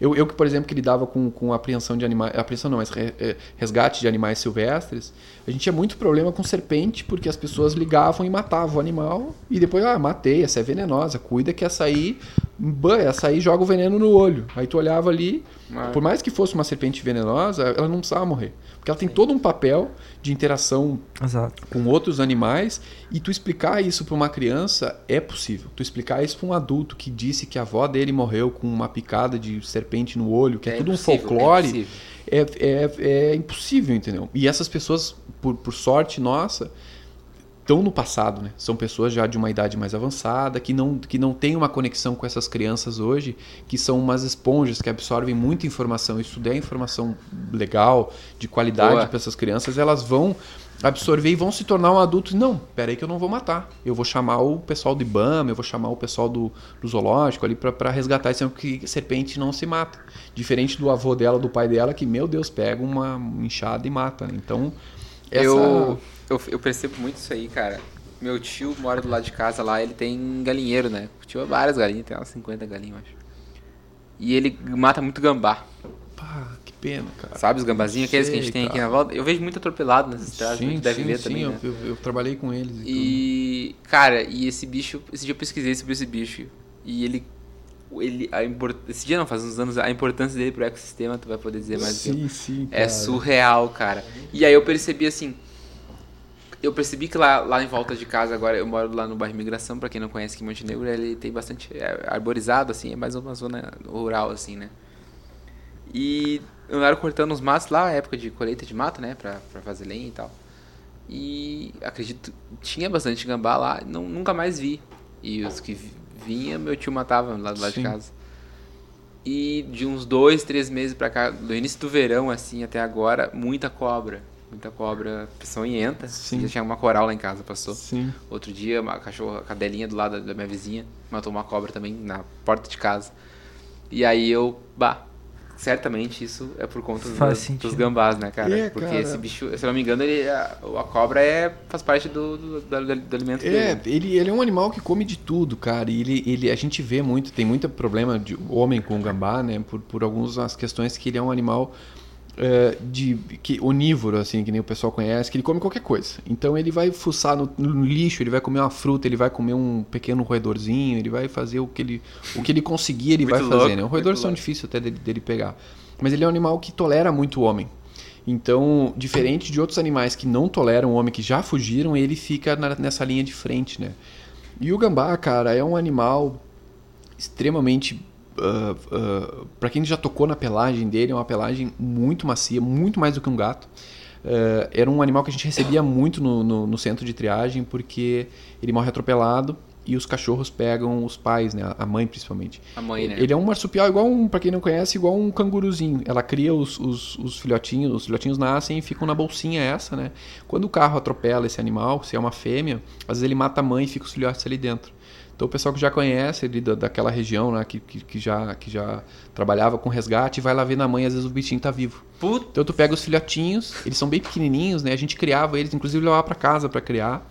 eu, eu que, por exemplo, que lidava com, com apreensão de animais, apreensão não, mas é, resgate de animais silvestres, a gente tinha muito problema com serpente, porque as pessoas ligavam e matavam o animal, e depois, ah, matei, essa é venenosa, cuida que essa aí, ban, essa aí joga o veneno no olho. Aí tu olhava ali, Mas- por mais que fosse uma serpente venenosa, ela não precisava morrer. Porque ela tem todo um papel de interação Exato. com outros animais e tu explicar isso para uma criança é possível. Tu explicar isso para um adulto que disse que a avó dele morreu com uma picada de serpente no olho, que é, tudo um impossível, folclore, É. é, é, é impossível, entendeu? E essas pessoas, por, por sorte nossa, estão no passado, né? São pessoas já de uma idade mais avançada, que não, que não têm uma conexão com essas crianças hoje, que são umas esponjas que absorvem muita informação. E tu der informação legal, de qualidade para essas crianças, elas vão absorver e vão se tornar um adulto. Não, peraí que eu não vou matar. Eu vou chamar o pessoal do IBAMA, eu vou chamar o pessoal do, do zoológico ali para resgatar isso, que serpente não se mata. Diferente do avô dela, do pai dela, que, meu Deus, pega uma enxada e mata. Né? Então, essa... Eu, eu, eu percebo muito isso aí, cara. Meu tio mora do lado de casa lá, ele tem galinheiro, né? O tio é várias galinhas, tem umas 50 galinhas, eu acho. E ele mata muito gambá. Pá, pena, cara. Sabe os gambazinhos, aqueles que a gente tem aqui cara. na volta? Eu vejo muito atropelado nessas estradas, a gente deve ver também, eu, né? eu, eu trabalhei com eles. E, E, cara, e esse bicho, esse dia eu pesquisei sobre esse bicho. E ele. ele a import... Esse dia não, faz uns anos, a importância dele pro ecossistema, tu vai poder dizer mais que. Sim, sim. É cara. surreal, cara. E aí eu percebi assim. Eu percebi que lá, lá em volta de casa, agora eu moro lá no bairro Imigração, pra quem não conhece aqui em Montenegro, ele tem bastante é, arborizado, assim, é mais uma zona rural, assim, né? E eu era cortando os matos lá, época de colheita de mato, né, pra, pra fazer lenha e tal. E acredito, tinha bastante gambá lá, não, nunca mais vi. E os que vi- vinha, meu tio matava lá do lado de Sim. casa. E de uns dois, três meses pra cá, do início do verão, assim, até agora, muita cobra. Muita cobra peçonhenta. Sim. Já tinha uma coral lá em casa, passou. Sim. Outro dia, uma cachorra, cadelinha do lado da minha vizinha, matou uma cobra também na porta de casa. E aí eu, bah, certamente isso é por conta dos, dos gambás, né, cara? É, Porque cara. esse bicho, se eu não me engano, ele, a, a cobra é, faz parte do, do, do- do alimento É, dele. ele, ele é um animal que come de tudo, cara. E ele, ele, a gente vê muito, tem muito problema de homem com gambá, né? Por, por algumas questões que ele é um animal é, de que onívoro, assim, que nem o pessoal conhece, que ele come qualquer coisa. Então ele vai fuçar no, no lixo, ele vai comer uma fruta, ele vai comer um pequeno roedorzinho, ele vai fazer o que ele, o que ele conseguir, ele Muito vai fazer, né? Os roedores são difíceis até dele, dele pegar. Mas ele é um animal que tolera muito o homem. Então, diferente de outros animais que não toleram o homem, que já fugiram, ele fica na- nessa linha de frente, né? E o gambá, cara, é um animal extremamente. Para quem já tocou na pelagem dele, é uma pelagem muito macia, muito mais do que um gato. Ah, era um animal que a gente recebia muito no, no- no centro de triagem, porque ele morre atropelado e os cachorros pegam os pais, né? A mãe principalmente. A mãe, né? Ele é um marsupial igual um, para quem não conhece, igual um canguruzinho. Ela cria os, os, os filhotinhos, os filhotinhos nascem e ficam na bolsinha essa, né? Quando o carro atropela esse animal, se é uma fêmea, às vezes ele mata a mãe e fica os filhotes ali dentro. Então o pessoal que já conhece ali da, daquela região, né, que, que, que já, que já trabalhava com resgate, vai lá ver na mãe, às vezes o bichinho tá vivo. Puta, Então tu pega os filhotinhos, eles são bem pequenininhos, né? A gente criava eles, inclusive levava para casa para criar.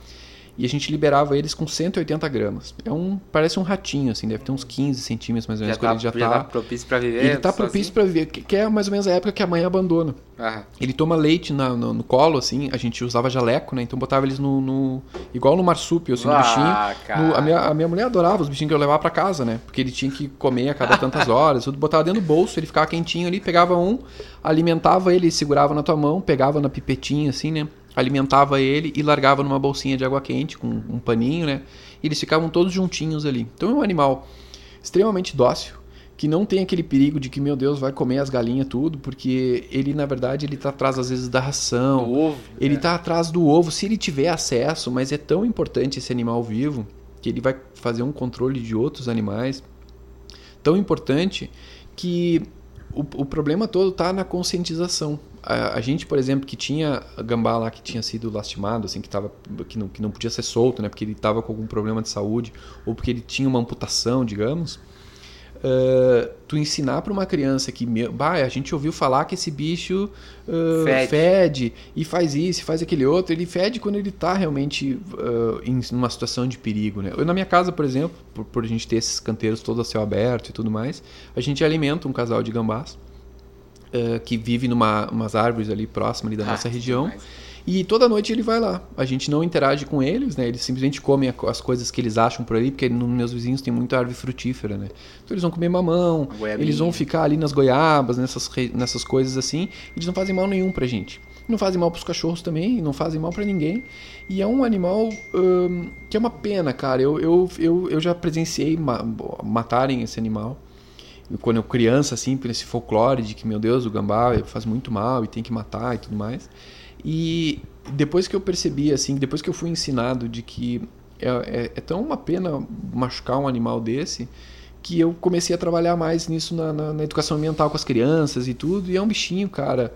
E a gente liberava eles com 180 gramas. É um, parece um ratinho, assim, deve ter uns 15 centímetros mais ou menos. Já tá, ele já já tá, tá propício pra viver? ele tá propício para viver, que que é mais ou menos a época que a mãe abandona. Ah, Ele toma leite na- no, no colo, assim, a gente usava jaleco, né? Então botava eles no. no- igual no marsúpio, assim, no Ah, bichinho. cara. No- a, minha, a minha mulher adorava os bichinhos que eu levava pra casa, né? Porque ele tinha que comer a cada tantas horas. Tudo botava dentro do bolso, ele ficava quentinho ali, pegava um, alimentava ele, segurava na tua mão, pegava na pipetinha, assim, né? Alimentava ele e largava numa bolsinha de água quente com um paninho, né? E eles ficavam todos juntinhos ali. Então é um animal extremamente dócil, que não tem aquele perigo de que, meu Deus, vai comer as galinhas tudo, porque ele, na verdade, ele tá atrás, às vezes, da ração. o ovo. Ele né? tá atrás do ovo, se ele tiver acesso, mas é tão importante esse animal vivo que ele vai fazer um controle de outros animais. Tão importante que o, o problema todo tá na conscientização. A, a gente, por exemplo, que tinha gambá lá que tinha sido lastimado, assim, que, tava, que, não, que não podia ser solto, né, porque ele estava com algum problema de saúde ou porque ele tinha uma amputação, digamos. Uh, tu ensinar para uma criança que bah, a gente ouviu falar que esse bicho uh, Fede. fede. e faz isso, faz aquele outro, ele fede quando ele tá realmente uh, em uma situação de perigo, né? Eu na minha casa, por exemplo, por, por a gente ter esses canteiros todos a céu aberto e tudo mais, a gente alimenta um casal de gambás uh, que vive numa umas árvores ali próximas ali da Ah, nossa região. demais. E toda noite ele vai lá. A gente não interage com eles, né? Eles simplesmente comem as coisas que eles acham por ali, porque nos meus vizinhos tem muita árvore frutífera, né? Então eles vão comer mamão, eles vão ficar ali nas goiabas, nessas, nessas coisas assim. Eles não fazem mal nenhum pra gente. Não fazem mal pros cachorros também, não fazem mal pra ninguém. E é um animal hum, que é uma pena, cara. Eu, eu, eu, eu já presenciei ma- matarem esse animal quando eu criança, assim, por esse folclore de que, meu Deus, o gambá faz muito mal e tem que matar e tudo mais. E depois que eu percebi, assim, depois que eu fui ensinado de que é, é, é tão uma pena machucar um animal desse, que eu comecei a trabalhar mais nisso na, na- na educação ambiental com as crianças e tudo. E é um bichinho, cara,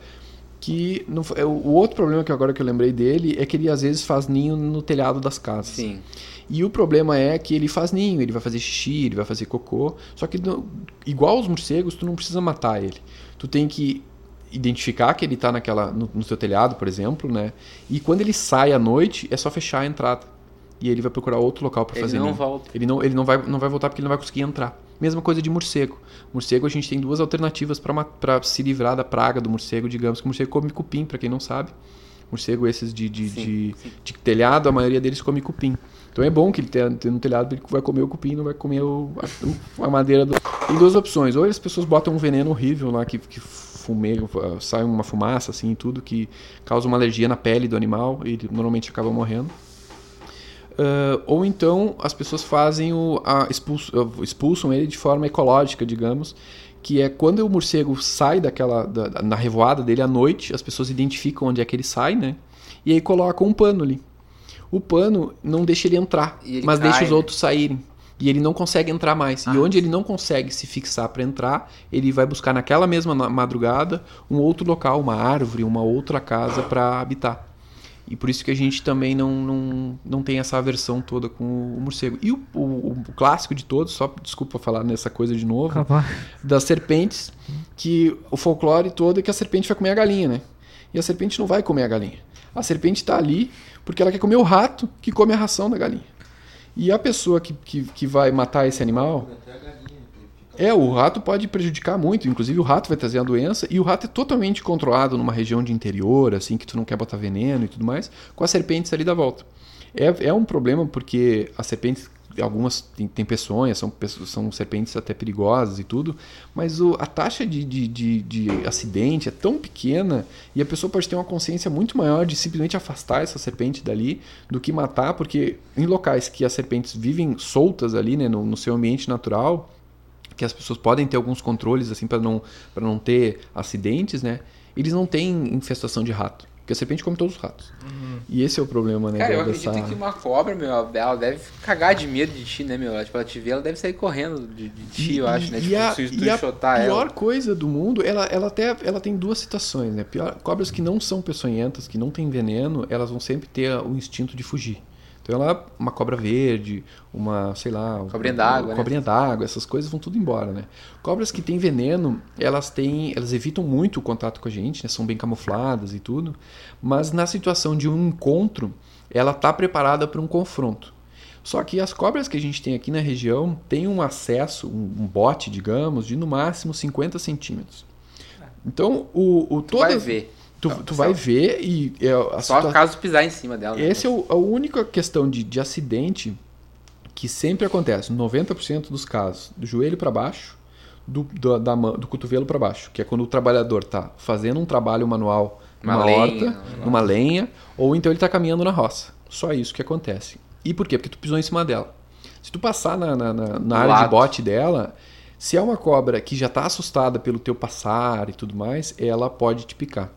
que... Não, é, o outro problema que agora que eu lembrei dele é que ele às vezes faz ninho no telhado das casas. Sim. E o problema é que ele faz ninho, ele vai fazer xixi, ele vai fazer cocô. Só que, não- igual os morcegos, tu não precisa matar ele. Tu tem que identificar que ele está naquela, no, no teu telhado, por exemplo, né? E quando ele sai à noite, é só fechar a entrada. E ele vai procurar outro local para Ele fazer não ninho. volta. Ele não, ele não vai, não vai voltar porque ele não vai conseguir entrar. Mesma coisa de morcego. Morcego, a gente tem duas alternativas para se livrar da praga do morcego. Digamos que o morcego come cupim, para quem não sabe. Morcego esses de, de, Sim, de, sim. de telhado, a maioria deles come cupim. Então é bom que ele tenha, tenha no telhado, ele vai comer o cupim, não vai comer o- a, a madeira do... Tem duas opções. Ou as pessoas botam um veneno horrível lá, que, que sai uma fumaça assim e tudo, que causa uma alergia na pele do animal e ele normalmente acaba morrendo. Ah, ou então as pessoas fazem o expulso- expulsam ele de forma ecológica, digamos, que é quando o morcego sai daquela da- na revoada dele à noite, as pessoas identificam onde é que ele sai, né? E aí colocam um pano ali. O pano não deixa ele entrar, E ele mas cai, deixa os né? outros saírem. E ele não consegue entrar mais. E Ah. onde ele não consegue se fixar para entrar, ele vai buscar naquela mesma madrugada um outro local, uma árvore, uma outra casa para habitar. E por isso que a gente também não, não, não tem essa aversão toda com o morcego. E o, o- o clássico de todos, só desculpa falar nessa coisa de novo, das serpentes, que o folclore todo é que a serpente vai comer a galinha, né? E a serpente não vai comer a galinha. A serpente está ali porque ela quer comer o rato que come a ração da galinha. E a pessoa que, que, que vai matar esse animal. É, o rato pode prejudicar muito, inclusive o rato vai trazer a doença, e o rato é totalmente controlado numa região de interior, assim, que tu não quer botar veneno e tudo mais, com as serpentes ali da volta. É, é um problema porque as serpentes, algumas têm, peçonhas, são, são serpentes até perigosas e tudo, mas o- a taxa de, de, de, de acidente é tão pequena e a pessoa pode ter uma consciência muito maior de simplesmente afastar essa serpente dali do que matar, porque em locais que as serpentes vivem soltas ali, né, no, no seu ambiente natural, que as pessoas podem ter alguns controles assim para não para não ter acidentes, né? Eles não têm infestação de rato, porque a serpente come todos os ratos. E esse é o problema, né? Cara, eu dessa- acredito que uma cobra, meu, ela deve cagar de medo de ti, né, meu? Ela, tipo, ela te vê, ela deve sair correndo de, de ti, eu acho, né? E Tipo, a, se tu e a pior ela. coisa do mundo, ela, ela até ela tem duas situações, né? Pior, cobras que não são peçonhentas, que não têm veneno, elas vão sempre ter o instinto de fugir. Então ela, uma cobra verde, uma, sei lá, Cobrinha d'água, né? cobrinha d'água, essas coisas vão tudo embora, né? Cobras que têm veneno, elas têm, elas evitam muito o contato com a gente, né? São bem camufladas e tudo, mas na situação de um encontro, ela tá preparada para um confronto. Só que as cobras que a gente tem aqui na região têm um acesso, um, um bote, digamos, de no máximo 50 centímetros. Então, o, o Tu toda- vai ver. Tu, Não, tu vai ver e é, a Só situa- caso pisar em cima dela. né? essa é o- a única questão de, de acidente que sempre acontece, 90% dos casos, do joelho para baixo, do, do, da do cotovelo para baixo, que é quando o trabalhador está fazendo um trabalho manual Uma numa lenha, horta, numa- numa lenha, ou então ele está caminhando na roça. Só isso que acontece. E por quê? Porque tu pisou em cima dela. Se tu passar na, na, na- na área de lado. bote dela, se é uma cobra que já está assustada pelo teu passar e tudo mais, ela pode te picar.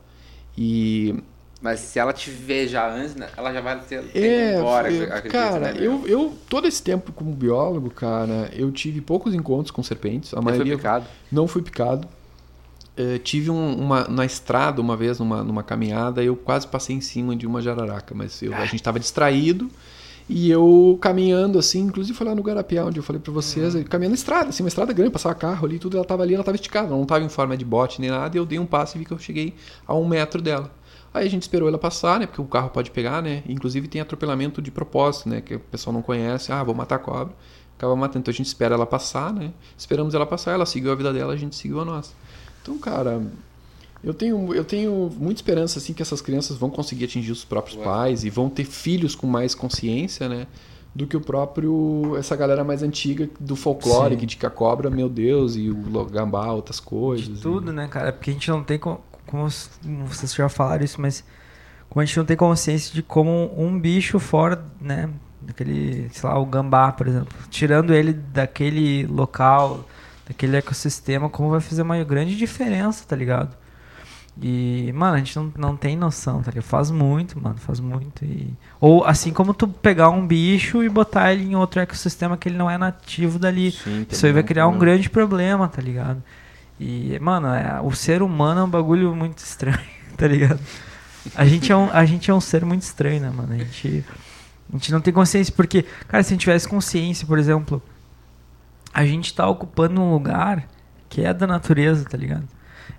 E Mas se ela te ver já antes, né, ela já vai ter é, embora. eu- acredito, cara, né, eu, eu todo esse tempo como biólogo, cara, eu tive poucos encontros com serpentes. A foi maioria picado. não fui picado. Eh, tive um- uma na estrada uma vez numa, numa caminhada, eu quase passei em cima de uma jararaca, mas eu- a gente estava distraído e eu caminhando assim, inclusive foi lá no Garapiá onde eu falei pra vocês, eu caminhando na estrada, assim, uma estrada grande, passava carro ali, tudo, ela tava ali, ela tava esticada, ela não tava em forma de bote nem nada, e eu dei um passo e vi que eu cheguei a um metro dela. Aí a gente esperou ela passar, né? Porque o carro pode pegar, né? Inclusive tem atropelamento de propósito, né? Que o pessoal não conhece. Ah, vou matar a cobra. Acaba matando. Então a gente espera ela passar, né? Esperamos ela passar, ela seguiu a vida dela, a gente seguiu a nossa. Então, cara, eu tenho, eu tenho muita esperança assim que essas crianças vão conseguir atingir os próprios Ué. pais e vão ter filhos com mais consciência, né? Do que o próprio essa galera mais antiga do folclore Sim. que diz que a cobra, meu Deus, e o gambá, outras coisas. De e- tudo, né, cara? Porque a gente não tem. co- Como como vocês já falaram isso, mas. Como a gente não tem consciência de como um bicho fora, né? Daquele, sei lá, o gambá, por exemplo. Tirando ele daquele local, daquele ecossistema, como vai fazer uma grande diferença, tá ligado? E, mano, a gente não, não tem noção, tá ligado? Faz muito, mano, faz muito. E... Ou assim como tu pegar um bicho e botar ele em outro ecossistema que ele não é nativo dali. Sim, Isso aí vai criar um grande problema, tá ligado? E, mano, é- o ser humano é um bagulho muito estranho, tá ligado? A gente é um, a gente é um ser muito estranho, né, mano? A gente, a gente não tem consciência, porque, cara, se a gente tivesse consciência, por exemplo, a gente tá ocupando um lugar que é da natureza, tá ligado?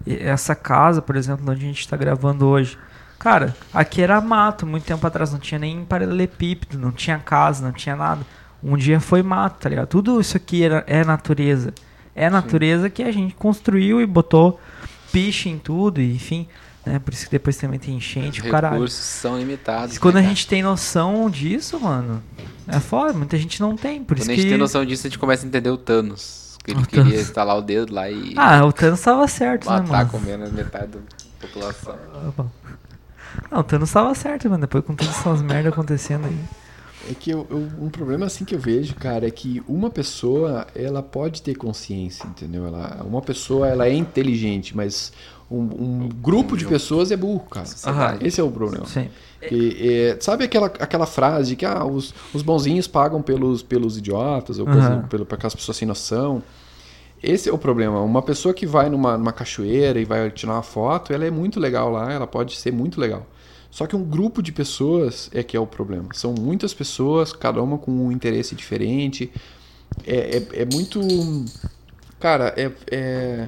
E essa casa, por exemplo, onde a gente tá gravando hoje. Cara, aqui era mato, muito tempo atrás, não tinha nem paralelepípedo, não tinha casa, não tinha nada. Um dia foi mato, tá ligado? Tudo isso aqui era, é natureza. É natureza que a gente construiu e botou piche em tudo, e, enfim. Né? Por isso que depois também tem enchente, Os o caralho. recursos são limitados. Quando né, a gente tem noção disso, mano, é foda. Muita gente não tem, por Quando isso a gente que... tem noção disso, a gente começa a entender o Thanos. Que ele O queria Thanos. instalar o dedo lá e Ah, o Thanos tava certo, né, matar mano? comendo metade da população. Ah, bom. Não, o Thanos tava certo, mano. Depois com todas essas merdas acontecendo aí. É que eu, eu- um problema assim que eu vejo, cara, é que uma pessoa, ela pode ter consciência, entendeu? Ela, uma pessoa, ela é inteligente, mas um, um grupo de pessoas é burro, cara. Esse é o problema. Sim. Que, é, sabe aquela, aquela frase que ah, os, os bonzinhos pagam pelos, pelos idiotas, ou Aham. pelo, por aquelas pessoas sem noção? Esse é o problema. Uma pessoa que vai numa, numa cachoeira e vai tirar uma foto, ela é muito legal lá, ela pode ser muito legal. Só que um grupo de pessoas é que é o problema. São muitas pessoas, cada uma com um interesse diferente. É, é, é muito. Cara, é, é,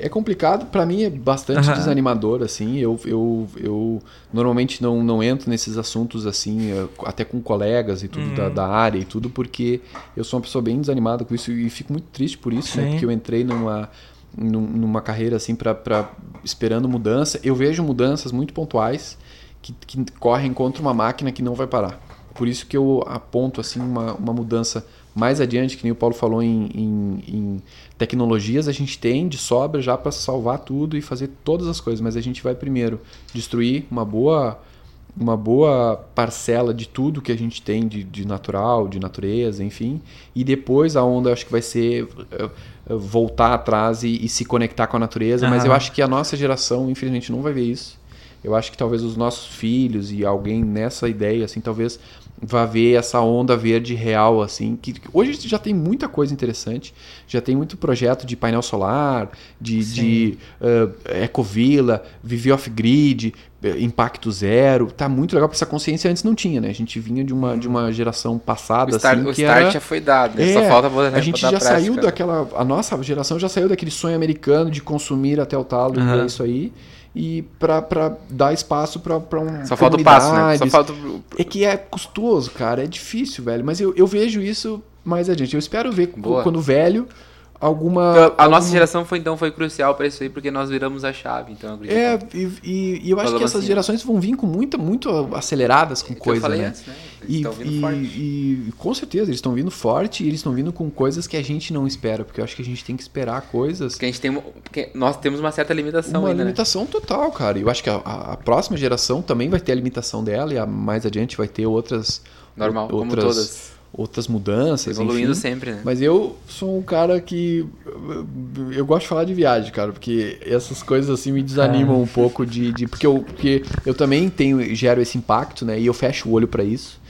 é complicado. Pra mim é bastante Aham. desanimador, assim. Eu, eu, eu normalmente não, não entro nesses assuntos, assim, eh, até com colegas e tudo da, da área e tudo, porque eu sou uma pessoa bem desanimada com isso e fico muito triste por isso, né? Sim. Porque eu entrei numa, num- numa carreira, assim, pra, pra, esperando mudança. Eu vejo mudanças muito pontuais que, que correm contra uma máquina que não vai parar. Por isso que eu aponto assim uma, uma mudança mais adiante, que nem o Paulo falou em, em- em tecnologias, a gente tem de sobra já para salvar tudo e fazer todas as coisas, mas a gente vai primeiro destruir uma boa uma boa parcela de tudo que a gente tem de, de natural, de natureza, enfim, e depois a onda acho que vai ser eh, eh, voltar atrás e, e se conectar com a natureza, mas eu acho que a nossa geração, infelizmente, não vai ver isso. Eu acho que talvez os nossos filhos e alguém nessa ideia, assim, talvez vá ver essa onda verde real, assim, que hoje já tem muita coisa interessante, já tem muito projeto de painel solar, de, de uh, ecovila, off-grid, eh, impacto zero, tá muito legal, porque essa consciência antes não tinha, né? A gente vinha de uma, de uma geração O passada, start, assim, o que start era... já foi dado, né? É, só falta botar A gente já prática, saiu né? daquela. A nossa geração já saiu daquele sonho americano de consumir até o talo e Aham. é isso aí. E para dar espaço para um Só falta o passo, né? Só falta É que é custoso, cara, é difícil, velho. Mas eu, eu vejo isso mais adiante. Eu espero ver Boa. quando velho alguma. Então, a nossa geração foi então foi crucial pra isso aí, porque nós viramos a chave, então. É, e, e- e eu acho que essas assim, gerações vão vir com muita, muito aceleradas com É que coisa, né? antes, né? E, e- e- com certeza, eles estão vindo forte e eles estão vindo com coisas que a gente não espera, porque eu acho que a gente tem que esperar coisas. Porque a gente tem. porque nós temos uma certa limitação Uma ainda, né? limitação total, cara. E Eu acho que a, a- próxima geração também vai ter a limitação dela e a mais adiante vai ter outras. Normal, como outras, todas. Outras mudanças. Evoluindo enfim. sempre, né? Mas eu sou um cara que. eu- gosto de falar de viagem, cara, porque essas coisas assim me desanimam um pouco de. de- porque, eu, porque eu também tenho, gero esse impacto, né? E eu fecho o olho pra isso.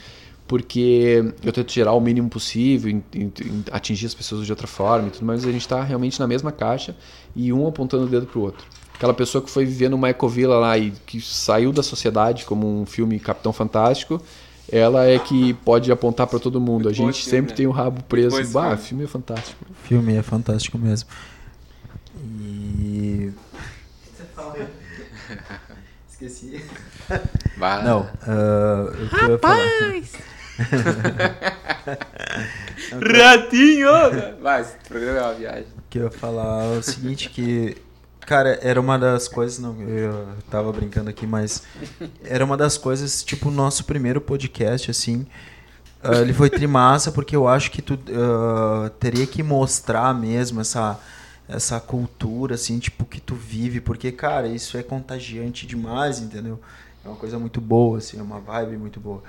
Porque eu tento gerar o mínimo possível, em- em- em atingir as pessoas de outra forma e tudo, mas a gente tá realmente na mesma caixa e um apontando o dedo pro outro. Aquela pessoa que foi viver numa ecovila lá e que saiu da sociedade, como um filme Capitão Fantástico, ela é que pode apontar pra todo mundo. Muito a gente sempre filme, né? tem o rabo preso. esse Bah, filme. filme é fantástico. O filme é fantástico mesmo. E. Esqueci. Vai. Não, ah, eu queria falar. Ratinho! Vai, programa é uma viagem. que eu ia falar é o seguinte que cara era uma das coisas não eu tava brincando aqui mas era uma das coisas tipo o nosso primeiro podcast assim ah, ele foi trimassa porque eu acho que tu ah, teria que mostrar mesmo essa essa cultura assim tipo que tu vive porque cara isso é contagiante demais entendeu? É uma coisa muito boa assim é uma vibe muito boa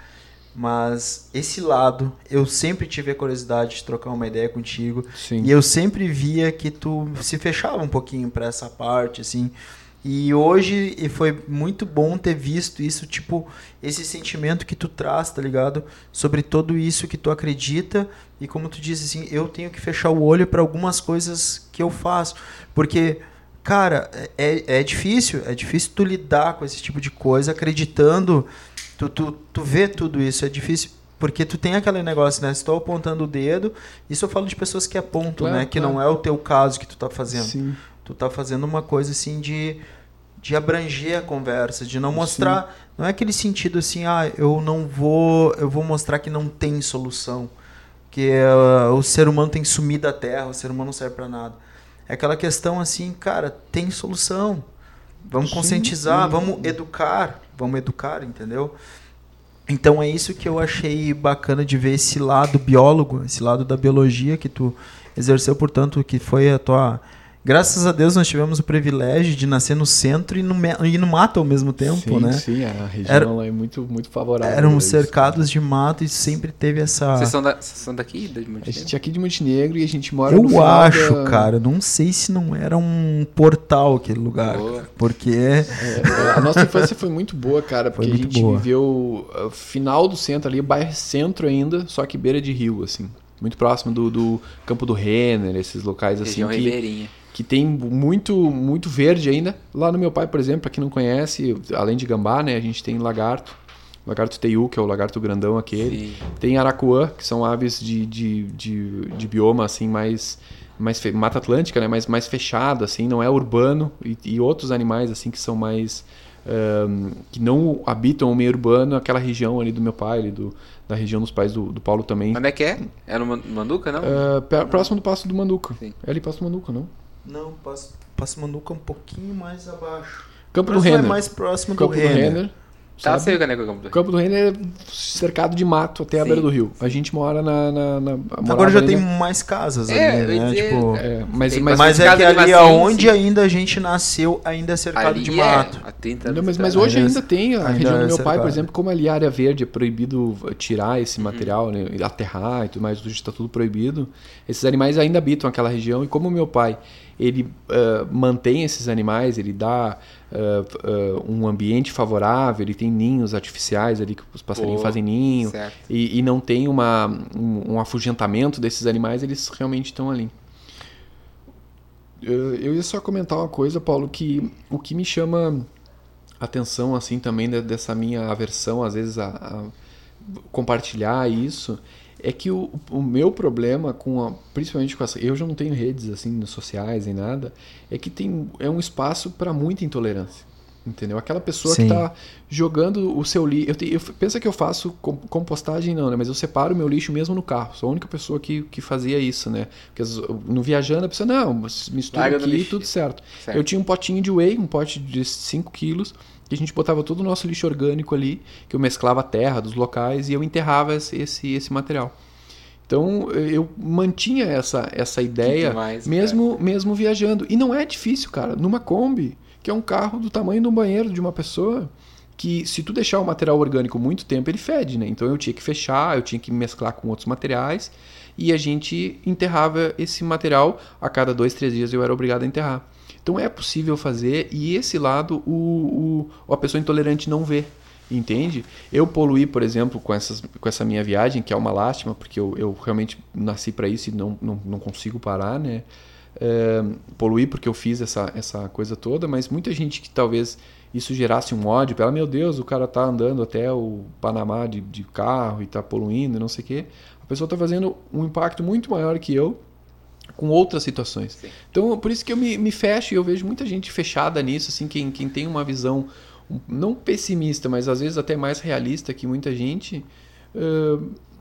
mas esse lado eu sempre tive a curiosidade de trocar uma ideia contigo Sim. e eu sempre via que tu se fechava um pouquinho pra essa parte, assim. E hoje e foi muito bom ter visto isso, tipo, esse sentimento que tu traz, tá ligado? Sobre tudo isso que tu acredita. E como tu disse, assim, eu tenho que fechar o olho pra algumas coisas que eu faço. Porque, cara, é, é difícil. É difícil tu lidar com esse tipo de coisa acreditando. Tu, tu, tu vê tudo isso. É difícil. Porque tu tem aquele negócio, né? Estou apontando o dedo. Isso eu falo de pessoas que apontam, Claro, né? Que claro. não é o teu caso que tu tá fazendo. Sim. Tu tá fazendo uma coisa assim de, de abranger a conversa, de não mostrar. Não é aquele sentido assim, ah, eu não vou. Eu vou mostrar que não tem solução. Que eh, o ser humano tem que sumir da terra, o ser humano não serve pra nada. É aquela questão assim, cara, tem solução. Vamos Sim, conscientizar, sim. vamos educar, vamos educar, entendeu? Então é isso que eu achei bacana de ver esse lado biólogo, esse lado da biologia que tu exerceu, portanto, que foi a tua. Graças a Deus nós tivemos o privilégio de nascer no centro e no, e no mato ao mesmo tempo, sim, né? Sim, a região Era- lá é muito, muito favorável. Éramos isso. cercados de mato e sempre teve essa. Vocês são, da, vocês são daqui? De A gente Montenegro? é aqui de Montenegro e a gente mora no Eu final acho, da- cara, não sei se não era um portal aquele lugar, cara, porque É, a nossa infância foi muito boa, cara, porque Foi a gente boa. viveu o final do centro ali, bairro centro ainda, só que beira de rio, assim. Muito próximo do, do Campo do Renner, esses locais assim Região que, ribeirinha. Que tem muito muito verde ainda. Lá no meu pai, por exemplo, pra quem não conhece, além de gambá, né, a gente tem lagarto. Lagarto teiu, que é o lagarto grandão aquele. Sim. Tem aracuã, que são aves de, de, de, de bioma assim mais mais mata atlântica, né? Mais mais fechado assim, não é urbano e, e outros animais assim que são mais ahn, que não habitam o meio urbano, aquela região ali do meu pai, ali do, da região dos pais do, do Paulo também. Onde é que é? É no Man- Manduca, não? Pé- próximo do Passo do Manduca. Sim. É ali Passo do Manduca, não? Não, Passo, Passo Manuca um pouquinho mais abaixo. Campo do Próximo é Renner. mais próximo Campo do do Renner. Renner. Tá, sabe? sei o que é o campo do O Campo do Renner é cercado de mato até a Sim, beira do rio. A gente mora na. na, na Agora já ali tem na- mais casas É, ali, né? dizer, tipo, É, mas, Tem mas, mas é que ali aonde sim. ainda a gente nasceu, ainda é cercado Ali de é, mato. há 30 Não, mas, mas hoje ainda tem a ainda região do é meu pai, por exemplo, como ali é área verde, é proibido tirar esse Uhum. material, né, aterrar e tudo mais, hoje está tudo proibido. Esses animais ainda habitam aquela região e como o meu pai ele ah, mantém esses animais, ele dá ah, um ambiente favorável, ele tem ninhos artificiais ali que os passarinhos fazem ninho e, e não tem uma, um, um afugentamento desses animais, eles realmente estão ali. Eu, eu ia só comentar uma coisa, Paulo, que o que me chama atenção assim também de- dessa minha aversão às vezes a, a compartilhar isso é que o, o meu problema com a, principalmente com essa eu já não tenho redes assim sociais nem nada é que tem é um espaço para muita intolerância Entendeu? Aquela pessoa Sim. que está jogando o seu lixo. Eu, te- eu pensa que eu faço com- compostagem, não, né? Mas eu separo o meu lixo mesmo no carro. Sou a única pessoa que, que fazia isso, né? Porque no viajando a pessoa, não, mistura Larga aqui e tudo certo. Certo. Eu tinha um potinho de whey, um pote de 5 quilos, que a gente botava todo o nosso lixo orgânico ali, que eu mesclava a terra dos locais e eu enterrava esse, esse, esse material. Então eu mantinha essa, essa ideia demais, mesmo, mesmo viajando. E não é difícil, cara. Numa Kombi, que é um carro do tamanho de um banheiro de uma pessoa, que se tu deixar o material orgânico muito tempo, ele fede, né? Então eu tinha que fechar, eu tinha que mesclar com outros materiais e a gente enterrava esse material a cada dois, três dias eu era obrigado a enterrar. Então é possível fazer e esse lado o, o, a pessoa intolerante não vê. Entende? Eu poluí, por exemplo, com, essas, com essa minha viagem, que é uma lástima, porque eu, eu realmente nasci para isso e não, não, não consigo parar, né? É, poluí porque eu fiz essa, essa coisa toda, mas muita gente que talvez isso gerasse um ódio para ela, meu Deus, o cara tá andando até o Panamá de, de carro e tá poluindo, não sei o quê. A pessoa tá fazendo um impacto muito maior que eu com outras situações. Sim. Então, por isso que eu me, me fecho e eu vejo muita gente fechada nisso, assim, quem, quem tem uma visão um- não pessimista, mas às vezes até mais realista que muita gente, ãh,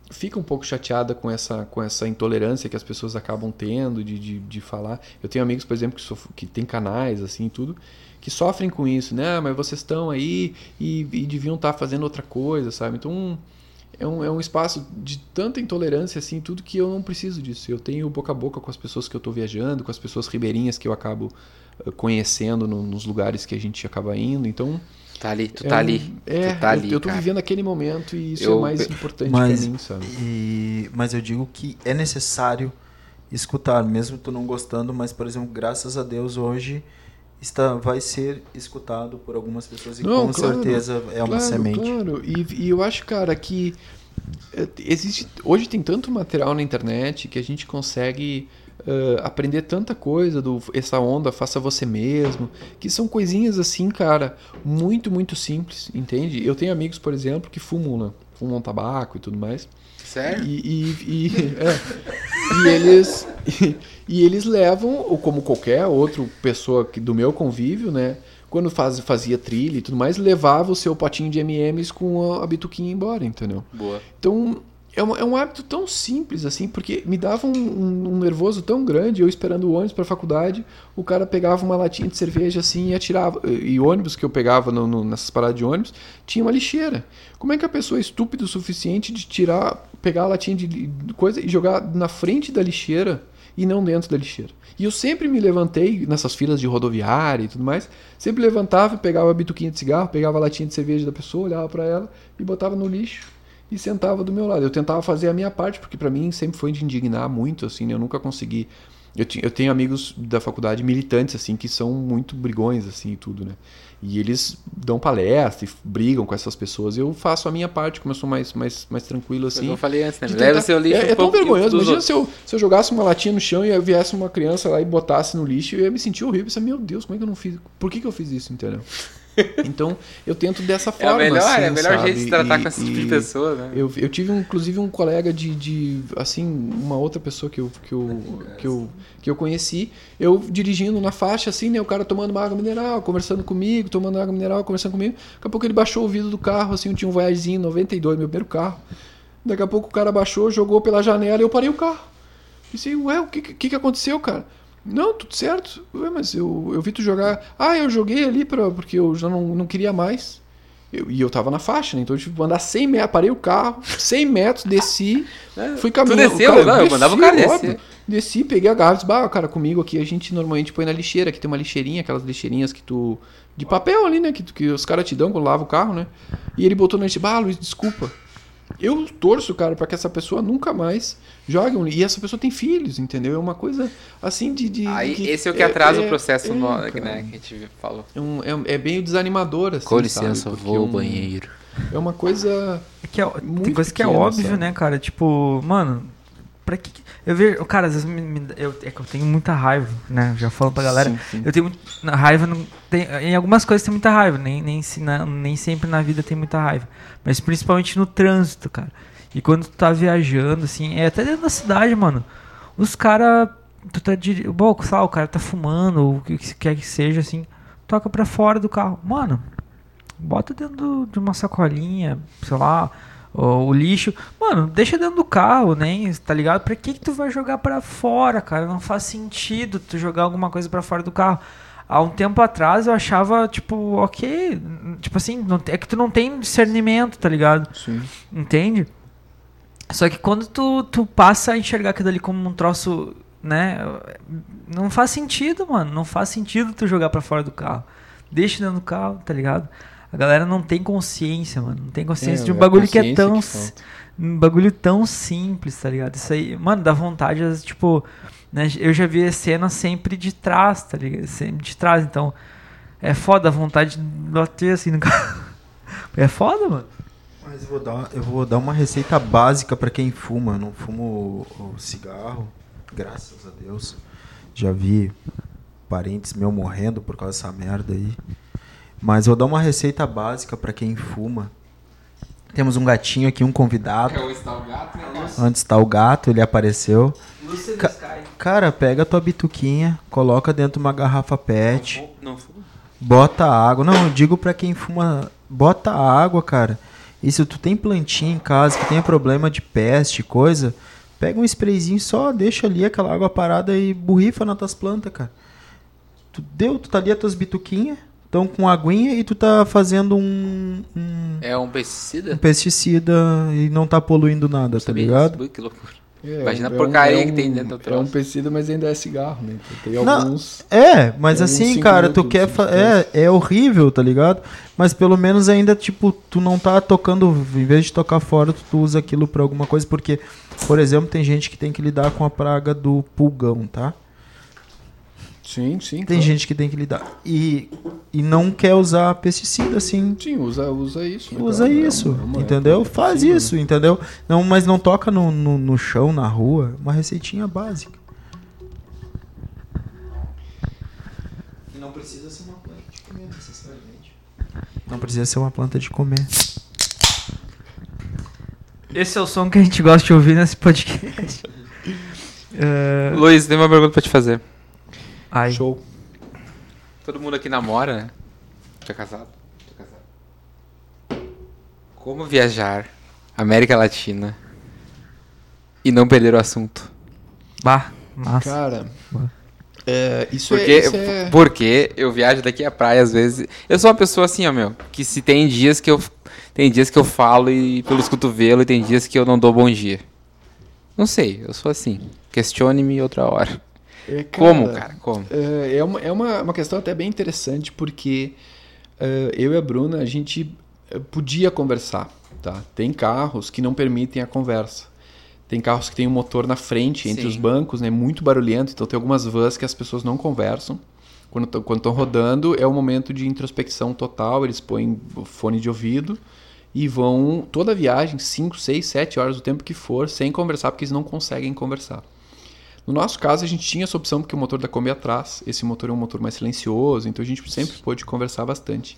fica um pouco chateada com essa, com essa intolerância que as pessoas acabam tendo de, de, de falar. Eu tenho amigos, por exemplo, que, sof- que tem canais, assim, tudo, que sofrem com isso, né? Ah, mas vocês estão aí e, e deviam estar fazendo outra coisa, sabe? Então, é um, é um espaço de tanta intolerância, assim, tudo que eu não preciso disso. Eu tenho boca a boca com as pessoas que eu estou viajando, com as pessoas ribeirinhas que eu acabo eh, conhecendo no- nos lugares que a gente acaba indo. Então, Tá ali, tu é tá um- ali. É, tu tá eu, ali, eu tô cara. vivendo aquele momento e isso Eu- é o mais importante Mas- pra mim, sabe? E, mas eu digo que é necessário escutar, mesmo tu não gostando, mas, por exemplo, graças a Deus hoje está, vai ser escutado por algumas pessoas e Não, com claro, certeza é uma claro, semente. Claro, e, e eu acho, cara, que eh, existe. Hoje tem tanto material na internet que a gente consegue eh, aprender tanta coisa do essa onda, faça você mesmo, que são coisinhas assim, cara, muito, muito simples, entende? Eu tenho amigos, por exemplo, que fumam, né? Fumam tabaco e tudo mais. Sério? E, e, e- é. E eles, e, eles levam, ou como qualquer outra pessoa que, do meu convívio, né? Quando faz, fazia trilha e tudo mais, levava o seu potinho de M&M's com a, a bituquinha embora, entendeu? Boa. Então, é um, é um hábito tão simples, assim, porque me dava um, um- um nervoso tão grande, eu esperando o ônibus para a faculdade, o cara pegava uma latinha de cerveja, assim, e atirava. E ônibus que eu pegava no- no- nessas paradas de ônibus, tinha uma lixeira. Como é que a pessoa é estúpida o suficiente de tirar, pegar a latinha de coisa e jogar na frente da lixeira e não dentro da lixeira? E eu sempre me levantei nessas filas de rodoviária e tudo mais, sempre levantava pegava a bituquinha de cigarro, pegava a latinha de cerveja da pessoa, olhava para ela e botava no lixo e sentava do meu lado. Eu tentava fazer a minha parte, porque para mim sempre foi de indignar muito, assim, né? eu nunca consegui. Eu, eu tenho amigos da faculdade militantes, assim, que são muito brigões, assim, e tudo, né? E eles dão palestra e brigam com essas pessoas. Eu faço a minha parte, como eu sou mais, mais, mais tranquilo, assim. eu falei antes, né? de Leva tentar- seu lixo É, um é tão vergonhoso. Imagina outros. se eu, se eu jogasse uma latinha no chão e viesse uma criança lá e botasse no lixo, eu ia me sentir horrível. Eu ia pensar, meu Deus, como é que eu não fiz? Por que, que eu fiz isso, entendeu? Então, eu tento dessa É forma. o melhor, assim, é o melhor sabe? jeito de se tratar E- com esse tipo de pessoa, né? eu, eu tive, inclusive, um colega de, de, assim, uma outra pessoa que eu, que, eu, que, eu, que eu conheci, eu dirigindo na faixa, assim, né, o cara tomando uma água mineral, conversando comigo, tomando água mineral, conversando comigo. Daqui a pouco ele baixou o vidro do carro, assim, eu tinha um Voyagezinho 92, meu primeiro carro. Daqui a pouco o cara baixou, jogou pela janela e eu parei o carro. E disse, ué, o que, que, que aconteceu, cara? Não, tudo certo. Ué, mas eu, eu vi tu jogar. Ah, eu joguei ali pra, porque eu já não, não queria mais. Eu- e eu tava na faixa, né? Então eu tive que andar 100 metros, parei o carro, 100 metros, desci, É, fui tu caminhando. desceu? Cara, Não, eu mandava o cara descer. Desci, peguei a garrafa e disse, bah, cara, comigo aqui a gente normalmente põe na lixeira, aqui tem uma lixeirinha, aquelas lixeirinhas que tu. De papel ali, né? Que, tu- que os caras te dão quando lava o carro, né? E ele botou na lixeira, bah, Luiz, desculpa. Eu torço, cara, pra que essa pessoa nunca mais jogue um. E essa pessoa tem filhos, entendeu? É uma coisa assim de. de Aí, que- esse é o que atrasa é- o processo é, no- né, que a gente falou. É, um- é, é bem desanimador, assim. Com licença, sabe? Vou ao um- banheiro. É uma coisa. É que é, tem coisa que é óbvio, sabe? né, cara? Tipo, mano, pra que. que- Eu vejo. Cara, às vezes me, me- eu, é que eu tenho muita raiva, né? Já falo pra galera. Sim, sim. Eu tenho muito. na Raiva. Não, tem, em algumas coisas tem muita raiva, nem, nem, se- na- nem sempre na vida tem muita raiva. Mas principalmente no trânsito, cara. E quando tu tá viajando, assim, é até dentro da cidade, mano. Os caras. Tu tá diri... Bom, sei lá, o cara tá fumando, ou o que que quer que seja, assim. toca pra fora do carro. Mano, bota dentro do- de uma sacolinha, sei lá, o, o lixo. Mano, deixa dentro do carro, nem, tá ligado? Pra que que tu vai jogar pra fora, cara? Não faz sentido tu jogar alguma coisa pra fora do carro. Há um tempo atrás eu achava, tipo, ok, tipo assim, não, é que tu não tem discernimento, tá ligado? Sim. Entende? Só que quando tu, tu passa a enxergar aquilo ali como um troço, né? Não faz sentido, mano. Não faz sentido tu jogar pra fora do carro. Deixa dentro do carro, tá ligado? A galera não tem consciência, mano. Não tem consciência É, de um é bagulho que é tão. que um bagulho tão simples, tá ligado? Isso aí, mano, dá vontade, tipo. Né, eu já vi a cena sempre de trás, tá ligado? Sempre de trás, então. É foda a vontade de bater assim no carro. É foda, mano. Mas eu vou dar, eu vou dar uma receita básica pra quem fuma. Eu não fumo cigarro, graças a Deus. Já vi parentes meus morrendo por causa dessa merda aí. Mas eu vou dar uma receita básica pra quem fuma. Temos um gatinho aqui, um convidado. o Stalgato, né? Antes tá o gato, ele apareceu. Ca- Cara, pega a tua bituquinha, coloca dentro de uma garrafa PET. Não fumo. Bota água. Não, eu digo pra quem fuma, bota água, cara. E se tu tem plantinha em casa que tenha problema de peste, coisa, pega um sprayzinho só, deixa ali aquela água parada e borrifa nas tuas plantas, cara. Tu deu, tu tá ali as tuas bituquinhas, estão com aguinha e tu tá fazendo um, um, É um um pesticida? pesticida e não tá poluindo nada, tá Sabia ligado? disso? Ui, Que loucura. É, Imagina a é um- porcaria é que tem um- dentro do É um troço. pesticida, mas ainda é cigarro, né? Então tem Não, alguns. É, mas assim, cara, tu quer. É, é horrível, tá ligado? Mas pelo menos ainda, tipo, tu não tá tocando. Em vez de tocar fora, tu, tu usa aquilo pra alguma coisa. Porque, por exemplo, tem gente que tem que lidar com a praga do pulgão, tá? Sim, sim. Tem claro. gente que tem que lidar. E, e não quer usar pesticida, assim. Sim, usa, usa isso. né, Usa cara? É isso, uma- é uma- entendeu? é Faz isso, entendeu? Não, mas não toca no, no, no chão, na rua. Uma receitinha básica. E não precisa ser uma planta de comer, necessariamente. Não precisa ser uma planta de comer. Esse é o som que a gente gosta de ouvir nesse podcast. É, Luiz, tem uma pergunta pra te fazer. Ai. Show. Todo mundo aqui namora, né? É casado? É casado. Como viajar América Latina e não perder o assunto? Bah, massa. Cara, é, isso, Porque, é, isso é... porque eu viajo daqui à praia às vezes. Eu sou uma pessoa assim, ó, meu, que se tem dias que eu tem dias que eu falo e pelos cotovelos e tem dias que eu não dou bom dia. Não sei, eu sou assim. Questione-me outra hora. É, Como, cara? Como? É, é, uma, é uma, uma questão até bem interessante, porque é, eu e a Bruna, a gente é, podia conversar, tá? Tem carros que não permitem a conversa. Tem carros que tem um motor na frente, entre Sim. os bancos, né? Muito barulhento, então tem algumas vans que as pessoas não conversam. Quando tão- quando estão rodando, é o momento de introspecção total, eles põem fone de ouvido e vão toda a viagem, 5, 6, 7 horas, o tempo que for, sem conversar, porque eles não conseguem conversar. No nosso caso, a gente tinha essa opção porque o motor da Kombi é atrás. Esse motor é um motor mais silencioso, então a gente sempre pôde conversar bastante.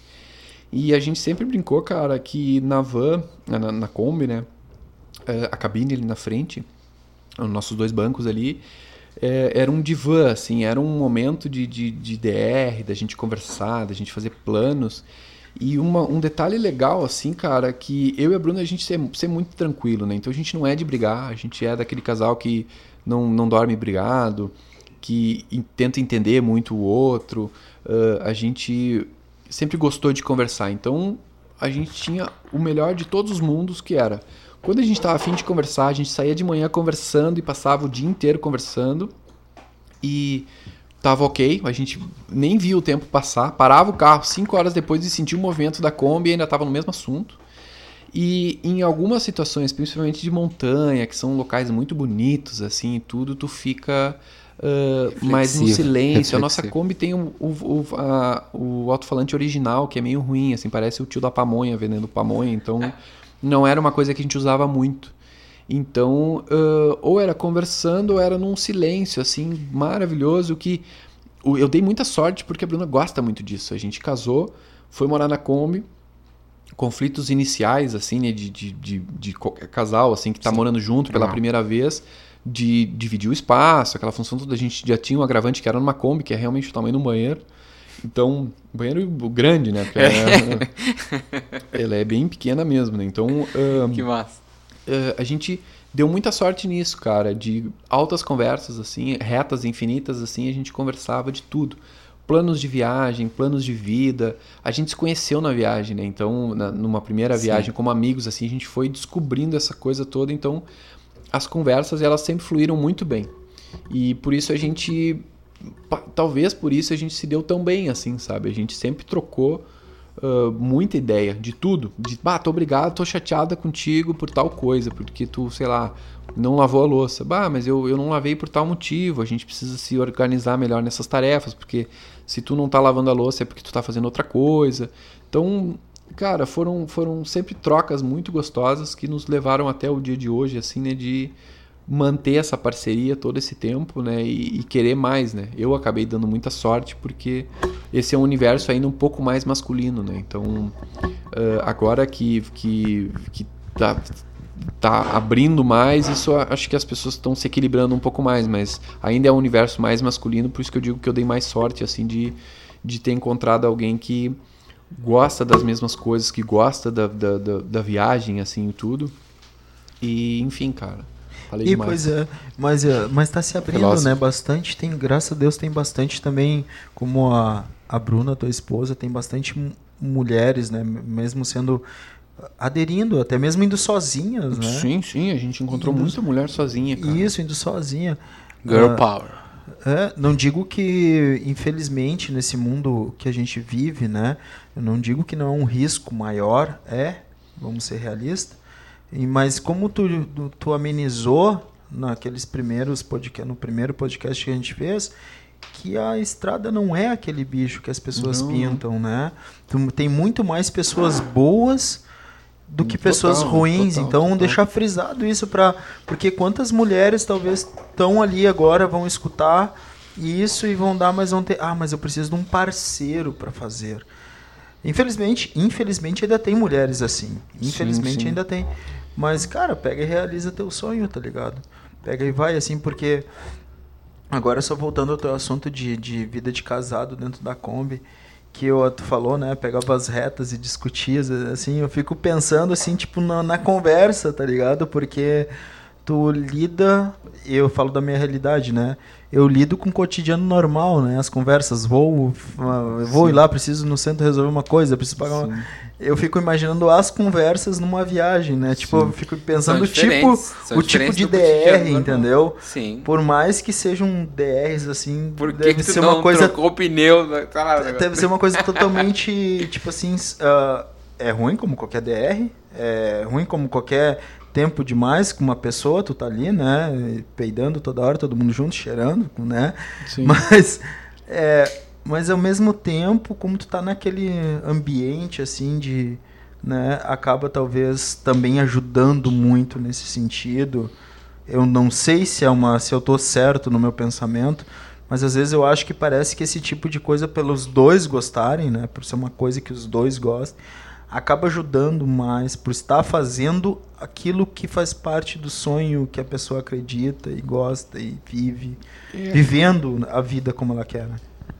E a gente sempre brincou, cara, que na van, na, na Kombi, né? eh, A cabine ali na frente, os nossos dois bancos ali, eh, era um divã, assim, era um momento de, de, de DR, da gente conversar, da gente fazer planos. E uma, um detalhe legal, assim, cara, que eu e a Bruna, a gente ser, ser muito tranquilo, né? Então a gente não é de brigar, a gente é daquele casal que não, não dorme brigado, que en- tenta entender muito o outro. ah, a gente sempre gostou de conversar. Então a gente tinha o melhor de todos os mundos, que era quando a gente estava afim de conversar, a gente saía de manhã conversando e passava o dia inteiro conversando. E tava ok, a gente nem via o tempo passar, parava o carro cinco horas depois e sentia o movimento da Kombi e ainda estava no mesmo assunto. E em algumas situações, principalmente de montanha, que são locais muito bonitos, assim, tudo, tu fica ah, mais no Reflexivo, silêncio. A nossa. Kombi tem o, o, o, a- o alto-falante original, que é meio ruim, assim, parece o tio da pamonha vendendo pamonha, então não era uma coisa que a gente usava muito. Então, ah, ou era conversando, ou era num silêncio, assim, maravilhoso, que eu dei muita sorte porque a Bruna gosta muito disso. A gente casou, foi morar na Kombi, conflitos iniciais, assim, né, de, de, de, de qualquer casal, assim, que tá Sim, morando junto pela primeira vez, de dividir o espaço, aquela função toda. A gente já tinha um agravante que era numa Kombi, que é realmente o tamanho um banheiro. Então, banheiro grande, né? Porque ela, é, ela é bem pequena mesmo, né? Então, ahn, Que massa. eh, a gente deu muita sorte nisso, cara, de altas conversas, assim, retas infinitas, assim, a gente conversava de tudo. Planos de viagem, planos de vida. A gente se conheceu na viagem, né? Então, na- numa primeira viagem, como amigos, assim, a gente foi descobrindo essa coisa toda. Então, as conversas, elas sempre fluíram muito bem. E por isso a gente. Talvez por isso a gente se deu tão bem, assim, sabe? A gente sempre trocou ah, muita ideia de tudo. De, bah, tô obrigado, tô chateada contigo por tal coisa, porque tu, sei lá, não lavou a louça. Bah, mas eu, eu não lavei por tal motivo. A gente precisa se organizar melhor nessas tarefas, porque se tu não tá lavando a louça é porque tu tá fazendo outra coisa. Então, cara, foram, foram sempre trocas muito gostosas que nos levaram até o dia de hoje, assim, né, de manter essa parceria todo esse tempo, né, e, e querer mais, né. Eu acabei dando muita sorte porque esse é um universo ainda um pouco mais masculino, né. Então, ah, agora que que que tá tá abrindo mais, isso acho que as pessoas estão se equilibrando um pouco mais, mas ainda é um universo mais masculino, por isso que eu digo que eu dei mais sorte assim de de ter encontrado alguém que gosta das mesmas coisas, que gosta da, da, da, da viagem, assim, e tudo. E, enfim, cara. Falei E demais. pois é, mas, é, mas tá se abrindo, Filósofo. né? Bastante, tem, graças a Deus, tem bastante também, como a, a Bruna, tua esposa, tem bastante mu- mulheres, né? Mesmo sendo aderindo, até mesmo indo sozinhas, né? Sim, sim, a gente encontrou Indo- muita mulher sozinha, cara. Isso, indo sozinha. Girl Ah, Power. É, não digo que, infelizmente, nesse mundo que a gente vive, né? Eu não digo que não é um risco maior, é, vamos ser realistas. Mas como tu, tu, amenizou naqueles primeiros podcast, no primeiro podcast que a gente fez, que a estrada não é aquele bicho que as pessoas Não. pintam, né? Tem muito mais pessoas boas do que Total, pessoas ruins. total, então total. deixar frisado isso para porque quantas mulheres talvez estão ali agora vão escutar isso e vão dar mas vão ter ah mas eu preciso de um parceiro para fazer. Infelizmente, infelizmente ainda tem mulheres assim. Infelizmente sim. ainda tem. Mas cara, pega e realiza teu sonho, tá ligado? Pega e vai assim porque Agora só voltando ao teu assunto de, de vida de casado dentro da Kombi, que eu, tu falou, né? Pegava as retas e discutia, assim, eu fico pensando assim, tipo, na, na conversa, tá ligado? Porque tu lida, eu falo da minha realidade, né? Eu lido com o cotidiano normal, né? As conversas, vou, ah, vou ir lá, preciso no centro resolver uma coisa, preciso pagar uma... Eu fico imaginando as conversas numa viagem, né? Tipo, eu fico pensando o tipo, o tipo de DR, normal. entendeu? Sim. Por mais que sejam DRs assim, Por que, deve que tu ser não uma coisa trocou o pneu? Sei lá, deve ser uma coisa totalmente tipo assim, ah, é ruim como qualquer DR, é ruim como qualquer tempo demais com uma pessoa, tu tá ali, né, peidando toda hora, todo mundo junto, cheirando, né? Sim. Mas é, mas ao mesmo tempo, como tu tá naquele ambiente assim de, né, acaba talvez também ajudando muito nesse sentido. Eu não sei se é uma, se eu tô certo no meu pensamento, mas às vezes eu acho que parece que esse tipo de coisa pelos dois gostarem, né, por ser uma coisa que os dois gostam, acaba ajudando mais por estar fazendo aquilo que faz parte do sonho que a pessoa acredita e gosta e vive, É, vivendo a vida como ela quer. Né?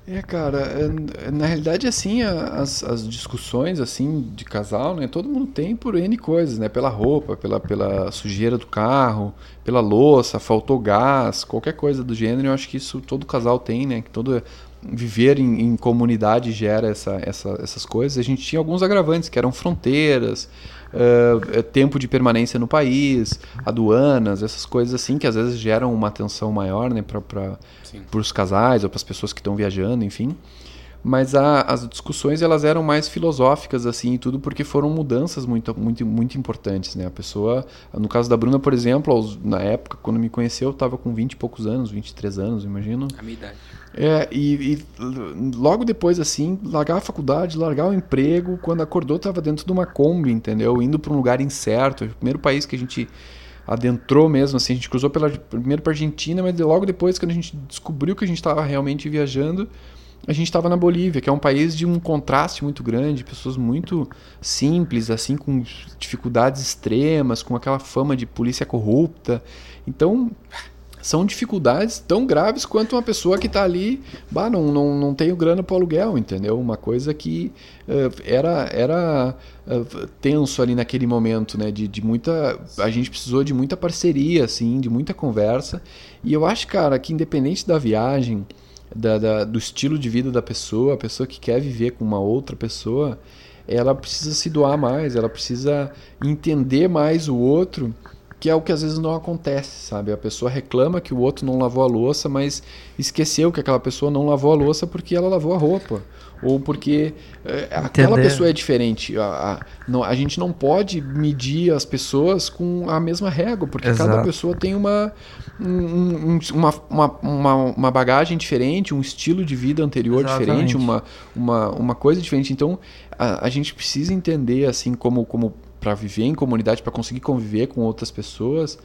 É, cara, é- na realidade, assim, as, as discussões, assim, de casal, né, todo mundo tem por N coisas, né, pela roupa, pela, pela sujeira do carro, pela louça, faltou gás, qualquer coisa do gênero, eu acho que isso todo casal tem, né, que todo viver em, em comunidade gera essa, essa, essas coisas. A gente tinha alguns agravantes, que eram fronteiras, eh, tempo de permanência no país, aduanas, essas coisas assim, que às vezes geram uma atenção maior, né, para os casais ou para as pessoas que estão viajando, enfim. Mas a- as discussões elas eram mais filosóficas assim e tudo porque foram mudanças muito muito muito importantes, né? A pessoa, no caso da Bruna, por exemplo, na época quando me conheceu, eu estava com 20 e poucos anos, 23 anos, imagino. A minha idade. É, e, e logo depois, assim, largar a faculdade, largar o emprego, quando acordou, tava dentro de uma Kombi, entendeu? Indo para um lugar incerto. O primeiro país que a gente adentrou mesmo, assim, a gente cruzou pela, primeiro para Argentina, mas logo depois, quando a gente descobriu que a gente estava realmente viajando, a gente estava na Bolívia, que é um país de um contraste muito grande, pessoas muito simples, assim, com dificuldades extremas, com aquela fama de polícia corrupta. Então, são dificuldades tão graves quanto uma pessoa que está ali, bah, não, não, não tenho grana para aluguel, entendeu? Uma coisa que uh, era, era uh, tenso ali naquele momento, né? De, de muita. A gente precisou de muita parceria, assim, de muita conversa. E eu acho, cara, que independente da viagem, da, da, do estilo de vida da pessoa, a pessoa que quer viver com uma outra pessoa, ela precisa se doar mais, ela precisa entender mais o outro que é o que às vezes não acontece, sabe? A pessoa reclama que o outro não lavou a louça, mas esqueceu que aquela pessoa não lavou a louça porque ela lavou a roupa. Ou porque é, aquela pessoa é diferente. A, a, não, a, gente não pode medir as pessoas com a mesma régua, porque Exato. cada pessoa tem uma, um, uma, uma, uma, uma, bagagem diferente, um estilo de vida anterior Exatamente. diferente, uma, uma, uma coisa diferente. Então, a, a gente precisa entender, assim, como, como para viver em comunidade, para conseguir conviver com outras pessoas,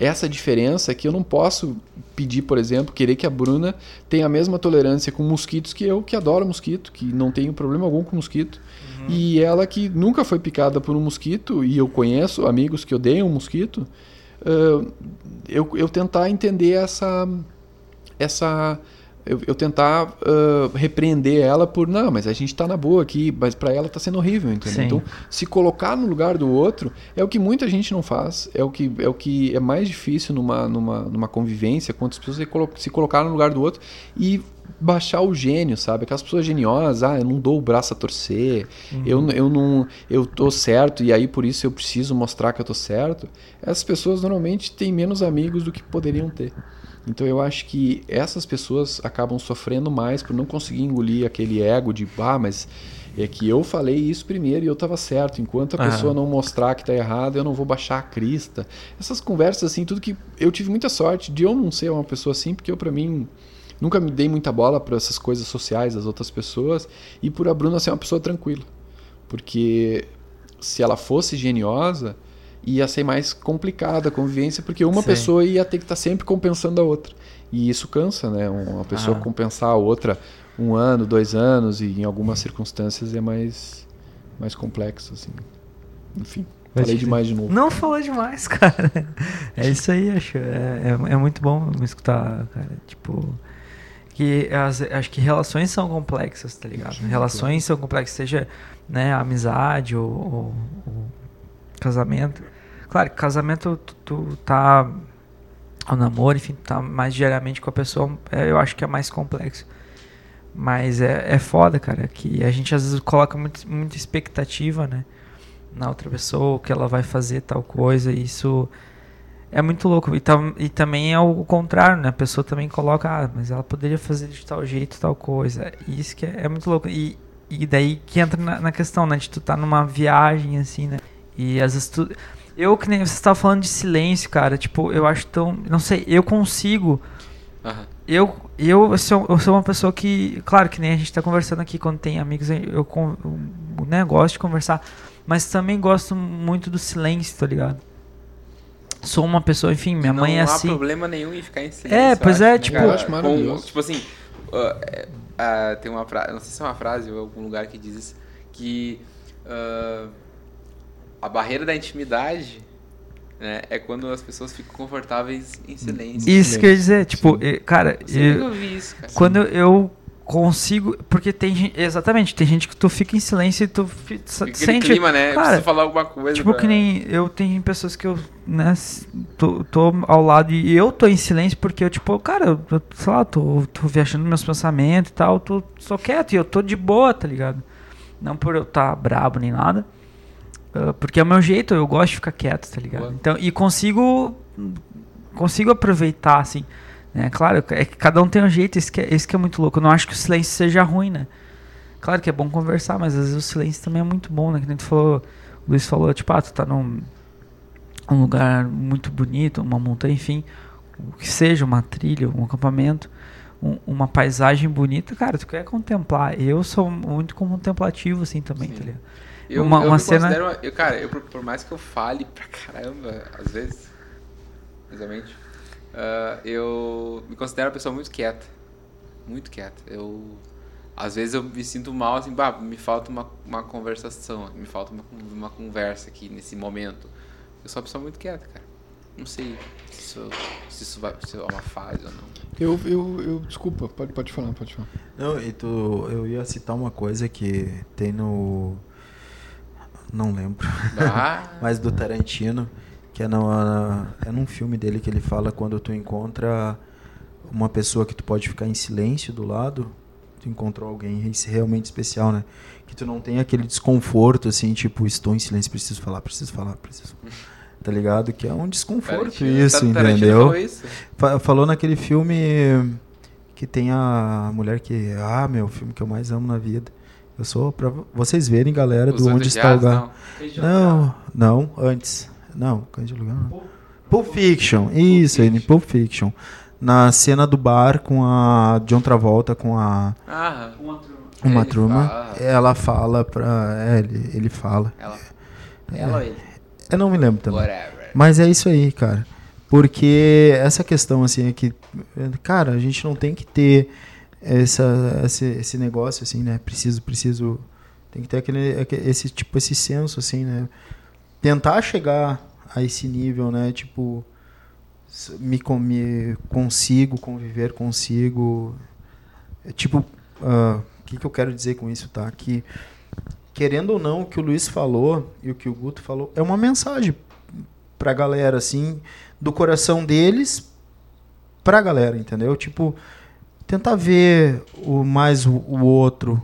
essa diferença é que eu não posso pedir, por exemplo, querer que a Bruna tenha a mesma tolerância com mosquitos que eu, que adoro mosquito, que não tenho problema algum com mosquito. Uhum. E ela que nunca foi picada por um mosquito, e eu conheço amigos que odeiam mosquito, uh, eu, eu tentar entender essa, essa eu, eu tentar uh, repreender ela por, não, mas a gente está na boa aqui, mas para ela está sendo horrível, entendeu? Sim. Então, se colocar no lugar do outro é o que muita gente não faz, é o que é, o que é mais difícil numa, numa, numa convivência, quando as pessoas se colocar no lugar do outro e baixar o gênio, sabe? Aquelas pessoas geniosas, ah, eu não dou o braço a torcer, uhum. eu, eu não eu tô certo e aí por isso eu preciso mostrar que eu tô certo. Essas pessoas normalmente têm menos amigos do que poderiam ter. Então eu acho que essas pessoas acabam sofrendo mais por não conseguir engolir aquele ego de, ah, mas é que eu falei isso primeiro e eu estava certo. Enquanto a uhum. pessoa não mostrar que está errado, eu não vou baixar a crista. Essas conversas assim, tudo que eu tive muita sorte de eu não ser uma pessoa assim, porque eu para mim nunca me dei muita bola para essas coisas sociais das outras pessoas e por a Bruna ser uma pessoa tranquila. Porque se ela fosse geniosa, ia ser mais complicada a convivência, porque uma Sim. pessoa ia ter que estar tá sempre compensando a outra. E isso cansa, né? Uma pessoa ah. compensar a outra um ano, dois anos, e em algumas circunstâncias é mais, mais complexo, assim. Enfim. Falei demais de novo. Não falou demais, cara. É isso aí, acho. É, é, é muito bom me escutar, cara. Tipo, que as, acho que relações são complexas, tá ligado? Relações são complexas, seja né, amizade ou, ou, ou casamento. Claro, casamento tu, tu tá. O namoro, enfim, tá mais diariamente com a pessoa, é, eu acho que é mais complexo. Mas é, é foda, cara, que a gente às vezes coloca muito, muita expectativa, né? Na outra pessoa, que ela vai fazer tal coisa, e isso é muito louco. E, tam, e também é o contrário, né? A pessoa também coloca, ah, mas ela poderia fazer de tal jeito, tal coisa. E isso que é, é muito louco. E, e daí que entra na, na, questão, né? De tu tá numa viagem, assim, né? E às vezes tu. Eu, que nem você estava falando de silêncio, cara, tipo, eu acho tão. Não sei, eu consigo. Uhum. Eu, eu, sou, eu sou uma pessoa que. Claro que nem a gente está conversando aqui quando tem amigos, eu, eu, eu né, gosto de conversar. Mas também gosto muito do silêncio, tá ligado? Sou uma pessoa, enfim, minha não mãe é assim. Não há problema nenhum em ficar em silêncio. É, pois é, tipo. eu acho maravilhoso. Com, tipo assim, uh, uh, tem uma frase, não sei se é uma frase ou algum lugar que diz isso, que. Uh, a barreira da intimidade né, é quando as pessoas ficam confortáveis em silêncio. Isso quer dizer, tipo, cara, eu, eu isso, cara. quando eu consigo, porque tem exatamente, tem gente que tu fica em silêncio e tu fica sente clima, né? Cara, falar alguma coisa. Tipo pra... que nem eu tenho pessoas que eu, né, tô, tô, ao lado e eu tô em silêncio porque eu tipo, cara, eu, sei lá, tô, tô viajando meus pensamentos e tal, tô só quieto e eu tô de boa, tá ligado? Não por eu estar tá brabo nem nada. Uh, porque é o meu jeito, eu gosto de ficar quieto, tá ligado? Então, e consigo consigo aproveitar, assim. Né? Claro, é que cada um tem um jeito, isso que, é, isso que é muito louco. Eu não acho que o silêncio seja ruim, né? Claro que é bom conversar, mas às vezes o silêncio também é muito bom, né? Que nem tu falou, o Luiz falou, tipo, ah, tu tá num um lugar muito bonito, uma montanha, enfim, o que seja, uma trilha, um acampamento, um, uma paisagem bonita, cara, tu quer contemplar. Eu sou muito contemplativo, assim, também, Sim. tá ligado? Eu, uma, eu uma cena. Eu, cara, eu, por mais que eu fale pra caramba, às vezes, exatamente, uh, eu me considero uma pessoa muito quieta. Muito quieta. Eu. Às vezes eu me sinto mal, assim, bah, me falta uma, uma conversação, me falta uma, uma conversa aqui nesse momento. Eu sou uma pessoa muito quieta, cara. Não sei se isso, se isso vai se é uma fase ou não. Eu, eu, eu, desculpa, pode, pode falar, pode falar. Não, e tu, eu ia citar uma coisa que tem no. Não lembro. Ah, Mas do Tarantino, que é, no, é num filme dele que ele fala quando tu encontra uma pessoa que tu pode ficar em silêncio do lado, tu encontrou alguém esse realmente especial, né? Que tu não tem aquele desconforto, assim, tipo, estou em silêncio, preciso falar, preciso falar, preciso. Tá ligado? Que é um desconforto Tarantino- isso, Tarantino entendeu? falou isso? Fa- Falou naquele filme que tem a mulher que. Ah, meu, filme que eu mais amo na vida. Eu sou pra vocês verem, galera, Os do Onde Está o Gato. Não, não, antes. Não, Cães de Lugar. não. Pulp Fiction, isso aí, em Pulp Fiction. Na cena do bar com a John Travolta com a Ah, uma Ele turma, fala. ela fala pra. É, ele, ele fala. ela. Ela ou ele? Eu não me lembro também. Whatever. Mas é isso aí, cara. Porque essa questão, assim, é que, cara, a gente não tem que ter essa, esse, esse negócio, assim, né? Preciso, preciso. Tem que ter aquele, aque- esse, tipo, esse senso, assim, né? Tentar chegar a esse nível, né? Tipo, me, me consigo conviver consigo. É, tipo, ah, o que, que eu quero dizer com isso, tá? Que, querendo ou não, o que o Luiz falou e o que o Guto falou é uma mensagem pra galera, assim, do coração deles pra galera, entendeu? Tipo, tentar ver o mais o, o outro,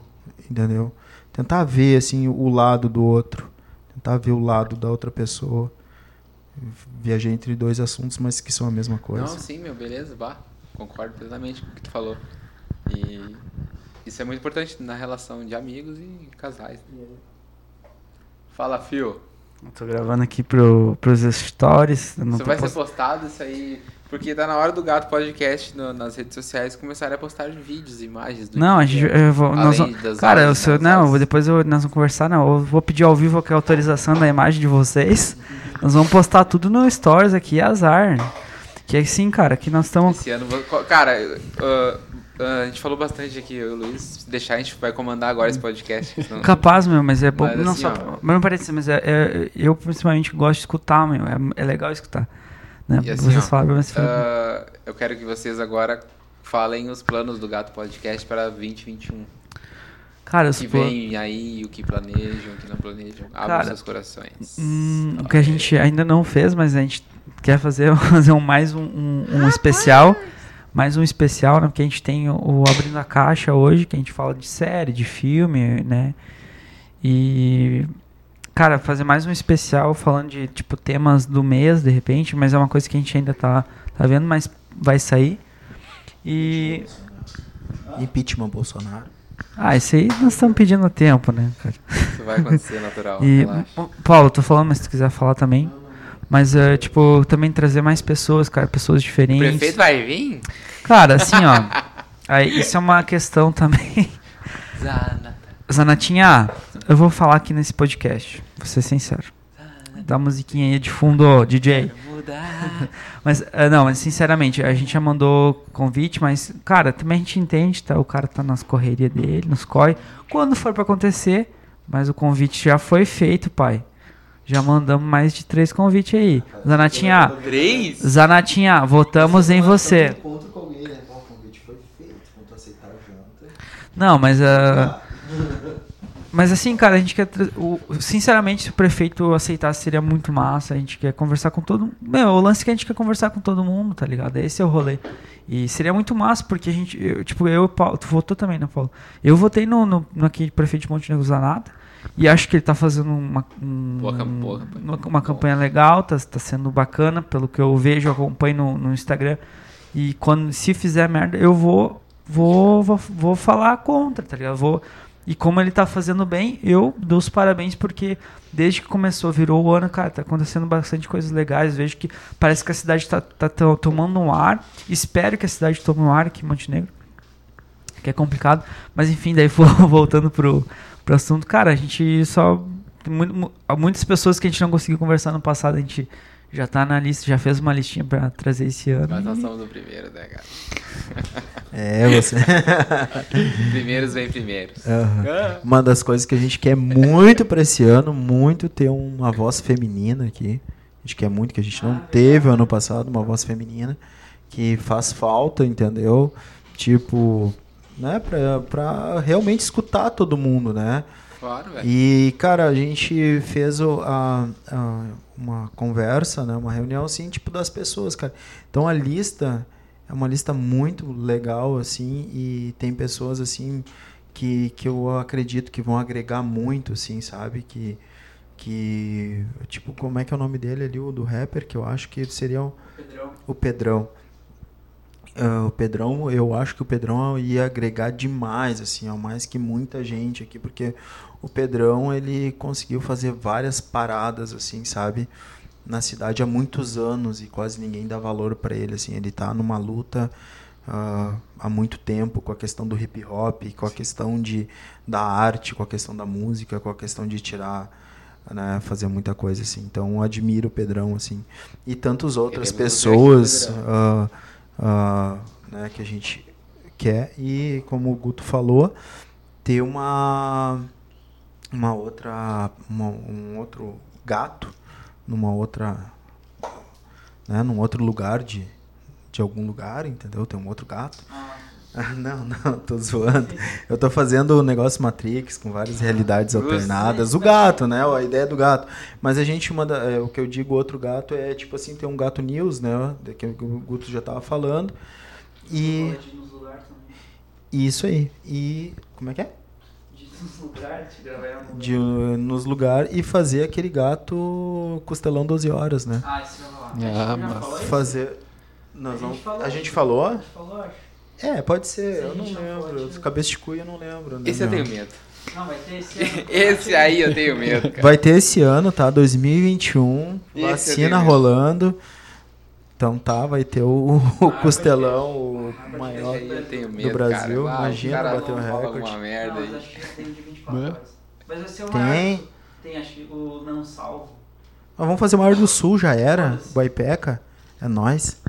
entendeu? Tentar ver, assim, o lado do outro. Tentar ver o lado da outra pessoa. Viajei entre dois assuntos, mas que são a mesma coisa. Não, sim, meu, beleza, vá. Concordo plenamente com o que tu falou. E isso é muito importante na relação de amigos e casais. Fala, Fio. Tô gravando aqui pro, pros stories. Isso vai ser post- postado isso aí. Porque tá na hora do Gato Podcast no- nas redes sociais começarem a postar vídeos, imagens do Não, a gente. Eu vou, nós vamos- cara, eu sou, não, depois eu, nós vamos conversar, não. Eu vou pedir ao vivo a autorização da imagem de vocês. Nós vamos postar tudo no Stories aqui, azar. Que assim, cara, que nós estamos. Esse ano, cara, uh, uh, a gente falou bastante aqui, eu e o Luiz. Se deixar, a gente vai comandar agora esse podcast. senão- Capaz, meu, mas é bom. Mas não assim, só. ó. Mas não parece, mas é, é- eu principalmente gosto de escutar, meu. É, é legal escutar. Né? E assim, Vocês ó, falaram, mas uh, eu quero que vocês agora falem os planos do Gato Podcast para 2021. Cara, O os que pla- vem aí, o que planejam, o que não planejam. Abram Cara, seus corações. Hum, o que a gente ainda não fez, mas a gente quer fazer, fazer um, mais um, um, um especial. Mais um especial, né? Porque a gente tem o, o Abrindo a Caixa hoje, que a gente fala de série, de filme, né? E. Cara, fazer mais um especial falando de, tipo, temas do mês, de repente, mas é uma coisa que a gente ainda tá, tá vendo, mas vai sair. E. Impeachment Bolsonaro. Ah, isso aí nós estamos pedindo tempo, né, cara? Isso vai acontecer natural, E, relaxa. Paulo, tô falando, mas se tu quiser falar também. Mas, é, tipo, também trazer mais pessoas, cara, pessoas O diferentes. prefeito vai vir? Cara, assim, ó. aí, isso é uma questão também. Zanata. Zanatinha, eu vou falar aqui nesse podcast, vou ser sincero. Dá a musiquinha aí de fundo, DJ. Mudar. Mas, é, não, mas sinceramente, a gente já mandou convite, mas, cara, também a gente entende, tá? O cara tá nas correrias dele, nos corre. Quando for pra acontecer, mas o convite já foi feito, pai. Já mandamos mais de três convites aí. Zanatinha, Três? Zanatinha, votamos em você. Né? Não, mas ah, Mas assim, cara, a gente quer. o- sinceramente, se o prefeito aceitasse, seria muito massa. A gente quer conversar com todo mundo. Meu, o lance é que a gente quer conversar com todo mundo, tá ligado? Esse é o rolê. E seria muito massa, porque a gente. eu, tipo, eu e Paulo. Tu votou também, né, Paulo? Eu votei no, no, no aqui prefeito de Montenegro Zanata. E acho que ele tá fazendo uma, um- uma, uma campanha legal, tá, tá sendo bacana, pelo que eu vejo, acompanho no, no Instagram. E quando se fizer merda, eu vou vou, vou, vou falar contra, tá ligado? Vou, e como ele tá fazendo bem, eu dou os parabéns porque desde que começou, virou o ano, cara, tá acontecendo bastante coisas legais. Vejo que parece que a cidade tá, tá to- tomando um ar. Espero que a cidade tome um ar aqui em Montenegro, que é complicado. Mas enfim, daí vo- voltando pro, pro assunto, cara, a gente só. tem mu- mu- muitas pessoas que a gente não conseguiu conversar no passado, a gente já tá na lista, já fez uma listinha pra trazer esse ano. Mas nós somos do primeiro, né, cara? É, você. Primeiros vem primeiros. Aham. Uma das coisas que a gente quer muito pra esse ano, muito ter uma voz feminina aqui. A gente quer muito, que a gente não teve ano passado, uma voz feminina, que faz falta, entendeu? Tipo, né, pra, pra realmente escutar todo mundo, né? Claro, velho. E, cara, a gente fez o- a, a- uma conversa, né? Uma reunião, assim, tipo, das pessoas, cara. Então, a lista é uma lista muito legal, assim, e tem pessoas, assim, que, que eu acredito que vão agregar muito, assim, sabe? Que, que, tipo, como é que é o nome dele ali, o do rapper, que eu acho que seria o, o Pedrão. Ah, o Pedrão, eu acho que o Pedrão ia agregar demais, assim, ó, mais que muita gente aqui, porque o Pedrão, ele conseguiu fazer várias paradas, assim, sabe? Na cidade há muitos anos e quase ninguém dá valor para ele, assim. Ele tá numa luta ah, há muito tempo com a questão do hip hop, com a questão de, da arte, com a questão da música, com a questão de tirar, né, fazer muita coisa, assim. Então, eu admiro o Pedrão, assim. E tantas outras Queremos pessoas Ah, ah, né, que a gente quer. E, como o Guto falou, ter uma uma outra uma- um outro gato numa outra né num outro lugar de de algum lugar entendeu? Tem um outro gato Ah, não não tô zoando eu tô fazendo o negócio Matrix com várias realidades Justo. alternadas o gato né a ideia do gato mas a gente manda é, o que eu digo outro gato é tipo assim tem um gato news né que o Guto já tava falando e isso aí e como é que é de, uh, nos lugares e fazer aquele gato costelão 12 horas, né? Ah, isso eu vou falar. Ah, A gente já massa. falou isso? Fazer. Nós A gente vamos- falou. a gente falou? A gente falou, acho. É, pode ser, Se a eu não lembro. pode- Cabeça de cuia eu não lembro. né, Esse eu tenho medo. Não, vai ter esse ano. Esse aí eu tenho medo, cara. Vai ter esse ano, tá? 2021. Esse vacina rolando. Então tá, vai ter o, o Ah, costelão, o Ah, maior. Medo, Brasil, cara. Imagina o cara bater um recorde. alguma merda Não, aí. mas acho que já tem de 24 Né? horas. Mas vai ser o Tem. maior. Tem, acho que o não salvo. Mas vamos fazer o maior do sul, já era. Guaipeca. É nóis.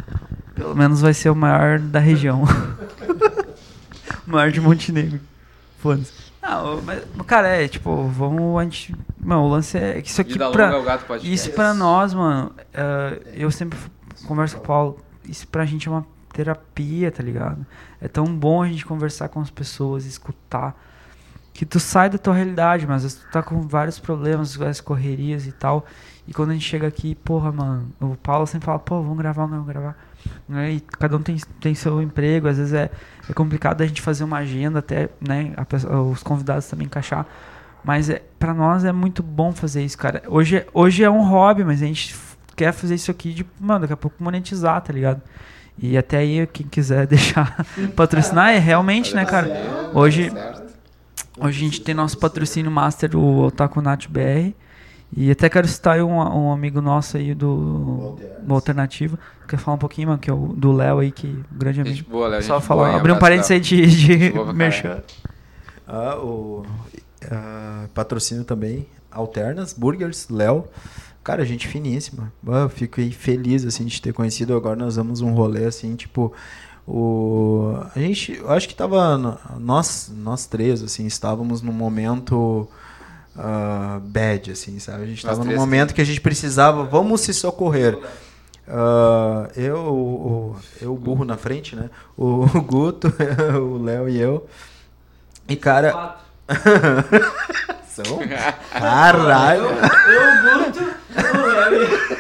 Pelo menos vai ser o maior da região. o maior de Montenegro. Foda-se. Não, mas, cara, é tipo, vamos. A gente, mano, o lance é que isso aqui pra. é. Isso pra nós, mano, é, eu sempre converso com o Paulo, isso pra gente é uma terapia, tá ligado? É tão bom a gente conversar com as pessoas, escutar, que tu sai da tua realidade, mas às vezes tu tá com vários problemas, várias correrias e tal, e quando a gente chega aqui, porra, mano, o Paulo sempre fala, pô, vamos gravar, vamos gravar. Né? E cada um tem, tem seu emprego, às vezes é, é complicado a gente fazer uma agenda, até né, pessoa- os convidados também encaixar. Mas é, para nós é muito bom fazer isso, cara. Hoje, é- hoje é um hobby, mas a gente quer fazer isso aqui de, mano, daqui a pouco monetizar, tá ligado? E até aí, quem quiser deixar patrocinar, é realmente, né, cara? Hoje, hoje a gente tem nosso patrocínio master, o Otaku Nat BR. E até quero citar aí um, um amigo nosso aí do, do Alternativo. Quer falar um pouquinho, mano, que é o do Léo aí, que é um grande amigo. Gente boa, Léo. Só gente falar, boa, abrir um parênteses aí de, de merchan. Ah, o ah, patrocínio também, Alternas, Burgers, Léo. Cara, gente finíssima. Ah, Eu fiquei feliz assim de ter conhecido. Agora nós vamos um rolê assim, tipo o a gente, eu acho que tava nós nós três assim, estávamos num momento ah, bad assim, sabe? A gente estava num momento que a gente precisava, vamos se socorrer. Ah, eu, o, eu, o burro na frente, né? O, Guto, o Léo e eu. E cara, são caralho. Eu, Guto, o Léo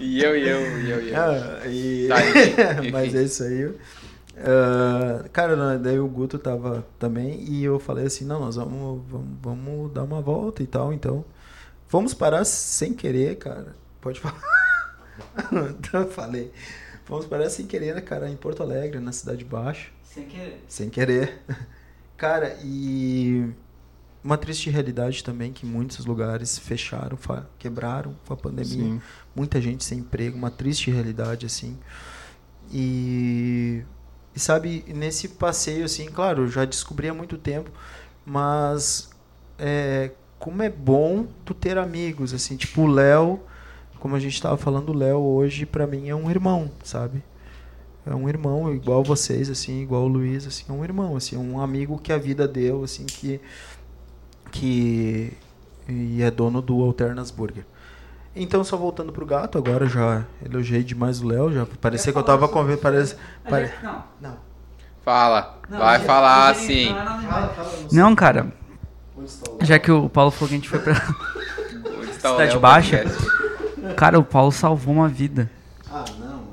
E eu, e eu, e eu, e eu. Ah, e- Tá, enfim, Mas é isso aí. Ah, cara, não, daí o Guto tava também e eu falei assim, não, nós vamos, vamos, vamos dar uma volta e tal, então. Vamos parar sem querer, cara. Pode falar. então eu falei. Vamos parar sem querer, né, cara, em Porto Alegre, na Cidade Baixa. Sem querer. Sem querer. Cara, e uma triste realidade também que muitos lugares fecharam, quebraram com a pandemia. Sim. Muita gente sem emprego, uma triste realidade assim. E, e sabe, nesse passeio assim, claro, eu já descobri há muito tempo, mas é, como é bom tu ter amigos assim, tipo o Léo, como a gente estava falando, o Léo hoje pra mim é um irmão, sabe? É um irmão igual vocês, assim, igual o Luiz, assim, é um irmão, assim, um amigo que a vida deu, assim, que que e é dono do Alternas Burger. Então, só voltando pro gato, agora já elogiei demais o Léo, já parecia que eu tava conversando. Parece, pare... Não, Não. Fala. não, Vai gente, falar gente, assim. não é cara, já que o Paulo falou que a gente foi pra. Cidade Léo Baixa? Podcast? Cara, o Paulo salvou uma vida. Ah, não, mano.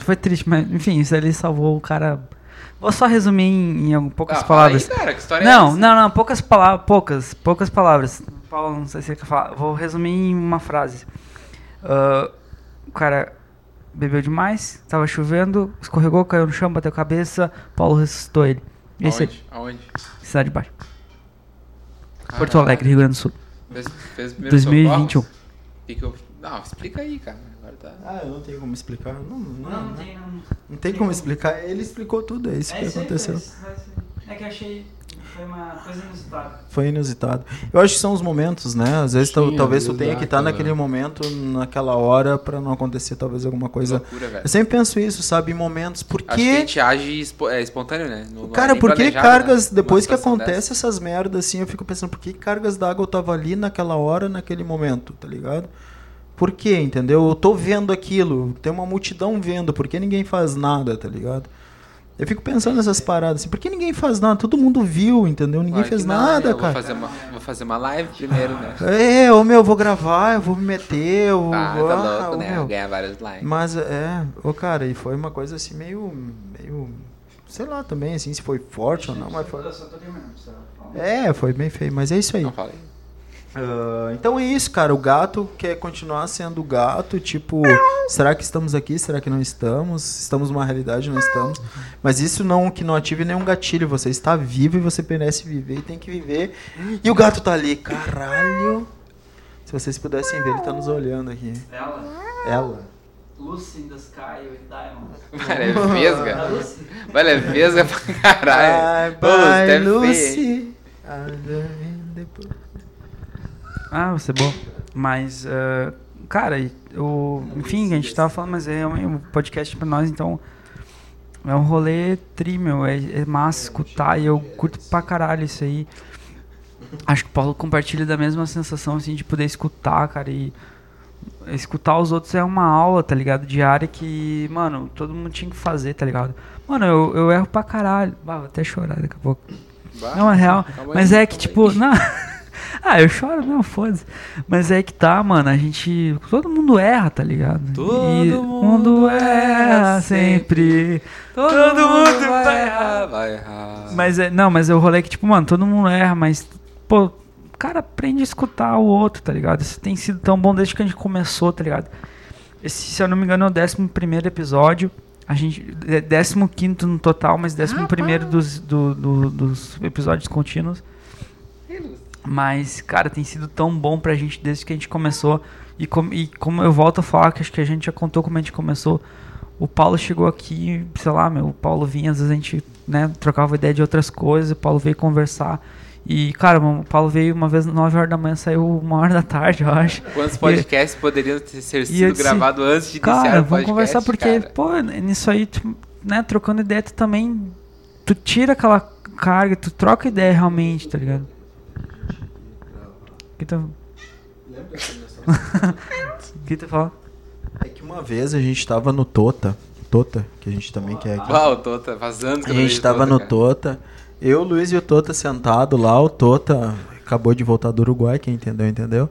Foi triste, mas enfim, isso ele salvou o cara. Vou só resumir em, em poucas Ah, fala aí, palavras. cara, que história é não, essa? não, não, poucas palavras, poucas, poucas palavras. Paulo, não sei se você quer falar. Vou resumir em uma frase. Ah, o cara bebeu demais, tava chovendo, escorregou, caiu no chão, bateu a cabeça, Paulo ressuscitou ele. Esse aí, Aonde? Aonde? Cidade Baixa. Porto Caralho. Alegre, Rio Grande do Sul. Fez, fez primeiro 2021. socorros? Que que eu- Não, explica aí, cara. Agora tá... Ah, eu não tenho como explicar. Não, não, não, não tem como explicar. Ele explicou tudo, é isso que aconteceu. É que eu achei. Foi uma coisa inusitada. Foi inusitado. Eu acho que são os momentos, né? Às vezes Sim, talvez tu vezes tenha que estar aquela- naquele momento, naquela hora, pra não acontecer talvez alguma coisa. Loucura. Eu sempre penso isso, sabe? Em momentos. Por Acho que a gente age espo- é, espontâneo, né? É Cara, por que planejado, cargas, né? depois que acontece essas merdas assim, eu fico pensando, por que cargas d'água eu tava ali naquela hora, naquele momento, tá ligado? Por quê, entendeu? Eu tô vendo aquilo, tem uma multidão vendo, por que ninguém faz nada, tá ligado? Eu fico pensando nessas paradas assim, por que ninguém faz nada? Todo mundo viu, entendeu? Ninguém Claro fez não, nada, eu cara. Vou fazer, uma, vou fazer uma live primeiro, né? É, ô meu, eu vou gravar, eu vou me meter, eu Ah, vou. tá ah, louco, ô, né? meu. Ganhar vários likes. Mas é, ô cara, e foi uma coisa assim meio. meio. sei lá também, assim, se foi forte ou não, mas foi. É, foi bem feio, mas é isso aí. Não falei. Ah, então é isso, cara. O gato quer continuar sendo gato. Tipo, será que estamos aqui? Será que não estamos? Estamos numa realidade, não estamos. Mas isso não que não ative nenhum gatilho. Você está vivo e você merece viver e tem que viver. E o gato tá ali, caralho. Se vocês pudessem ver, ele tá nos olhando aqui. Ela, Ela. Lucy in the Sky with Diamonds. Mano, é vesga. Mano, é vesga pra caralho. Bye, Ô, bye, hein? Lucy. Ah, você é bom. Mas, ah, cara, e o, enfim, a gente tava falando, mas é um, um podcast pra nós, então é um rolê tri, meu. É, é massa escutar e eu curto pra caralho isso aí. Acho que o Paulo compartilha da mesma sensação, assim, de poder escutar, cara, e escutar os outros é uma aula, tá ligado? Diária que, mano, todo mundo tinha que fazer, tá ligado? Mano, eu, eu erro pra caralho. Bah, vou até chorar daqui a pouco. Bah, Não, é real. Mas é que, tipo, não. ah, eu choro mesmo, foda-se. Mas é que tá, mano, a gente. Todo mundo erra, tá ligado? Todo E mundo erra sempre. Todo, mundo vai errar, vai errar. Mas é. Não, mas é o rolê que, tipo, mano, todo mundo erra, mas. Pô, o cara aprende a escutar o outro, tá ligado? Isso tem sido tão bom desde que a gente começou, tá ligado? Esse, se eu não me engano, é o 11 episódio. A gente. é 15 no total, mas 11 dos, do, do- dos episódios contínuos. Mas, cara, tem sido tão bom pra gente desde que a gente começou. E, com, e como eu volto a falar, que acho que a gente já contou como a gente começou. O Paulo chegou aqui, sei lá, meu, o Paulo vinha, às vezes a gente, né, trocava ideia de outras coisas, o Paulo veio conversar. E, cara, o Paulo veio uma vez às 9 horas da manhã, saiu uma hora da tarde, eu acho. Quantos podcasts poderiam ter sido disse, gravados antes de iniciar Cara, o vamos podcast, conversar porque, cara? pô, nisso aí, tu, né, trocando ideia, tu também. Tu tira aquela carga, tu troca ideia realmente, tá ligado? O que tu, o que tu fala? É que uma vez a gente tava no Tota. Tota, que a gente também quer aqui. Uau, tô tá vazando. que A gente tava Tota, no cara. Tota. Eu, o Luiz e o Tota sentado lá. O Tota acabou de voltar do Uruguai, quem entendeu, entendeu.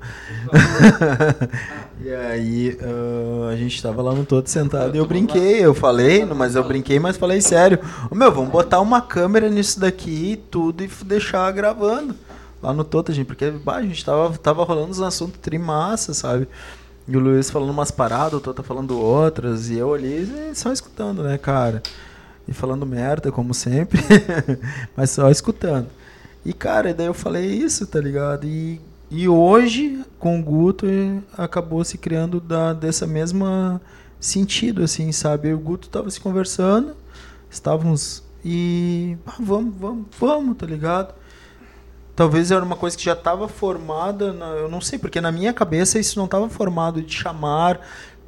e aí ah, a gente tava lá no Tota sentado e eu brinquei. Eu falei, mas eu brinquei, mas falei sério. Ô, meu, vamos botar uma câmera nisso daqui e tudo e deixar gravando. Lá no Tota, gente, porque bah, a gente tava, tava rolando uns assuntos trimassa, sabe? E o Luiz falando umas paradas, o Tota falando outras, e eu ali só escutando, né, cara? E falando merda, como sempre, mas só escutando. E, cara, daí eu falei isso, tá ligado? E, e hoje, com o Guto, acabou se criando da, dessa mesma sentido, assim, sabe? Eu e o Guto tava se conversando, estávamos e... ah, vamos, vamos, vamos, tá ligado? Talvez era uma coisa que já estava formada, na- eu não sei, porque na minha cabeça isso não estava formado de chamar.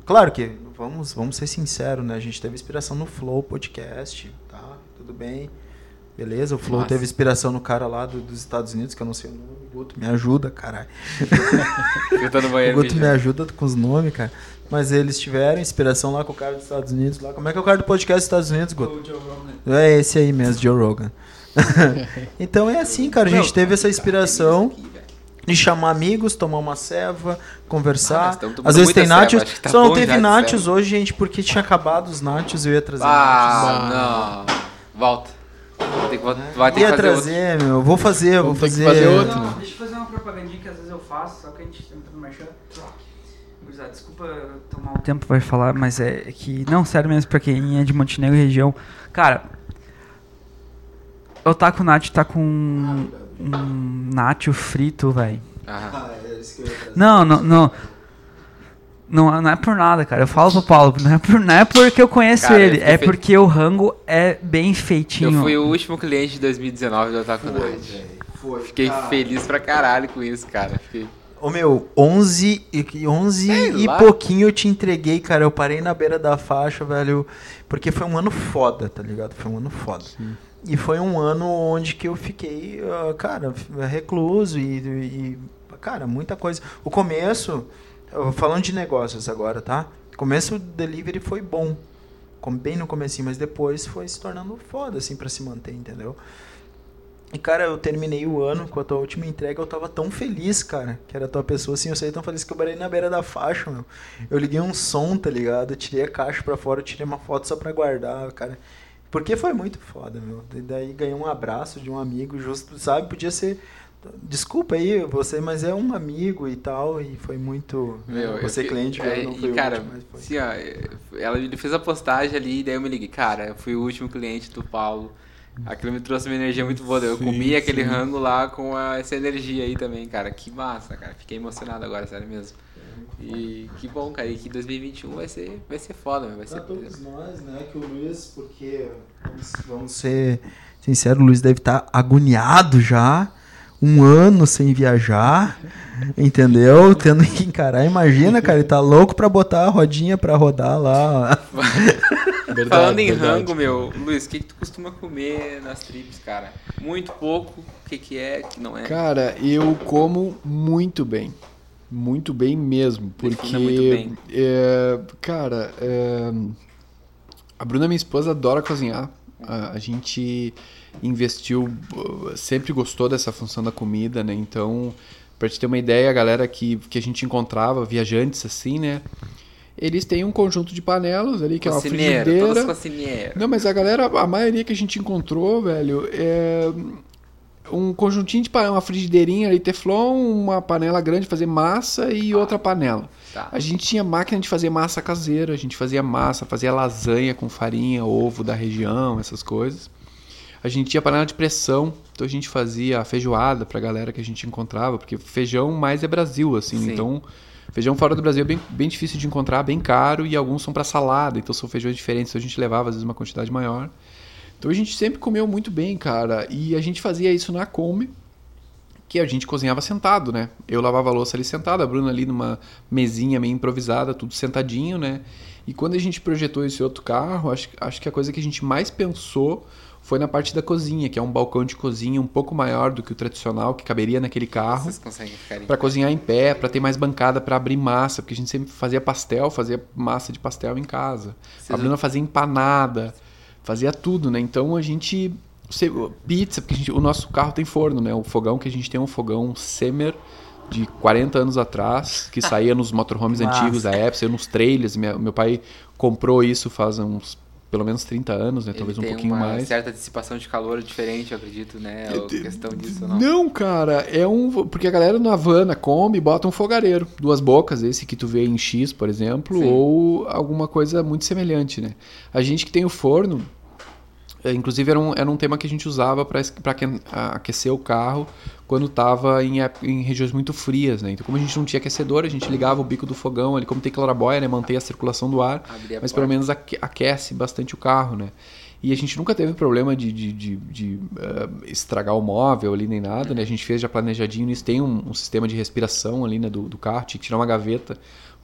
Claro que, vamos, vamos ser sinceros, né? A gente teve inspiração no Flow Podcast, tá? Tudo bem. Beleza, o Flow Massa. teve inspiração no cara lá do- dos Estados Unidos, que eu não sei o nome. O Guto me ajuda, caralho. Eu tô no O banheiro. Guto me mijando. ajuda com os nomes, cara. Mas eles tiveram inspiração lá com o cara dos Estados Unidos. Lá. Como é que é o cara do podcast dos Estados Unidos, Guto? É esse aí mesmo, Joe Rogan. então é assim, cara. A gente teve essa inspiração de chamar amigos, tomar uma ceva, Ah, conversar. tomando Às vezes tem nachos. tá Só não teve nachos hoje, gente, porque tinha acabado os nachos e eu ia trazer Ah, não. Volta. Vai ter que, vai ter nachos. que Ia fazer outro. trazer, meu. Vou fazer, vou Vamos que fazer. fazer outro. Não, deixa eu fazer uma propagandinha que às vezes eu faço, só que a gente sempre no merchan. Desculpa tomar um tempo vai falar, mas é que. Não, sério mesmo, pra quem é de Montenegro e região. Cara, o Taco Nacho tá com um, um nacho frito, velho. Ah, Ah, é isso que eu ia trazer. Não, não, não. Não, não é por nada, cara. Eu falo pro Paulo, não é, por, não é porque eu conheço Cara, eu ele, fiquei é fe- porque o rango é bem feitinho. eu fui o último cliente de 2019 do Otaku Night. Foi. Fiquei cara. feliz pra caralho com isso, cara. Fiquei... Ô meu, 11 e, 11 Sei e lá. pouquinho eu te entreguei, cara. Eu parei na beira da faixa, velho. Porque foi um ano foda, tá ligado? Foi um ano foda. E foi um ano onde que eu fiquei, ah, cara, recluso e, e, cara, muita coisa. O começo, falando de negócios agora, tá? O começo do delivery foi bom. Bem no comecinho, mas depois foi se tornando foda, assim, pra se manter, entendeu? E, cara, eu terminei o ano com a tua última entrega, eu tava tão feliz, cara, que era a tua pessoa, assim, eu saí tão feliz que eu parei na beira da faixa, meu. Eu liguei um som, tá ligado? Eu tirei a caixa pra fora, tirei uma foto só pra guardar, cara. Porque foi muito foda, meu. E daí ganhei um abraço de um amigo, justo, sabe? Podia ser. Desculpa aí você, mas é um amigo e tal, e foi muito. Meu, eu você fiquei- cliente, é, não foi e o cara, último, mas foi. assim, ó, ela ele fez a postagem ali, daí eu me liguei, cara, eu fui o último cliente do Paulo. Aquilo me trouxe uma energia muito boa. Eu Sim, comi aquele sim. rango lá com a- essa energia aí também, cara. Que massa, cara. Fiquei emocionado agora, sério mesmo. E que bom, cara. E que 2021 vai ser, vai ser foda, vai ser. Pra todos nós, né? Que o Luiz, porque vamos, vamos ser sinceros, o Luiz deve estar agoniado já. Um ano sem viajar, entendeu? Tendo que encarar. Imagina, cara, ele tá louco pra botar a rodinha pra rodar lá. Verdade, Falando em verdade. rango, meu, Luiz, o que, que tu costuma comer nas trips, cara? Muito pouco, o que, que é, o que não é? Cara, eu como muito bem. Muito bem mesmo. Porque, bem. é, cara, é, a Bruna, minha esposa, adora cozinhar. A, a gente investiu, sempre gostou dessa função da comida, né? Então, pra te ter uma ideia, a galera que, que a gente encontrava, viajantes assim, né? Eles têm um conjunto de panelas ali, que é uma Cocineiro, frigideira. cocinheiras. Não, mas a galera, a maioria que a gente encontrou, velho, é um conjuntinho de panela, uma frigideirinha ali, teflon, uma panela grande de fazer massa e outra panela. Tá. A gente tinha máquina de fazer massa caseira, a gente fazia massa, fazia lasanha com farinha, ovo da região, essas coisas. A gente tinha panela de pressão, então a gente fazia feijoada pra galera que a gente encontrava, porque feijão mais é Brasil, assim, Sim. então feijão fora do Brasil é bem, bem difícil de encontrar, bem caro, e alguns são pra salada, então são feijões diferentes, então a gente levava às vezes uma quantidade maior. Então a gente sempre comeu muito bem, cara, e a gente fazia isso na Kombi, que a gente cozinhava sentado, né? Eu lavava a louça ali sentado, a Bruna ali numa mesinha meio improvisada, tudo sentadinho, né? E quando a gente projetou esse outro carro, acho, acho que a coisa que a gente mais pensou foi na parte da cozinha, que é um balcão de cozinha um pouco maior do que o tradicional, que caberia naquele carro. Vocês conseguem ficar Pra cozinhar em pé, pra ter mais bancada pra abrir massa, porque a gente sempre fazia pastel, fazia massa de pastel em casa. Vocês- A Bruna fazia empanada, fazia tudo, né? Então a gente pizza, porque a gente- o nosso carro tem forno, né? O fogão que a gente tem é um fogão Semer de 40 anos atrás, que saía nos motorhomes Massa. antigos da época, saiu nos trailers. Minha- meu pai comprou isso faz uns pelo menos 30 anos, né? Talvez um tem pouquinho uma mais. certa dissipação de calor diferente, eu acredito, né? É, de- questão disso não? Não, cara, é um. Porque a galera na Havana come bota um fogareiro. Duas bocas, esse que tu vê em X, por exemplo, Sim. ou alguma coisa muito semelhante, né? A gente que tem o forno, inclusive era um, era um tema que a gente usava para aquecer o carro quando estava em, em regiões muito frias, né? Então, como a gente não tinha aquecedor, a gente ligava o bico do fogão ali, como tem claraboia, né? Mantém a circulação do ar mas porta. pelo menos aque- aquece bastante o carro, né? E a gente nunca teve problema de, de, de- de, eh, estragar o móvel ali nem nada, né? A gente fez já planejadinho nisso, tem um, um sistema de respiração ali né, do, do carro, tinha que tirar uma gaveta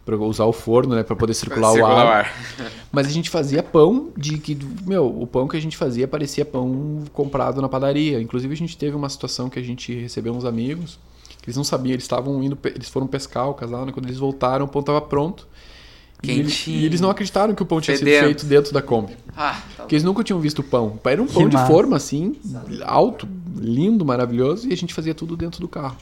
para usar o forno, né, para poder circular, Circular o o ar. ar. Mas a gente fazia pão de que, meu, o pão que a gente fazia parecia pão comprado na padaria. Inclusive a gente teve uma situação que a gente recebeu uns amigos que eles não sabiam, eles estavam indo, eles foram pescar o casal, né? Quando eles voltaram, o pão estava pronto. E, ele- Quentinho. e eles não acreditaram que o pão tinha sido Fedendo. feito dentro da Kombi. Ah, tá Porque eles nunca tinham visto o pão. Era um pão Que de massa. forma assim, alto, lindo, maravilhoso, e a gente fazia tudo dentro do carro.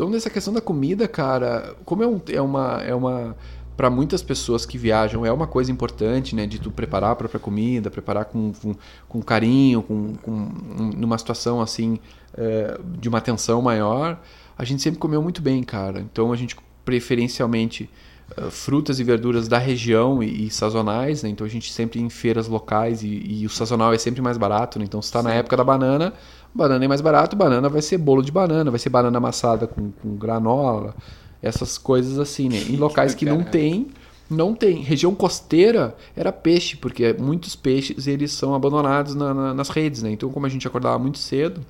Então, nessa questão da comida, cara, como é, um, é uma. É uma para muitas pessoas que viajam, é uma coisa importante, né? De tu preparar a própria comida, preparar com, com, com carinho, com, com, um- numa situação assim, é, de uma atenção maior. A gente sempre comeu muito bem, cara. Então, a gente preferencialmente uh, frutas e verduras da região e, e sazonais, né? Então a gente sempre em feiras locais e, e o sazonal é sempre mais barato, né? Então se está na época da banana, banana é mais barato, banana vai ser bolo de banana, vai ser banana amassada com, com granola, essas coisas assim, né? Em locais que não tem, não tem. Região costeira era peixe, porque muitos peixes eles são abandonados na- na- nas redes, né? Então como a gente acordava muito cedo,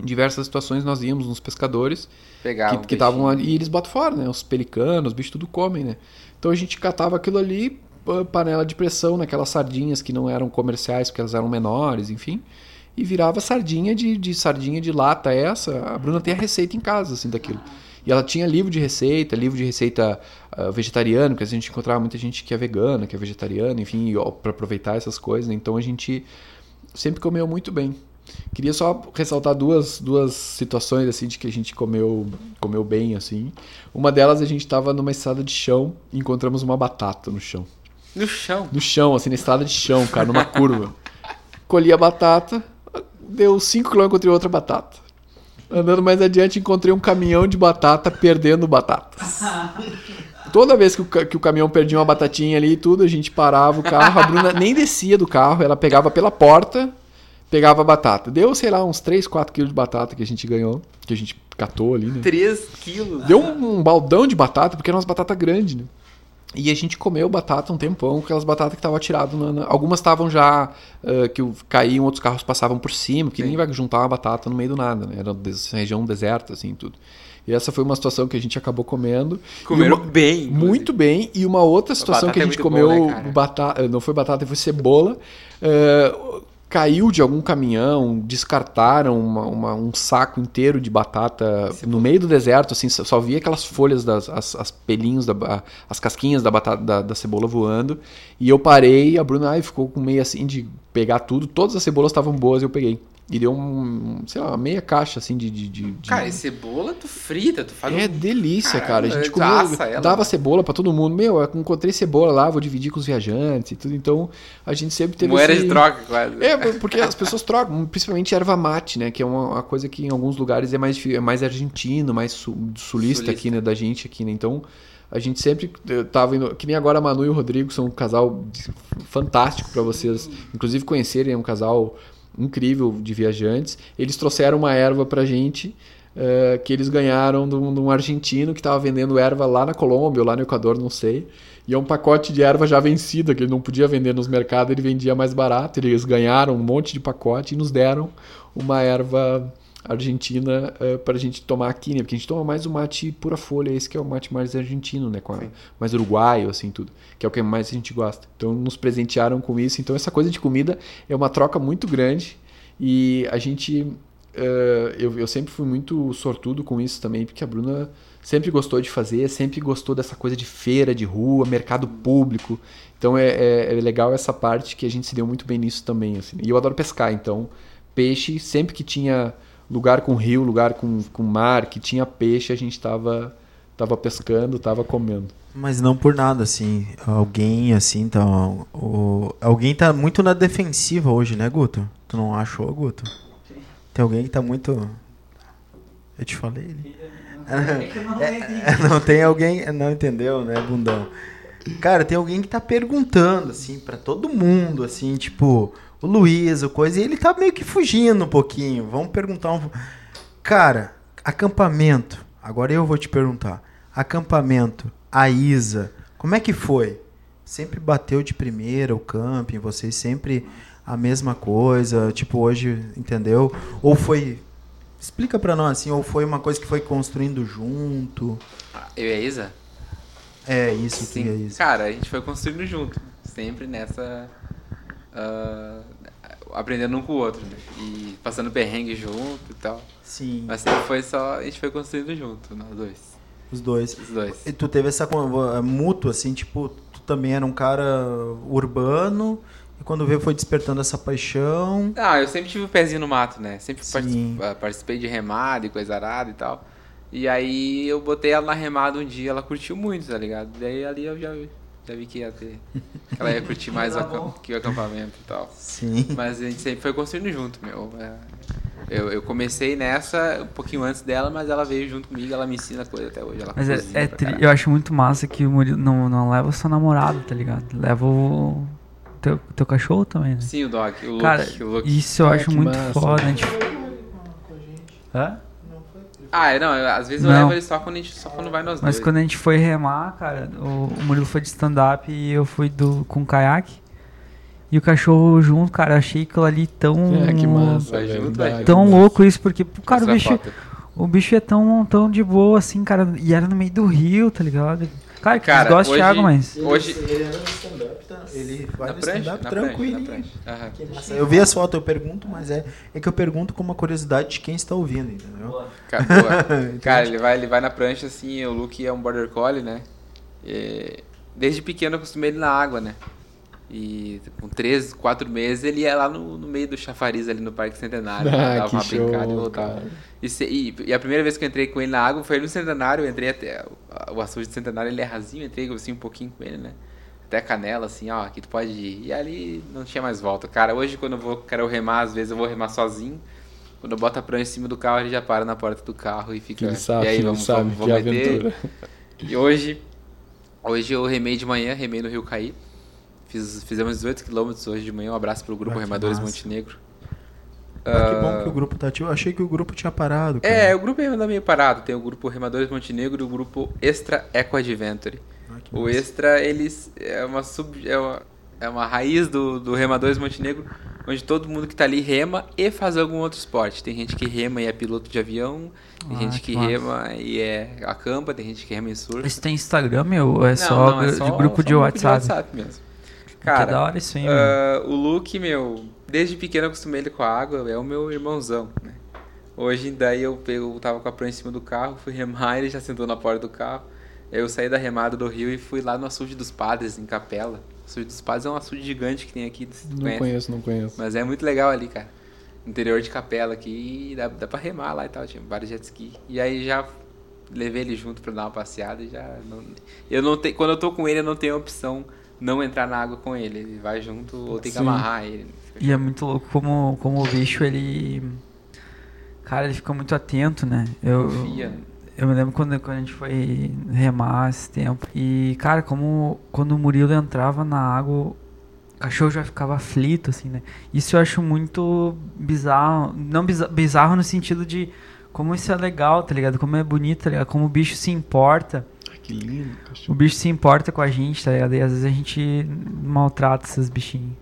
em diversas situações nós íamos nos pescadores Pegava que estavam ali e eles botam fora, né? Os pelicanos, os bichos tudo comem, né? Então a gente catava aquilo ali, pa- panela de pressão, naquelas sardinhas que não eram comerciais, porque elas eram menores, enfim. E virava sardinha de, de sardinha de lata essa. A Bruna tem a receita em casa, assim, daquilo. E ela tinha livro de receita, livro de receita ah, vegetariano, que a gente encontrava muita gente que é vegana, que é vegetariana, enfim, para aproveitar essas coisas. né? Então a gente sempre comeu muito bem. Queria só ressaltar duas, duas situações assim de que a gente comeu comeu bem assim. Uma delas a gente estava numa estrada de chão e encontramos uma batata no chão. No chão. No chão, assim, na estrada de chão, cara, numa curva. Colhi a batata, deu 5 km encontrei outra batata. Andando mais adiante, encontrei um caminhão de batata perdendo batatas. Toda vez que o, que o caminhão perdia uma batatinha ali e tudo, a gente parava o carro, a Bruna nem descia do carro, ela pegava pela porta, pegava a batata. Deu, sei lá, uns 3, 4 quilos de batata que a gente ganhou, que a gente catou ali, né? 3 quilos. Deu um, um baldão de batata, porque eram umas batatas grandes, né? E a gente comeu batata um tempão, aquelas batatas que estavam atiradas. Na, Algumas estavam já ah, que caíam, outros carros passavam por cima, porque Sim. ninguém vai juntar uma batata no meio do nada, né? Era des- região deserta, assim, tudo. E essa foi uma situação que a gente acabou comendo. Comeram uma- bem. inclusive. muito bem. E uma outra situação que a é gente muito comeu, bom, né, batata, não foi batata, foi cebola. eh, caiu de algum caminhão, descartaram uma- uma- um saco inteiro de batata no meio do deserto, assim, só via aquelas folhas, das, as, as pelinhos, da, as casquinhas da batata da, da cebola voando. E eu parei, a Bruna ai, ficou com meio assim de pegar tudo. Todas as cebolas estavam boas e eu peguei. E deu um, sei lá, meia caixa assim de. de, de- de- Cara, e cebola tu frita, tu faz é um... delícia, Caralho, cara. A gente ela, dava cebola pra todo mundo. Meu, eu encontrei cebola lá, vou dividir com os viajantes e tudo. Então, a gente sempre teve moeda esse... de troca quase. É, porque as pessoas trocam, principalmente erva mate, né? Que é uma, uma coisa que em alguns lugares é mais, é mais argentino, mais su- sulista, Sulista. aqui, né? Da gente aqui, né? Então, a gente sempre tava indo... Que nem agora a Manu e o Rodrigo são um casal de- fantástico pra vocês, inclusive, conhecerem. É um casal incrível de viajantes. Eles trouxeram uma erva pra gente... eh, que eles ganharam de um, de um argentino que estava vendendo erva lá na Colômbia ou lá no Equador, não sei. E é um pacote de erva já vencida, que ele não podia vender nos mercados, ele vendia mais barato. Eles ganharam um monte de pacote e nos deram uma erva argentina para a gente tomar aqui, né? Porque a gente toma mais o mate pura folha, esse que é o mate mais argentino, né? Com a- mais uruguaio, assim, tudo. Que é o que mais a gente gosta. Então nos presentearam com isso. Então essa coisa de comida é uma troca muito grande. E a gente. eh, eu, eu sempre fui muito sortudo com isso também, porque a Bruna sempre gostou de fazer, sempre gostou dessa coisa de feira, de rua, mercado público. Então é, é- é legal essa parte que a gente se deu muito bem nisso também. Assim. E eu adoro pescar, então peixe, sempre que tinha lugar com rio, lugar com, com mar, que tinha peixe, a gente tava, tava pescando, tava comendo. Mas não por nada, assim. Alguém, assim, tá. O, alguém tá muito na defensiva hoje, né, Guto? Tu não achou, Guto? Tem alguém que tá muito. Eu te falei. né? É, não tem alguém. Não entendeu, né, bundão? Cara, tem alguém que tá perguntando, assim, pra todo mundo, assim, tipo, o Luiz, o coisa, e ele tá meio que fugindo um pouquinho. Vamos perguntar um. Cara, acampamento. Agora eu vou te perguntar. Acampamento, a Isa, como é que foi? Sempre bateu de primeira o camping, vocês sempre a mesma coisa, tipo hoje, entendeu? Ou foi Explica pra nós assim, ou foi uma coisa que foi construindo junto? Eu e a Isa? É, isso Sim. que é isso. Cara, a gente foi construindo junto. Sempre nessa. Ah, aprendendo um com o outro, né? E passando perrengue junto e tal. Sim, Mas sempre foi só. A gente foi construindo junto, nós dois. os dois. Os dois. E tu teve essa eh, mútua, assim, tipo, tu também era um cara urbano e quando veio foi despertando essa paixão. Ah, eu sempre tive o pezinho no mato, né? Sempre Sim. particip- ah, participei de remada e coisa arada e tal. E aí eu botei ela na remada um dia, ela curtiu muito, tá ligado? Daí ali eu já, já vi que ia ter. Que ela ia curtir mais o, acam- que o acampamento e tal. Sim. Mas a gente sempre foi construindo junto, meu. É, Eu, eu comecei nessa um pouquinho antes dela, mas ela veio junto comigo, ela me ensina coisa até hoje. Ela Mas é, é tri- eu acho muito massa que o Murilo não, não leva só namorado, tá ligado? Leva o teu, teu cachorro também, né? Sim, o Dog, o Luke. Cara, o Luke. isso eu Ah, acho muito massa. foda. A gente... Hã? Ah, não, eu- às vezes eu Não. levo ele só quando, a gente, só quando vai nós Mas dois. quando a gente foi remar, cara, o, o Murilo foi de stand-up e eu fui do, com caiaque. E o cachorro junto, cara, achei aquilo ali tão. É, que massa. Vai junto, vai. Tão louco isso, porque, cara, o bicho, foto. o bicho é tão, tão de boa assim, cara. E era no meio do rio, tá ligado? Cara, que Cara, gosta de água, mas. Hoje- Ele era no stand-up, tá? Ele vai Na no prancha, stand-up massa. Eu vi as fotos, eu pergunto, mas é, é que eu pergunto com uma curiosidade de quem está ouvindo, entendeu? Cara, boa. Cara, ele vai, ele vai na prancha assim, o Luke é um border collie, né? E desde pequeno eu acostumei ele na água, né? E com 3, 4 meses ele ia lá no, no meio do chafariz ali no Parque Centenário, Ah, dava uma brincada e show, voltava. E, se- e- e a primeira vez que eu entrei com ele na água foi no Centenário, eu entrei até. O açude do Centenário ele é rasinho, eu entrei assim um pouquinho com ele, né? Até a canela, assim, ó, aqui tu pode ir. E ali não tinha mais volta. Cara, hoje quando eu vou, quero remar, às vezes eu vou remar sozinho. Quando eu boto a prancha em cima do carro, ele já para na porta do carro e fica. ele sabe, e aí, vamos, sabe vamos, vamos é meter. aventura. E hoje, hoje eu remei de manhã, remei no Rio Caí. Fiz, fizemos 18 quilômetros hoje de manhã. Um abraço pro grupo Ah, Remadores massa. Montenegro. Ah, que bom que o grupo tá ativo. Eu achei que o grupo tinha parado. Cara. É, o grupo ainda meio parado. Tem o grupo Remadores Montenegro e o grupo Extra Eco Adventure. Ah, O massa. Extra, eles é uma sub é uma, é uma raiz do, do Remadores Montenegro, onde todo mundo que tá ali rema e faz algum outro esporte. Tem gente que rema e é piloto de avião, tem Ah, gente que que, rema e é acampa, tem gente que rema em surf. Isso tem Instagram, meu? Ou é Não, só, não, é só- de grupo só de um WhatsApp? mesmo. Que Cara, da hora isso aí, ah, o Luke, meu, desde pequeno eu acostumei ele com a água, é o meu irmãozão, né? Hoje, daí eu, eu tava com a prancha em cima do carro, fui remar, ele já sentou na porta do carro. Aí eu saí da remada do rio e fui lá no açude dos padres, em Capela. O açude dos padres é um açude gigante que tem aqui, se tu Não conhece. conheço, não conheço. Mas é muito legal ali, cara. Interior de Capela aqui, dá, dá pra remar lá e tal, tinha vários jet ski. E aí já levei ele junto pra dar uma passeada e já... Não, eu não tenho, quando eu tô com ele, eu não tenho opção não entrar na água com ele. Ele vai junto ou tem que Sim. amarrar ele. E é muito louco como, como o bicho, ele. Cara, ele fica muito atento, né? Eu, Confia. eu me lembro quando, quando a gente foi remar esse tempo. E, cara, como quando o Murilo entrava na água, o cachorro já ficava aflito, assim, né? Isso eu acho muito bizarro. Não biza- bizarro no sentido de como isso é legal, tá ligado? Como é bonito, tá ligado? Como o bicho se importa. Que lindo. O cachorro. bicho se importa com a gente, tá ligado? E às vezes a gente maltrata esses bichinhos.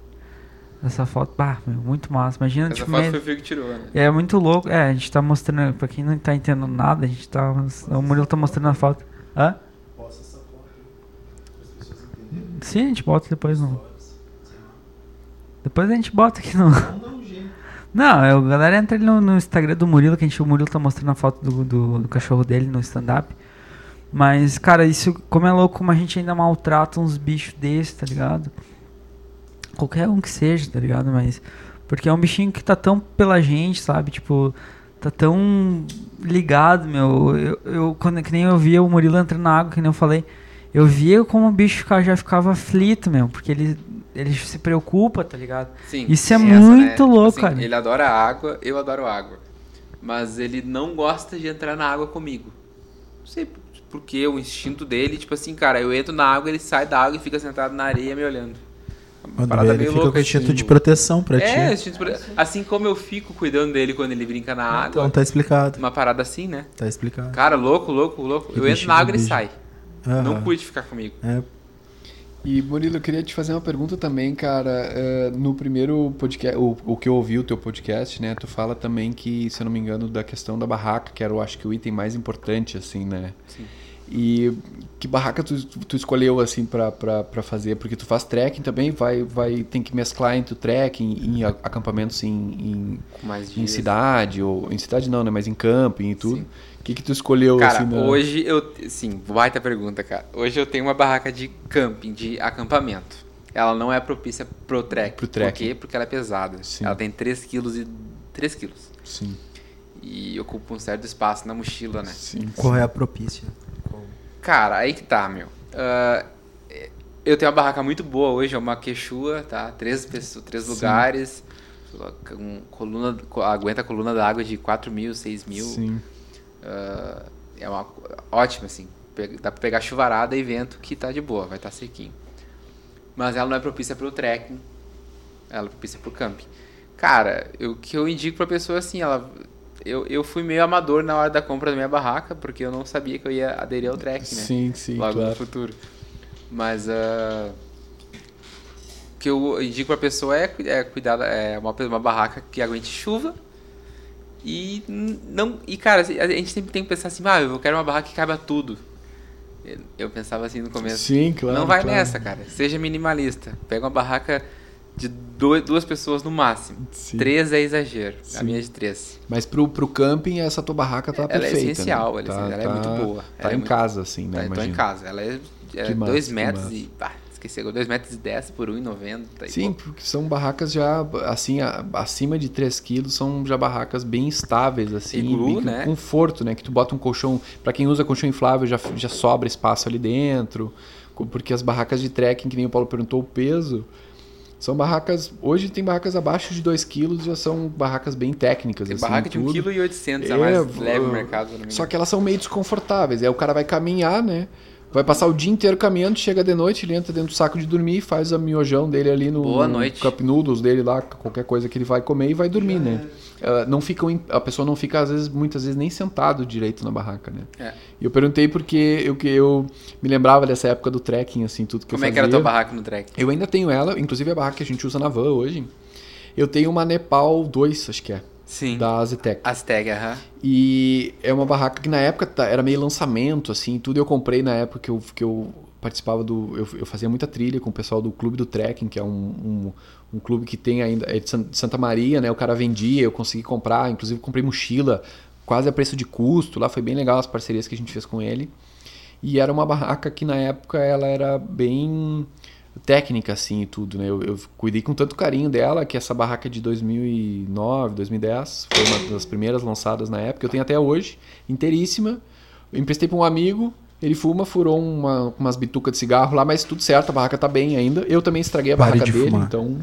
Essa foto, bah, meu, muito massa. Imagina, Essa tipo, foto me- foi o Fio que tirou, né? é muito louco. É, a gente tá mostrando, pra quem não tá entendendo nada, a gente tá. O Murilo tá mostrando a foto. Hã? Posta essa foto para as pessoas entenderem. Sim, a gente bota depois no. Depois a gente bota aqui no. Não. Não, é, o galera entra ali no, no Instagram do Murilo, que a gente, o Murilo tá mostrando a foto do, do, do cachorro dele no stand-up. Mas, cara, isso, como é louco, como a gente ainda maltrata uns bichos desses, tá ligado? Qualquer um que seja, tá ligado? Mas. Porque é um bichinho que tá tão pela gente, sabe? Tipo, tá tão ligado, meu. Eu, eu quando, que nem eu via o Murilo entrando na água, que nem eu falei. Eu via como o bicho já ficava aflito, meu. Porque ele, ele se preocupa, tá ligado? Sim, Isso é essa, muito né? louco, Assim, cara. Ele adora água, eu adoro água. Mas ele não gosta de entrar na água comigo. Não sei porque o instinto dele, tipo assim, cara, eu entro na água, ele sai da água e fica sentado na areia me olhando. Uma Quando parada ele meio fica louca, com instinto assim. de proteção pra É, ti. instinto por- assim como eu fico cuidando dele quando ele brinca na água. Então tá explicado. Uma parada assim, né? Tá explicado. Cara, louco, louco, louco. Que eu entro na água e ele sai. Aham. Não curte ficar comigo. É, E Murilo, eu queria te fazer uma pergunta também, cara. Eh, no primeiro podcast, o, o que eu ouvi o teu podcast, né? Tu fala também que, se eu não me engano, da questão da barraca, que era, eu acho que o item mais importante, assim, né? Sim. E que barraca tu, tu escolheu assim pra fazer? Porque tu faz trekking também, vai, vai tem que mesclar entre o trekking a- acampamentos em, em, em cidade, ou em cidade não, né? Mas em camping e tudo. O que, que tu escolheu Cara, assim? na- hoje eu. Sim, baita pergunta, cara. Hoje eu tenho uma barraca de camping, de acampamento. Ela não é propícia pro trek. Pro trekking. Por quê? Porque ela é pesada. Sim. Ela tem 3 quilos e 3 quilos. Sim, E ocupa um certo espaço na mochila, né? sim. Qual é a propícia? Cara, aí que tá, meu. Ah, eu tenho uma barraca muito boa hoje, é uma quechua, tá? Três, pessoas, três lugares. Coluna, co- aguenta a coluna d'água de 4 mil, 6 mil. Sim. Ah, é uma ótima, assim. Dá pra pegar chuvarada e vento que tá de boa, vai estar sequinho. Mas ela não é propícia pro trekking. Ela é propícia pro camping. Cara, o que eu indico pra pessoa assim, ela. Eu, eu fui meio amador na hora da compra da minha barraca, porque eu não sabia que eu ia aderir ao trekking, né? Sim, sim, Logo no claro. futuro. Mas ah, o que eu indico pra pessoa é, é cuidar, da- é uma, uma barraca que aguente chuva. E não. E cara, a gente sempre tem que pensar assim, ah, eu quero uma barraca que caiba tudo. Eu- Eu pensava assim no começo. Sim, claro. não vai claro. nessa, cara. Seja minimalista. Pega uma barraca de dois, duas pessoas no máximo. Sim. Três é exagero. A Sim. minha é de três. Mas pro, pro camping, essa tua barraca tá Ela é perfeita. essencial, né? ela é tá, essencial, ela é muito boa. Tá Ela é em muito- casa, assim, né? Tá, então em imagino. casa. Ela é, é massa, 2 que metros massa. e. Ah, esqueci agora. 2 metros e 10 por 1,90. e Sim, porque são barracas já, assim, a- acima de 3 quilos, são já barracas bem estáveis, assim. Iglu, bem com né? conforto, né? Que tu bota um colchão, pra quem usa colchão inflável, já, já sobra espaço ali dentro. Porque as barracas de trekking, que nem o Paulo perguntou, o peso, são barracas, hoje tem barracas abaixo de 2 quilos, já são barracas bem técnicas, Tem assim, barraca de tudo. 1,8 kg, a É, mais leve no uh, mercado. me Só que elas são meio desconfortáveis. Aí o cara vai caminhar, né? Vai passar o dia inteiro caminhando, chega de noite, ele entra dentro do saco de dormir, faz a miojão dele ali no, Boa no noite. cup noodles dele lá, qualquer coisa que ele vai comer e vai dormir, né? Ela não fica, a pessoa não fica, às vezes, muitas vezes, nem sentado direito na barraca, né? É. E eu perguntei porque eu, que eu me lembrava dessa época do trekking, assim, tudo que Como eu é fazia. que era a tua barraca no trek? Eu ainda tenho ela, inclusive a barraca que a gente usa na van hoje. Eu tenho uma Nepal 2, acho que é, Sim. da Aztec. Aztec, aham. E é uma barraca que na época era meio lançamento, assim, tudo eu comprei na época que eu, que eu participava do. Eu, eu fazia muita trilha com o pessoal do Clube do Trekking, que é um, um, um clube que tem ainda. É de Santa Maria, né? O cara vendia, eu consegui comprar, inclusive comprei mochila, quase a preço de custo. Lá foi bem legal as parcerias que a gente fez com ele. E era uma barraca que na época ela era bem técnica assim e tudo, né? Eu, eu cuidei com tanto carinho dela que essa barraca de 2009, 2010 foi uma das primeiras lançadas na época. Eu tenho até hoje, inteiríssima. Eu emprestei para um amigo, ele fuma, furou uma, umas bitucas de cigarro lá, mas tudo certo, a barraca tá bem ainda. Eu também estraguei a Pare barraca de dele, fumar. então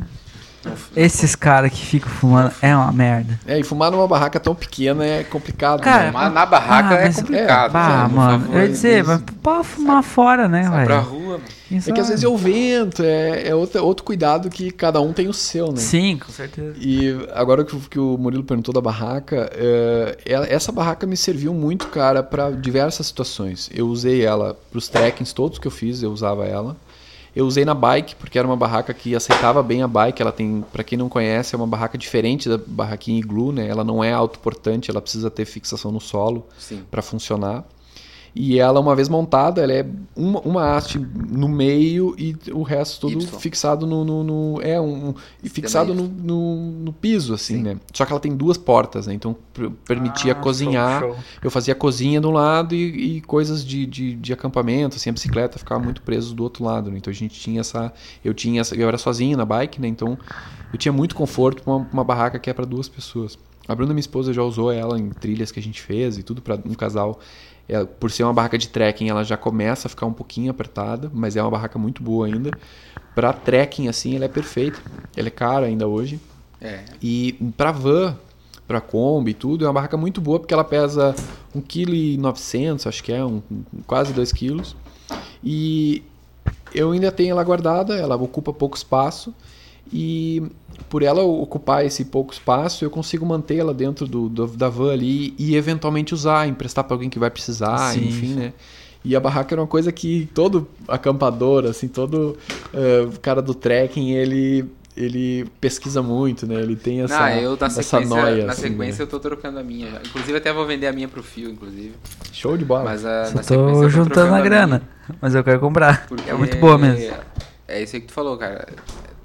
Esses caras que ficam fumando é uma merda. É, e fumar numa barraca tão pequena é complicado. Cara, né? Mas na barraca Ah, é complicado. Ah? Por mano, favor. eu ia dizer, mas- pode fumar fora, né, Sai pra velho? rua, mano. Isso É que às vezes é o vento, é, é outro, outro cuidado que cada um tem o seu, né? Sim, com certeza. E agora que, o- que o Murilo perguntou da barraca, é, ela- essa barraca me serviu muito, cara, para diversas situações. Eu usei ela para os trekkings todos que eu fiz, eu usava ela. Eu usei na bike, porque era uma barraca que aceitava bem a bike. Ela tem, para quem não conhece, é uma barraca diferente da barraquinha iglu, né? Ela não é autoportante, ela precisa ter fixação no solo para funcionar. E ela, uma vez montada, ela é uma, uma haste no meio e o resto todo Y. fixado no, no- no- É, um. E fixado no, no, no piso, assim, Sim. né? Só que ela tem duas portas, né? Então permitia Ah, cozinhar. show, show. Eu fazia cozinha de um lado e, e coisas de, de, de acampamento, assim, a bicicleta ficava muito preso do outro lado, né? Então a gente tinha essa. Eu tinha essa, Eu era sozinho na bike, né? Então eu tinha muito conforto pra uma, uma barraca que é para duas pessoas. A Bruna, minha esposa, já usou ela em trilhas que a gente fez e tudo para um casal. É, por ser uma barraca de trekking, ela já começa a ficar um pouquinho apertada, mas é uma barraca muito boa ainda. Para trekking, assim, ela é perfeita. Ela é cara ainda hoje. É. E para van, para Kombi e tudo, é uma barraca muito boa porque ela pesa 1,9 kg, acho que é, um, quase 2 kg. E eu ainda tenho ela guardada, ela ocupa pouco espaço. E por ela ocupar esse pouco espaço, eu consigo mantê-la dentro do, do- da van ali e eventualmente usar, emprestar para alguém que vai precisar, Sim, enfim, sim. né? E a barraca era uma coisa que todo acampador, assim, todo eh, cara do trekking, ele ele pesquisa muito, né? Ele tem essa, Não, eu na essa noia. na assim, sequência né? eu tô trocando a minha. já. Inclusive até vou vender a minha pro fio, inclusive. Show de bola. Mas a, Só na sequência eu tô tô juntando a grana. Mas eu quero comprar. Porque É muito boa mesmo. É isso aí que tu falou, cara.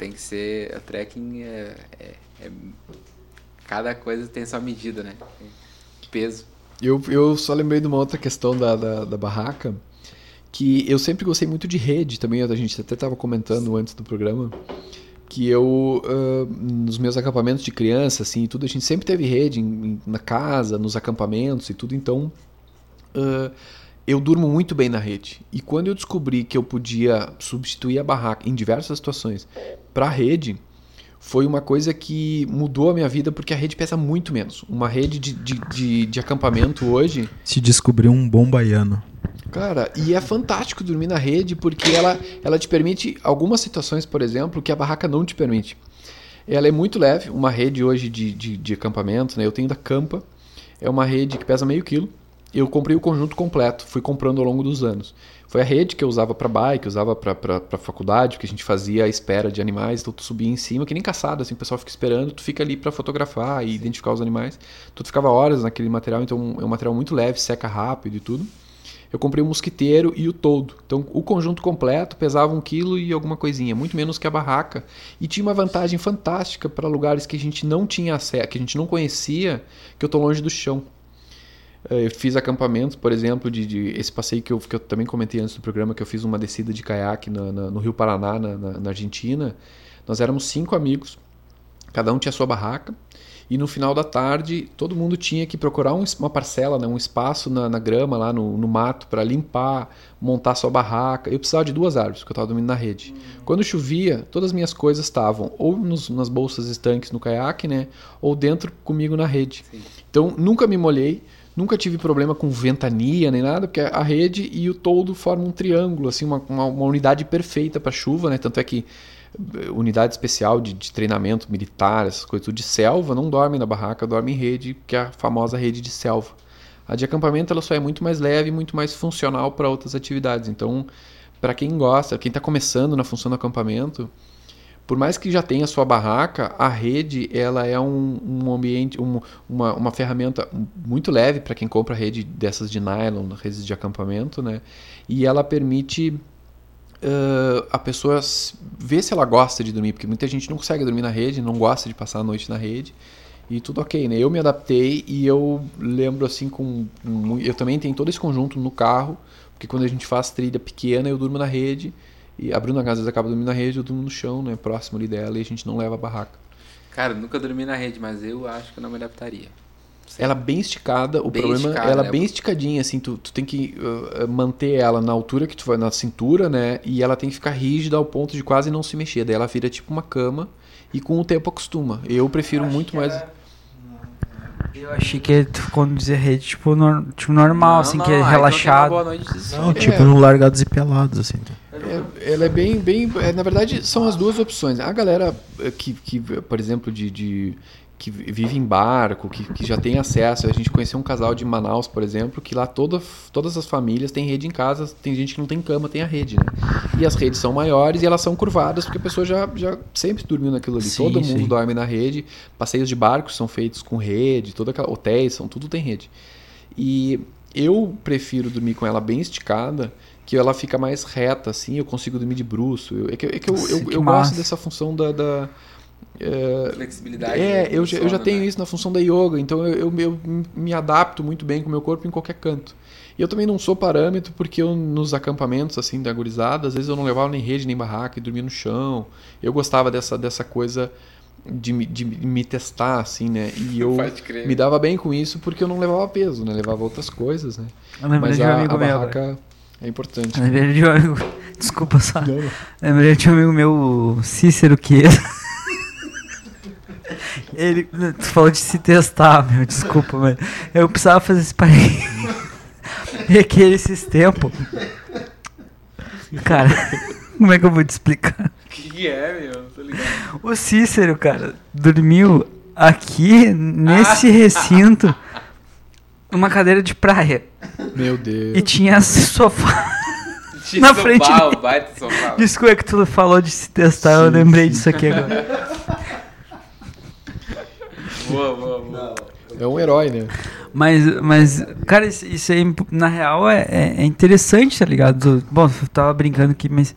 Tem que ser. A trekking é, é- é- Cada coisa tem sua medida, né? Peso. Eu, eu só lembrei de uma outra questão da, da, da barraca, que eu sempre gostei muito de rede também, a gente até estava comentando antes do programa, que eu, ah, nos meus acampamentos de criança, assim, tudo, a gente sempre teve rede em- em- na casa, nos acampamentos e tudo, então ah, eu durmo muito bem na rede. E quando eu descobri que eu podia substituir a barraca em diversas situações para a rede, foi uma coisa que mudou a minha vida porque a rede pesa muito menos. Uma rede de, de, de, de acampamento hoje, Se descobriu um bom baiano. cara, e é fantástico dormir na rede porque ela, ela te permite algumas situações, por exemplo, que a barraca não te permite. Ela é muito leve, uma rede hoje de, de, de acampamento, né? Eu tenho da Campa, é uma rede que pesa meio quilo. Eu comprei o conjunto completo, fui comprando ao longo dos anos. Foi a rede que eu usava para bike, usava para faculdade, que a gente fazia a espera de animais, então tu subia em cima, que nem caçada, assim, o pessoal fica esperando, tu fica ali para fotografar e identificar os animais. Tu ficava horas naquele material, então é um material muito leve, seca rápido e tudo. Eu comprei o mosquiteiro e o toldo. Então, o conjunto completo pesava um quilo e alguma coisinha, muito menos que a barraca. E tinha uma vantagem fantástica para lugares que a gente não tinha acesso, que a gente não conhecia, que eu tô longe do chão. Eh, Eu fiz acampamentos, por exemplo, de, de- esse passeio que eu, que eu também comentei antes do programa, que eu fiz uma descida de caiaque na- na- no Rio Paraná, na, na- na Argentina. Nós éramos cinco amigos, cada um tinha sua barraca. E no final da tarde, todo mundo tinha que procurar um uma parcela, né, um espaço na, grama, lá no, no mato, para limpar, montar sua barraca. Eu precisava de duas árvores, porque eu estava dormindo na rede. Quando chovia, todas as minhas coisas estavam ou nos- nas bolsas estanques no caiaque, né, ou dentro comigo na rede. Então, nunca me molhei, nunca tive problema com ventania nem nada, porque a rede e o toldo formam um triângulo, assim, uma, uma, uma unidade perfeita para chuva, né? Tanto é que eh, unidade especial de, de treinamento militar, essas coisas tudo de selva, não dorme na barraca, dorme em rede, que é a famosa rede de selva. A de acampamento ela só é muito mais leve muito mais funcional para outras atividades. Então, para quem gosta, quem está começando na função do acampamento, por mais que já tenha sua barraca, a rede ela é um, um ambiente, um- uma, uma ferramenta muito leve para quem compra rede dessas de nylon, redes de acampamento, né? E ela permite ãh, a pessoa ver se ela gosta de dormir, porque muita gente não consegue dormir na rede, não gosta de passar a noite na rede. E tudo ok, né? Eu me adaptei e eu lembro assim com. Eu também tenho todo esse conjunto no carro, porque quando a gente faz trilha pequena, eu durmo na rede. E a Bruna às vezes acaba dormindo na rede, eu durmo no chão, né? Próximo ali dela, e a gente não leva a barraca. Cara, nunca dormi na rede, mas eu acho que eu não me adaptaria. Ela bem esticada, o Bem problema esticada, ela né? bem esticadinha, assim, tu, tu tem que uh, uh, manter ela na altura que tu vai, na cintura, né? E ela tem que ficar rígida ao ponto de quase não se mexer. Daí ela vira tipo uma cama e com o tempo acostuma. Eu prefiro muito mais. Eu achei que tu quando dizia rede, tipo, nor- tipo normal, Não, assim, não, que é relaxado. Não, tipo no Largados e Pelados, assim. É, ela é bem, bem. é, na verdade, são as duas opções. A galera eh, que, que por exemplo, de, de- que vive em barco, que, que já tem acesso. A gente conheceu um casal de Manaus, por exemplo, que lá toda, todas as famílias têm rede em casa. Tem gente que não tem cama, tem a rede, né? E as redes são maiores e elas são curvadas porque a pessoa já, já sempre dormiu naquilo ali. Sim, Todo mundo sim. dorme na rede. Passeios de barcos são feitos com rede, toda aquela, hotéis, são, tudo tem rede. E eu prefiro dormir com ela bem esticada, que ela fica mais reta, assim, eu consigo dormir de bruço. Eu- é que, é que eu, Nossa, eu, que eu gosto dessa função da. da é, Flexibilidade. é, do eu, já- eu já tenho né? isso na função da yoga, então eu, eu, eu me adapto muito bem com o meu corpo em qualquer canto. E eu também não sou parâmetro porque eu nos acampamentos assim da gurizada, às vezes eu não levava nem rede nem barraca e dormia no chão. Eu gostava dessa, dessa coisa de, me- de me testar assim, né? E eu me dava bem com isso porque eu não levava peso, né? Levava outras coisas, né? Mas a, a barraca é importante. Eu Lembrei de um amigo. Desculpa só. Não. Lembrei de um amigo meu, o Cícero, que. Ele. Tu falou de se testar, meu, desculpa, mas. Eu precisava fazer esse parênteses. E aquele esses tempos. Cara, como é que eu vou te explicar? O que, que é, meu? Tô ligado. O Cícero, cara, dormiu aqui, nesse Ah. recinto, numa cadeira de praia. Meu Deus. E tinha sofá. Tinha Na sofá, frente o baita sofá. Desculpa que tu falou de se testar, eu lembrei disso aqui agora. Boa, boa, boa. É um herói, né? Mas, mas cara, isso, isso aí, na real, é, é- é interessante, tá ligado? Tu- bom, eu tava brincando aqui, mas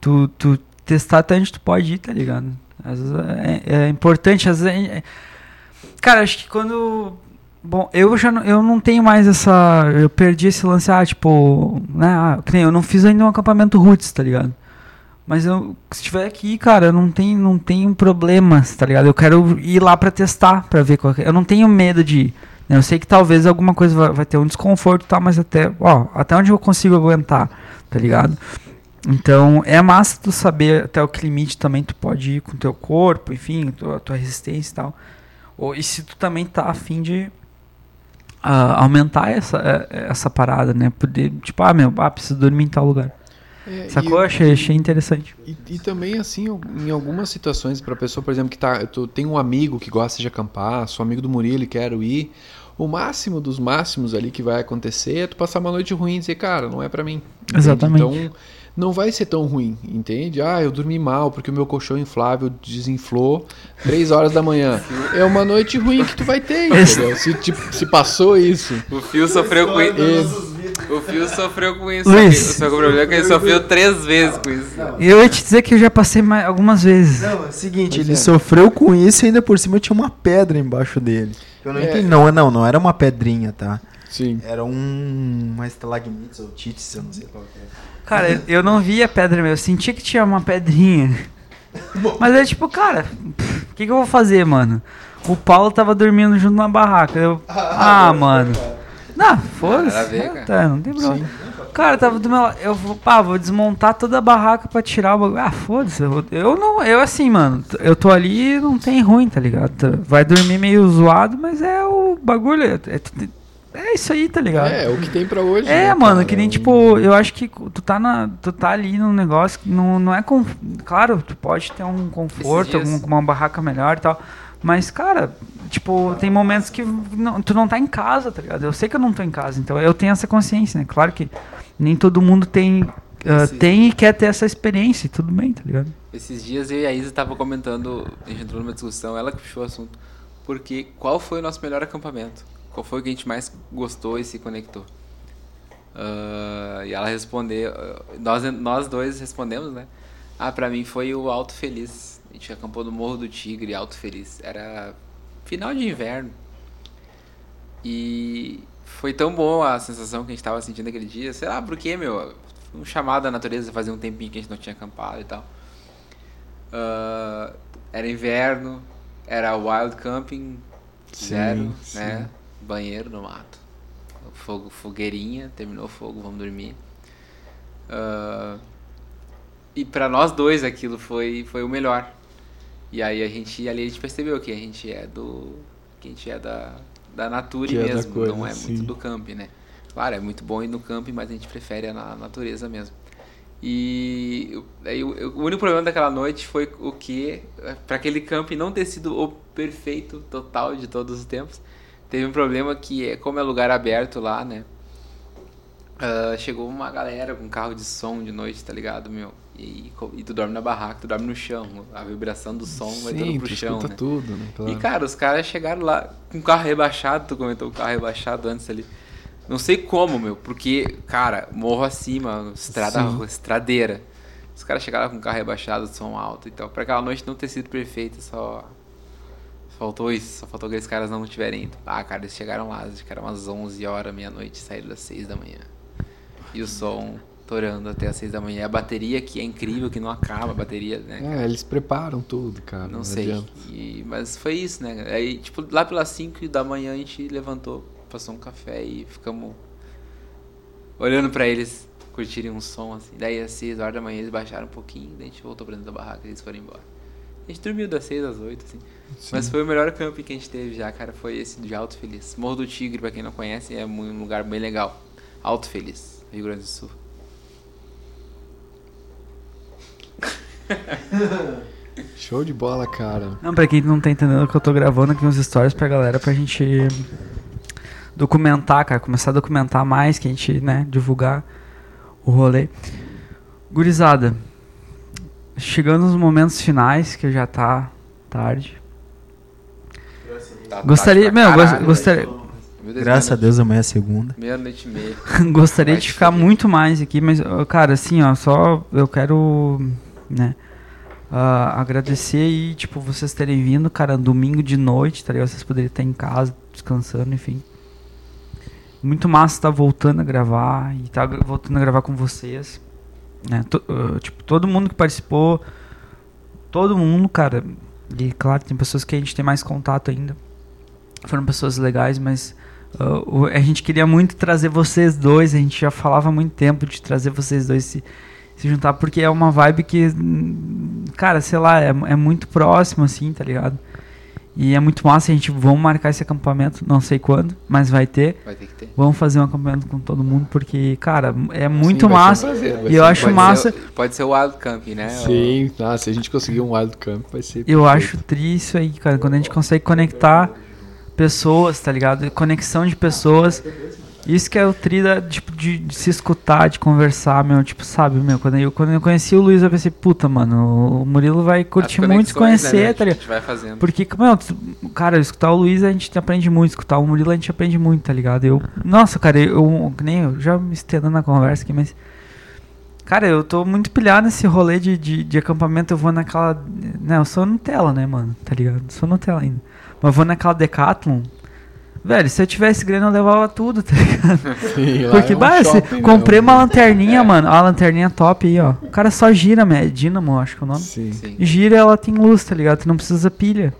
tu, tu testar até onde tu pode ir, tá ligado? Às vezes é, é importante, às vezes... é- é- Cara, acho que quando... Bom, eu já não, eu não tenho mais essa... Eu perdi esse lance, ah, tipo... Né, ah, eu não fiz ainda um acampamento roots, tá ligado? Mas eu, se tiver aqui, cara, eu não tenho, não tenho problemas, tá ligado? Eu quero ir lá pra testar, pra ver qual é. Eu não tenho medo de ir. né? Eu sei que talvez alguma coisa vai, vai ter um desconforto e tal, mas até, ó, até onde eu consigo aguentar, tá ligado? Então, é massa tu saber até o que limite também tu pode ir com teu corpo, enfim, tua, tua resistência e tal. Ou, e se tu também tá afim de ah, aumentar essa, eh, essa parada, né? Poder, tipo, ah, meu, ah, preciso dormir em tal lugar. É, Sacou? e- Achei, achei interessante. E, e também, assim, em algumas situações, pra pessoa, por exemplo, que tá, tu tem um amigo que gosta de acampar, sou amigo do Murilo e quero ir, o máximo dos máximos ali que vai acontecer é tu passar uma noite ruim e dizer, cara, não é pra mim. entende? Exatamente. Então, não vai ser tão ruim, entende? Ah, eu dormi mal porque o meu colchão inflável desinflou três horas da manhã. É uma noite ruim que tu vai ter, entendeu? Se, tipo, se passou isso. O Fio sofreu com isso. O Fio sofreu com isso. Luiz. Só que o problema é que ele sofreu três vezes com isso. E eu ia te dizer que eu já passei mais, algumas vezes. Não, é o seguinte, Pois ele é. sofreu com isso e ainda por cima tinha uma pedra embaixo dele. Eu não É. entendi. Não, não, não era uma pedrinha, tá? Sim. Era um. Uma estalagmite ou tites, eu não sei qual que é. Cara, eu- não via pedra mesmo, eu sentia que tinha uma pedrinha. Mas é tipo, cara, o que, que eu vou fazer, mano? O Paulo tava dormindo junto na barraca. Eu, ah, mano. Não, foda-se. Nada a ver, cara. Tá, não tem problema. Cara, tava do meu lado. Eu vou, pá, vou desmontar toda a barraca pra tirar o bagulho. Ah, foda-se. Eu, vou- eu não, eu assim, mano. Eu tô ali e não tem ruim, tá ligado? Vai dormir meio zoado, mas é o bagulho. É, é- é isso aí, tá ligado? É, o que tem pra hoje. É, né, mano, cara? que nem tipo, eu acho que tu tá, na, tu tá ali num negócio que não, não é. Com, claro, tu pode ter um conforto, algum- uma barraca melhor e tal. Mas, cara, tipo, tem momentos que não- tu não tá em casa, tá ligado? Eu sei que eu não tô em casa, então eu tenho essa consciência, né? Claro que nem todo mundo tem, Esses- tem e quer ter essa experiência, e tudo bem, tá ligado? Esses dias eu e a Isa tava comentando, a gente entrou numa discussão, ela que puxou o assunto. Porque qual foi o nosso melhor acampamento? Qual foi o que a gente mais gostou e se conectou? Ah, e ela respondeu, nós, nós dois respondemos, né? Ah, pra mim foi o Alto Feliz. A gente acampou no Morro do Tigre, Alto Feliz. Era final de inverno. E foi tão bom a sensação que a gente tava sentindo aquele dia. Sei lá por quê, meu. Um chamado da natureza, fazia um tempinho que a gente não tinha acampado e tal. Ah, era inverno, era wild camping, zero, sim. né? Banheiro no mato. Fogo, fogueirinha, terminou o fogo, vamos dormir. Ah, e pra nós dois aquilo foi, foi o melhor. E aí a gente ali a gente percebeu que a gente é do. que a gente é da, da natura Que é da mesmo, coisa, não é sim. muito do camping, né? Claro, é muito bom ir no camping, mas a gente prefere a na- natureza mesmo. E aí, o, único problema daquela noite foi o que, para aquele camping não ter sido o perfeito total de todos os tempos, teve um problema que é como é lugar aberto lá, né? ah, chegou uma galera com carro de som de noite, tá ligado, meu? E, e tu dorme na barraca, tu dorme no chão, a vibração do som vai Sim, toda tu pro chão, escuta né? tudo, né? Claro. E cara, os caras chegaram lá com o carro rebaixado, tu comentou o carro rebaixado antes ali. Não sei como, meu, porque, cara, morro acima, estrada, Sim. estradeira. Os caras chegaram com o carro rebaixado, som alto e tal. Pra aquela noite não ter sido perfeita, só. Faltou isso, só faltou que aqueles caras não tiverem ido. Ah, cara, eles chegaram lá, acho que era umas 11 horas, meia-noite, saíram das 6 da manhã. E o som torando até as 6 da manhã. A bateria que é incrível, que não acaba, a bateria, né? cara? É, eles preparam tudo, cara. Não sei. adianta. E- mas foi isso, né? Aí, tipo, lá pelas 5 da manhã a gente levantou, passou um café e ficamos olhando pra eles curtirem um som assim. Daí às 6 horas da manhã eles baixaram um pouquinho, daí a gente voltou pra dentro da barraca e eles foram embora. A gente dormiu das 6 às 8, assim. Mas foi o melhor camping que a gente teve já, cara. Foi esse de Alto Feliz. Morro do Tigre, pra quem não conhece, é um lugar bem legal. Alto Feliz, Rio Grande do Sul. Show de bola, cara. Não, pra quem não tá entendendo que eu tô gravando aqui uns stories pra galera pra gente documentar, cara, começar a documentar mais, que a gente, né, divulgar o rolê. Gurizada, chegando nos momentos finais, que já tá tarde. Tá Gostaria, tarde meu, caralho, gostaria, Deus, Graças a Deus amanhã é segunda. Meia-noite e meia. gostaria de ficar muito mais aqui, mas, cara, assim, ó, só eu quero, né, ah, agradecer e, tipo, vocês terem vindo, cara, domingo de noite, tá ligado? Vocês poderiam estar em casa, descansando, enfim. Muito massa estar voltando a gravar e tá gra- voltando a gravar com vocês. Né? Ah, tipo, todo mundo que participou, todo mundo, cara, e claro, tem pessoas que a gente tem mais contato ainda. Foram pessoas legais, mas o- a gente queria muito trazer vocês dois, a gente já falava há muito tempo de trazer vocês dois se, se juntar, porque é uma vibe que, hum, cara, sei lá, é, é muito próximo, assim, tá ligado? E é muito massa, a gente vamos marcar esse acampamento, não sei quando, mas vai ter. Vai ter que ter. Vamos fazer um acampamento com todo mundo, porque, cara, é muito Sim, ser um massa. prazer, E eu acho prazer. massa- Ser, pode ser o Wild Camp, né? Sim, ah, se a gente conseguir um wild camp, vai ser. Eu perfeito. acho tri isso aí, cara. Quando a gente consegue conectar pessoas, tá ligado? Conexão de pessoas. Isso que é o tri da, tipo, de, de se escutar, de conversar, meu. Tipo, sabe, meu. Quando eu, quando eu conheci o Luiz, eu pensei, puta, mano, o Murilo vai curtir muito conexões, conhecer, né, tá que a ligado? gente vai fazendo. Porque, meu, cara, escutar o Luiz a gente aprende muito, escutar o Murilo a gente aprende muito, tá ligado? Eu, nossa, cara, eu, nem eu já me estendendo na conversa aqui, mas. Cara, eu tô muito pilhado nesse rolê de, de, de acampamento. Eu vou naquela. Né, eu sou Nutella, né, mano? Tá ligado? Sou Nutella ainda. Mas eu vou naquela Decathlon. Velho, se eu tivesse grana, eu levava tudo, tá ligado? Sim, lá Porque, é um bah, se- shopping comprei mesmo. uma lanterninha, mano. Ó, a lanterninha top aí, ó. O cara só gira, né? É Dynamo, acho que é o nome Sim. Sim. gira ela tem luz, tá ligado? Tu não precisa pilha.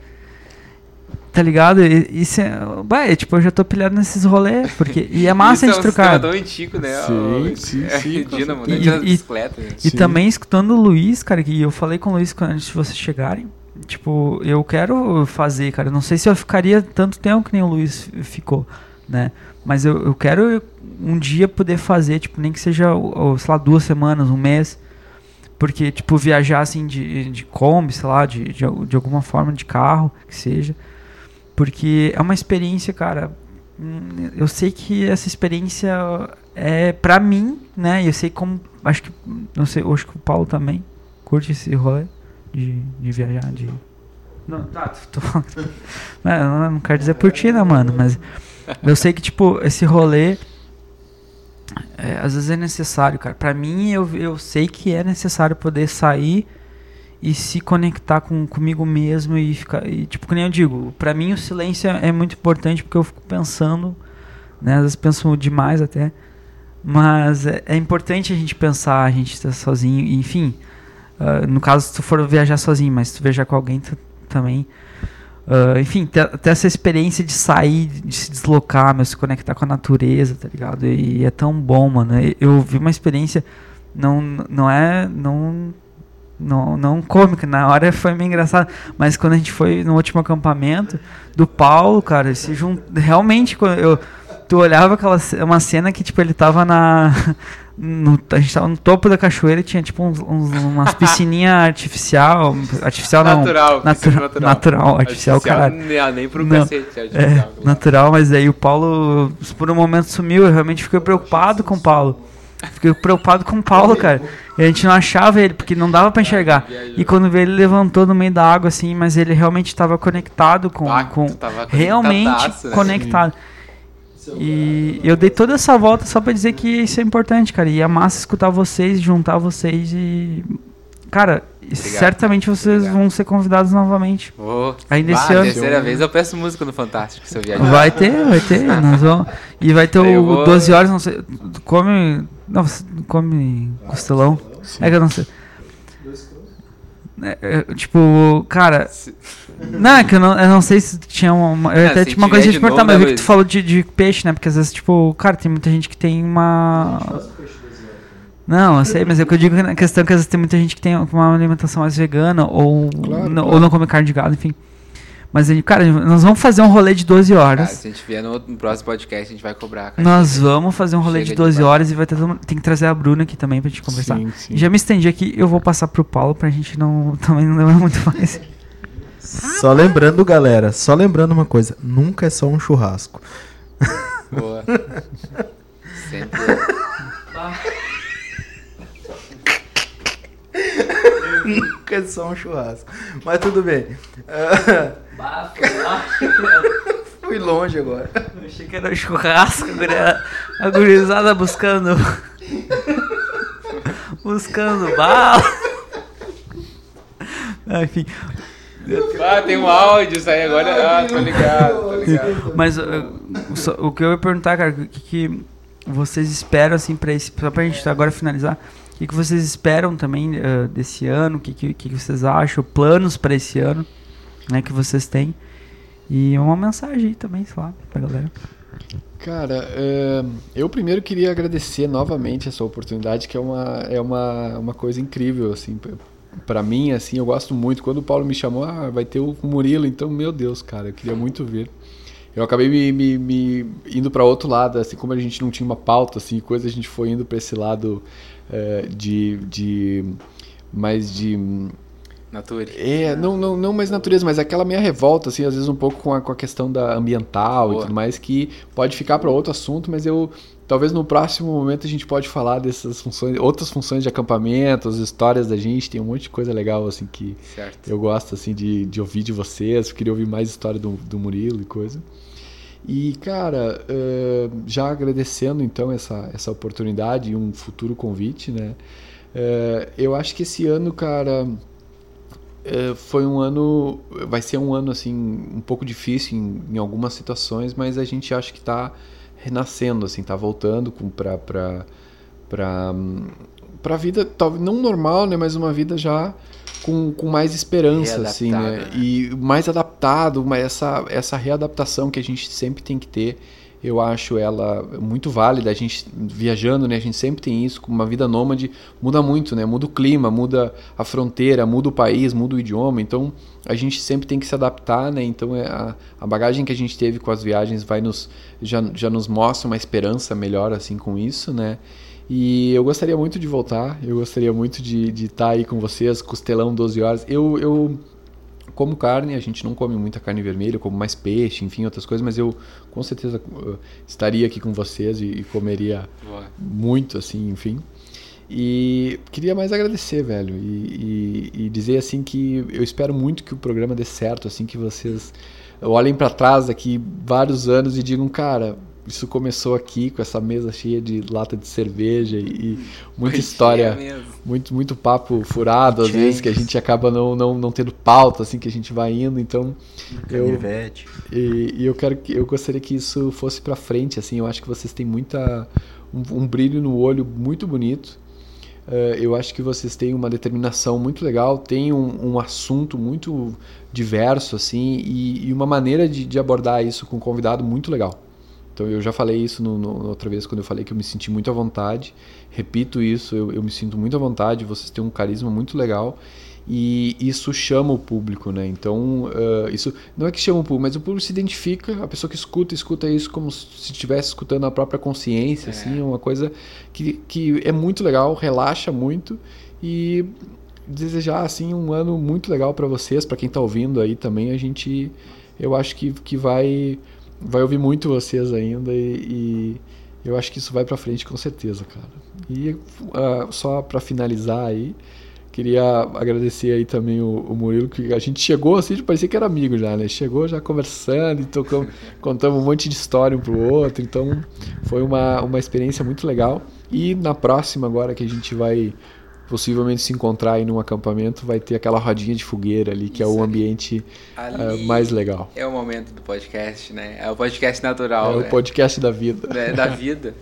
Tá ligado? E, isso é, bah, é, tipo, eu já tô pilhado nesses rolês, porque e é massa a Isso gente é um trocar. antigo, né? Sim, O- sim, é, sim, com Dínamo, né? De E- e- bicicleta. né? E Sim. também escutando o Luiz, cara, que eu falei com o Luiz quando- antes de vocês chegarem. Tipo, eu quero fazer, cara. Não sei se eu ficaria tanto tempo que nem o Luiz ficou, né? Mas eu, eu quero um dia poder fazer, tipo, nem que seja, sei lá, duas semanas, um mês. Porque, tipo, viajar assim de, de Kombi, sei lá, de, de, de alguma forma de carro, que seja. Porque é uma experiência, cara. hum, Eu sei que essa experiência é pra mim, né? Eu sei como. Acho que. Não sei, acho que o Paulo também curte esse rolê de, de viajar, de. Não, tá, tô falando. Não, não quero dizer por ti, né, mano? Mas eu sei que, tipo, esse rolê. é, às vezes é necessário, cara. Pra mim, eu, eu sei que é necessário poder sair e se conectar com, comigo mesmo e ficar. E, tipo, que nem eu digo, pra mim o silêncio é, é muito importante porque eu fico pensando, né? Às vezes penso demais até. Mas é, é importante a gente pensar, a gente estar sozinho, e, enfim. Ah, no caso, se tu for viajar sozinho, mas se tu viajar com alguém tu, também. ah, enfim, ter, ter essa experiência de sair, de se deslocar, meu, se conectar com a natureza, tá ligado? E, é tão bom, mano. Eu, eu vi uma experiência, não, não é. Não, não, não cômica, na hora foi meio engraçado, mas quando a gente foi no último acampamento do Paulo, cara, se jun... realmente eu tu olhava aquela uma cena que tipo ele tava na no, a gente tava no topo da cachoeira e tinha tipo uns, uns- umas piscininha artificial, artificial não, Natural, natura- piscina natural. natural, artificial, caralho. Nem, nem pro Não. cacete, É, artificial. natural, mas aí o Paulo, por um momento sumiu. Eu realmente fiquei preocupado com o Paulo. Fiquei preocupado com o Paulo, cara. E a gente não achava ele, porque não dava pra enxergar. E quando veio, ele levantou no meio da água, assim, mas ele realmente estava conectado com. Ah, com realmente né? conectado. E eu dei toda essa volta só pra dizer que isso é importante, cara. E é massa escutar vocês, juntar vocês e. Cara, certamente vocês Obrigado. vão ser convidados novamente. Vou. Ainda Bah, esse ano. terceira vez eu peço música no Fantástico, se eu viajar. Vai ter, vai ter. Nós vamos, e vai ter Eu o vou- 12 horas, não sei. Come. Não, você come costelão. É que eu não sei. É, é, tipo, cara. Se- Não, é que eu não, eu não sei se tinha uma. Eu É, até tinha uma coisa de de novo, mas eu vi que tu falou de, de peixe, né? Porque às vezes, tipo, cara, tem muita gente que tem uma. Não, eu sei, mas é o que eu digo na questão que às vezes tem muita gente que tem uma alimentação mais vegana ou, Claro, não, claro. ou não come carne de gado, enfim. Mas, cara, nós vamos fazer um rolê de 12 Cara, horas. se a gente vier no, outro- no próximo podcast, a gente vai cobrar. cara. Nós vamos fazer um rolê Chega de de 12 bar. horas e vai ter todo mundo- Tem que trazer a Bruna aqui também pra gente conversar. Sim, sim. Já me estendi aqui, eu vou passar pro Paulo pra gente não também não demorar muito mais. Só lembrando, galera, só lembrando uma coisa: nunca é só um churrasco. Boa. Sempre. Nunca é só um churrasco. Mas tudo bem. Ah, fui longe agora. Eu achei que era um churrasco, a guria- a gurizada buscando. buscando bala. Enfim, Ah, tem um áudio, isso aí agora. Ah, tô ligado, tô ligado. mas uh, só- o que eu ia perguntar, cara, o que, que vocês esperam, assim, pra esse. Só pra gente agora finalizar. O que, que vocês esperam também uh, desse ano? O que, que, que vocês acham? Planos pra esse ano, né, que vocês têm? E uma mensagem aí também, sei lá, pra galera. Cara, é, eu primeiro queria agradecer novamente essa oportunidade, que é uma, é uma, uma coisa incrível, assim, p- pra mim, assim, eu gosto muito. Quando o Paulo me chamou, ah, vai ter o Murilo, então, meu Deus, cara, eu queria muito ver. Eu acabei me, me- me indo pra outro lado, assim, como a gente não tinha uma pauta, assim, coisa, a gente foi indo pra esse lado é, de, de, mais de Nature. é, não, não, não mais natureza, mas aquela minha revolta, assim, às vezes um pouco com a, com a questão da ambiental Boa. e tudo mais, que pode ficar para outro assunto, mas eu talvez no próximo momento a gente pode falar dessas funções, outras funções de acampamento, as histórias da gente, tem um monte de coisa legal, assim, que Certo. eu gosto, assim, de, de ouvir de vocês, queria ouvir mais história do, do Murilo e coisa. E, cara, eh, já agradecendo, então, essa, essa oportunidade e um futuro convite, né? eh, eu acho que esse ano, cara, eh, foi um ano... Vai ser um ano, assim, um pouco difícil em, em algumas situações, mas a gente acha que tá renascendo, assim, tá voltando com, pra... pra pra, pra vida, talvez não normal, né, mas uma vida já com, com mais esperança, assim, né? Né? E mais adaptado, mas essa, essa readaptação que a gente sempre tem que ter, eu acho ela muito válida. A gente viajando, né? A gente sempre tem isso, uma vida nômade, muda muito, né? Muda o clima, muda a fronteira, muda o país, muda o idioma. Então a gente sempre tem que se adaptar, né? Então é a, a bagagem que a gente teve com as viagens vai nos já, já nos mostra uma esperança melhor assim com isso, né? E eu gostaria muito de voltar, eu gostaria muito de estar aí com vocês, costelão 12 horas. Eu, eu como carne, a gente não come muita carne vermelha, como mais peixe, enfim, outras coisas, mas eu com certeza uh, estaria aqui com vocês e, e comeria Boa. muito, assim, enfim. E queria mais agradecer, velho, e, e- e dizer assim que eu espero muito que o programa dê certo, assim, que vocês olhem para trás daqui vários anos e digam, cara, isso começou aqui com essa mesa cheia de lata de cerveja e, e muita história, muito muito papo furado às vezes que a gente acaba não, não, não tendo pauta assim que a gente vai indo, então eu e, e eu quero que eu gostaria que isso fosse pra frente, assim. Eu acho que vocês têm muita um, um brilho no olho muito bonito. Eh, eu acho que vocês têm uma determinação muito legal, têm um, um assunto muito diverso, assim, e, e uma maneira de, de abordar isso com o convidado muito legal. Então eu já falei isso no, no- outra vez quando eu falei que eu me senti muito à vontade. Repito isso, eu, eu me sinto muito à vontade. Vocês têm um carisma muito legal e isso chama o público, né? Então eh, isso não é que chama o público, mas o público se identifica. A pessoa que escuta escuta isso como se estivesse escutando a própria consciência, É. assim, é uma coisa que, que é muito legal, relaxa muito e desejar assim um ano muito legal para vocês, para quem tá ouvindo aí também. A gente, eu acho que, que vai vai ouvir muito vocês ainda e, e eu acho que isso vai para frente com certeza, cara. E ah, só para finalizar aí, queria agradecer aí também o, o Murilo que a gente chegou assim, parecia que era amigo já, né? Chegou já conversando e tocamos, contamos um monte de história um pro outro, então foi uma, uma experiência muito legal. E na próxima agora que a gente vai possivelmente se encontrar aí num acampamento, vai ter aquela rodinha de fogueira ali, que é Isso o ali. ambiente Ali mais legal. É o momento do podcast, né? É o podcast natural. É o né? podcast da vida. né, da vida.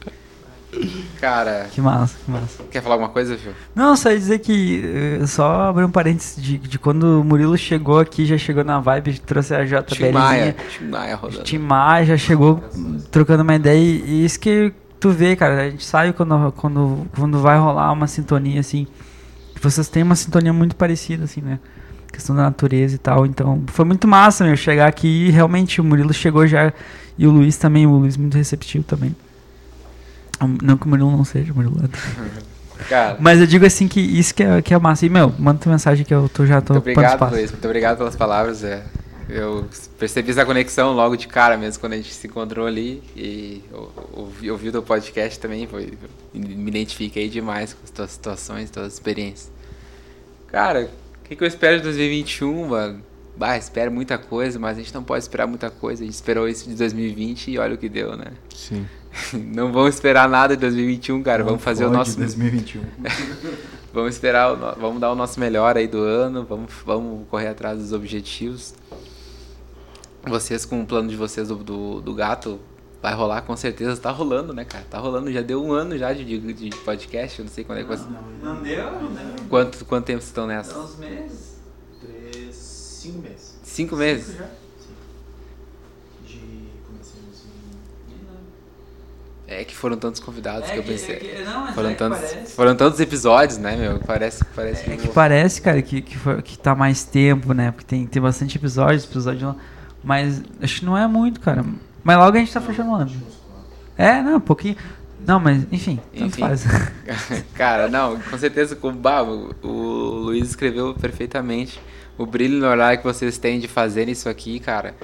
Cara, Que massa, que massa. quer falar alguma coisa, Phil? Não, só ia dizer que, eh, só abrir um parênteses de, de quando o Murilo chegou aqui, já chegou na vibe, trouxe a Tim Maia. Tim Maia rodando. Tim Maia já chegou trocando uma ideia e isso que tu vê, cara, a gente sabe quando, quando, quando vai rolar uma sintonia assim, vocês têm uma sintonia muito parecida assim, né? Questão da natureza e tal, então foi muito massa, meu, chegar aqui e realmente o Murilo chegou já e o Luiz também, o Luiz muito receptivo também. Não que o Murilo não seja, o Murilo é. Cara, Mas eu digo assim que isso que é, que é massa. E, meu, manda tua mensagem que eu tô, já tô muito obrigado. Luiz. Muito obrigado pelas palavras. É. Eu percebi essa conexão logo de cara mesmo, quando a gente se encontrou ali. E ouvi, ouvi o teu podcast também. Foi, me identifiquei demais com as tuas situações, tuas experiências. Cara, o que, que eu espero de 2021, mano? bah, espera muita coisa, mas a gente não pode esperar muita coisa. A gente esperou isso de 2020 e olha o que deu, né? Sim. Não vamos esperar nada de 2021, cara. Não vamos fazer o nosso 2021. Vamos esperar, o vamos dar o nosso melhor aí do ano, vamos, vamos correr atrás dos objetivos. Vocês com o plano de vocês do, do, do gato, vai rolar com certeza, tá rolando, né, cara? Tá rolando, já deu um ano já de, de, de podcast, eu não sei quando é que você... Não deu, não deu. Quanto, quanto tempo vocês estão nessa? Uns meses. Três, cinco meses. Cinco meses? De. Começamos É que foram tantos convidados que eu pensei. não, mas Foram é que tantos, parece. foram tantos episódios, né, meu? Parece, parece É que que parece, cara, que, que, foi, que tá mais tempo, né? Porque tem, tem bastante episódios, episódio. Mas acho que não é muito, cara. Mas logo a gente tá fechando o ano. É, não, um pouquinho. Não, mas enfim, tanto Enfim. faz. Cara, não, com certeza com o bah, o, o Luiz escreveu perfeitamente o brilho no olhar que vocês têm de fazer isso aqui, cara.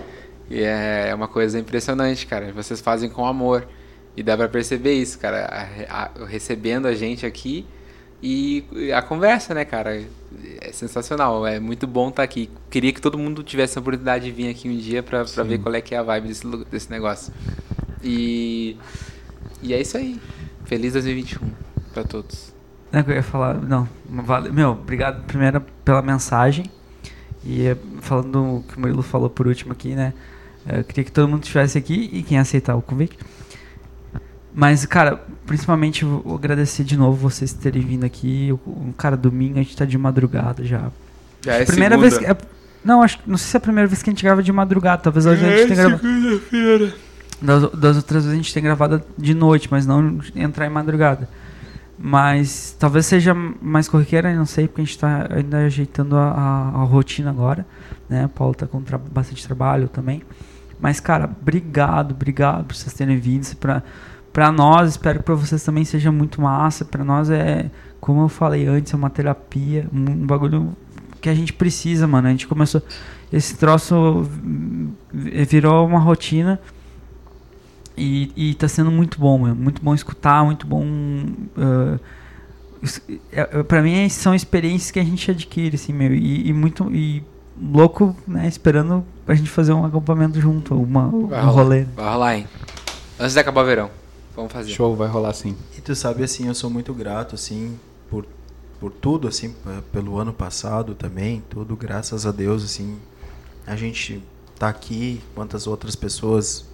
E é uma coisa impressionante, cara. Vocês fazem com amor. E dá pra perceber isso, cara. A- a- recebendo a gente aqui e a conversa, né, cara? É sensacional. É muito bom estar aqui. Queria que todo mundo tivesse a oportunidade de vir aqui um dia pra, pra ver qual é que é a vibe desse, desse negócio. E, e é isso aí. Feliz 2021 pra todos. Não, que eu ia falar. Não, vale, meu, obrigado primeiro pela mensagem. E eh, falando o que o Murilo falou por último aqui, né? eh, Eu queria que todo mundo estivesse aqui e quem aceitar o convite. Mas, cara, principalmente eu agradecer de novo vocês terem vindo aqui. O, cara, domingo a gente tá de madrugada já. Já é primeira segunda. vez que. é- não, acho não sei se é a primeira vez que a gente grava de madrugada. Talvez hoje a gente tenha gravado. segunda-feira. Das, das outras vezes a gente tem gravado de noite, mas não entrar em madrugada. Mas talvez seja mais corriqueira, não sei, porque a gente está ainda ajeitando a, a- a rotina agora. Né? O Paulo tá com tra- bastante trabalho também. Mas, cara, obrigado, obrigado por vocês terem vindo. Pra, pra nós, espero que pra vocês também seja muito massa. Pra nós é, como eu falei antes, é uma terapia, um, bagulho que a gente precisa, mano. A gente começou. Esse troço virou uma rotina. E, e tá sendo muito bom, meu. Muito bom escutar, muito bom. es- é- é- pra mim são experiências que a gente adquire, assim, meu. E, e muito. E louco, né? Esperando a gente fazer um acampamento junto, uma, um rolar. rolê. Vai rolar, hein? Antes de acabar o verão. Vamos fazer. Show, vai rolar sim. E tu sabe, assim, eu sou muito grato, assim, por, por tudo, assim, pelo ano passado também, tudo, graças a Deus, assim, a gente tá aqui, quantas outras pessoas,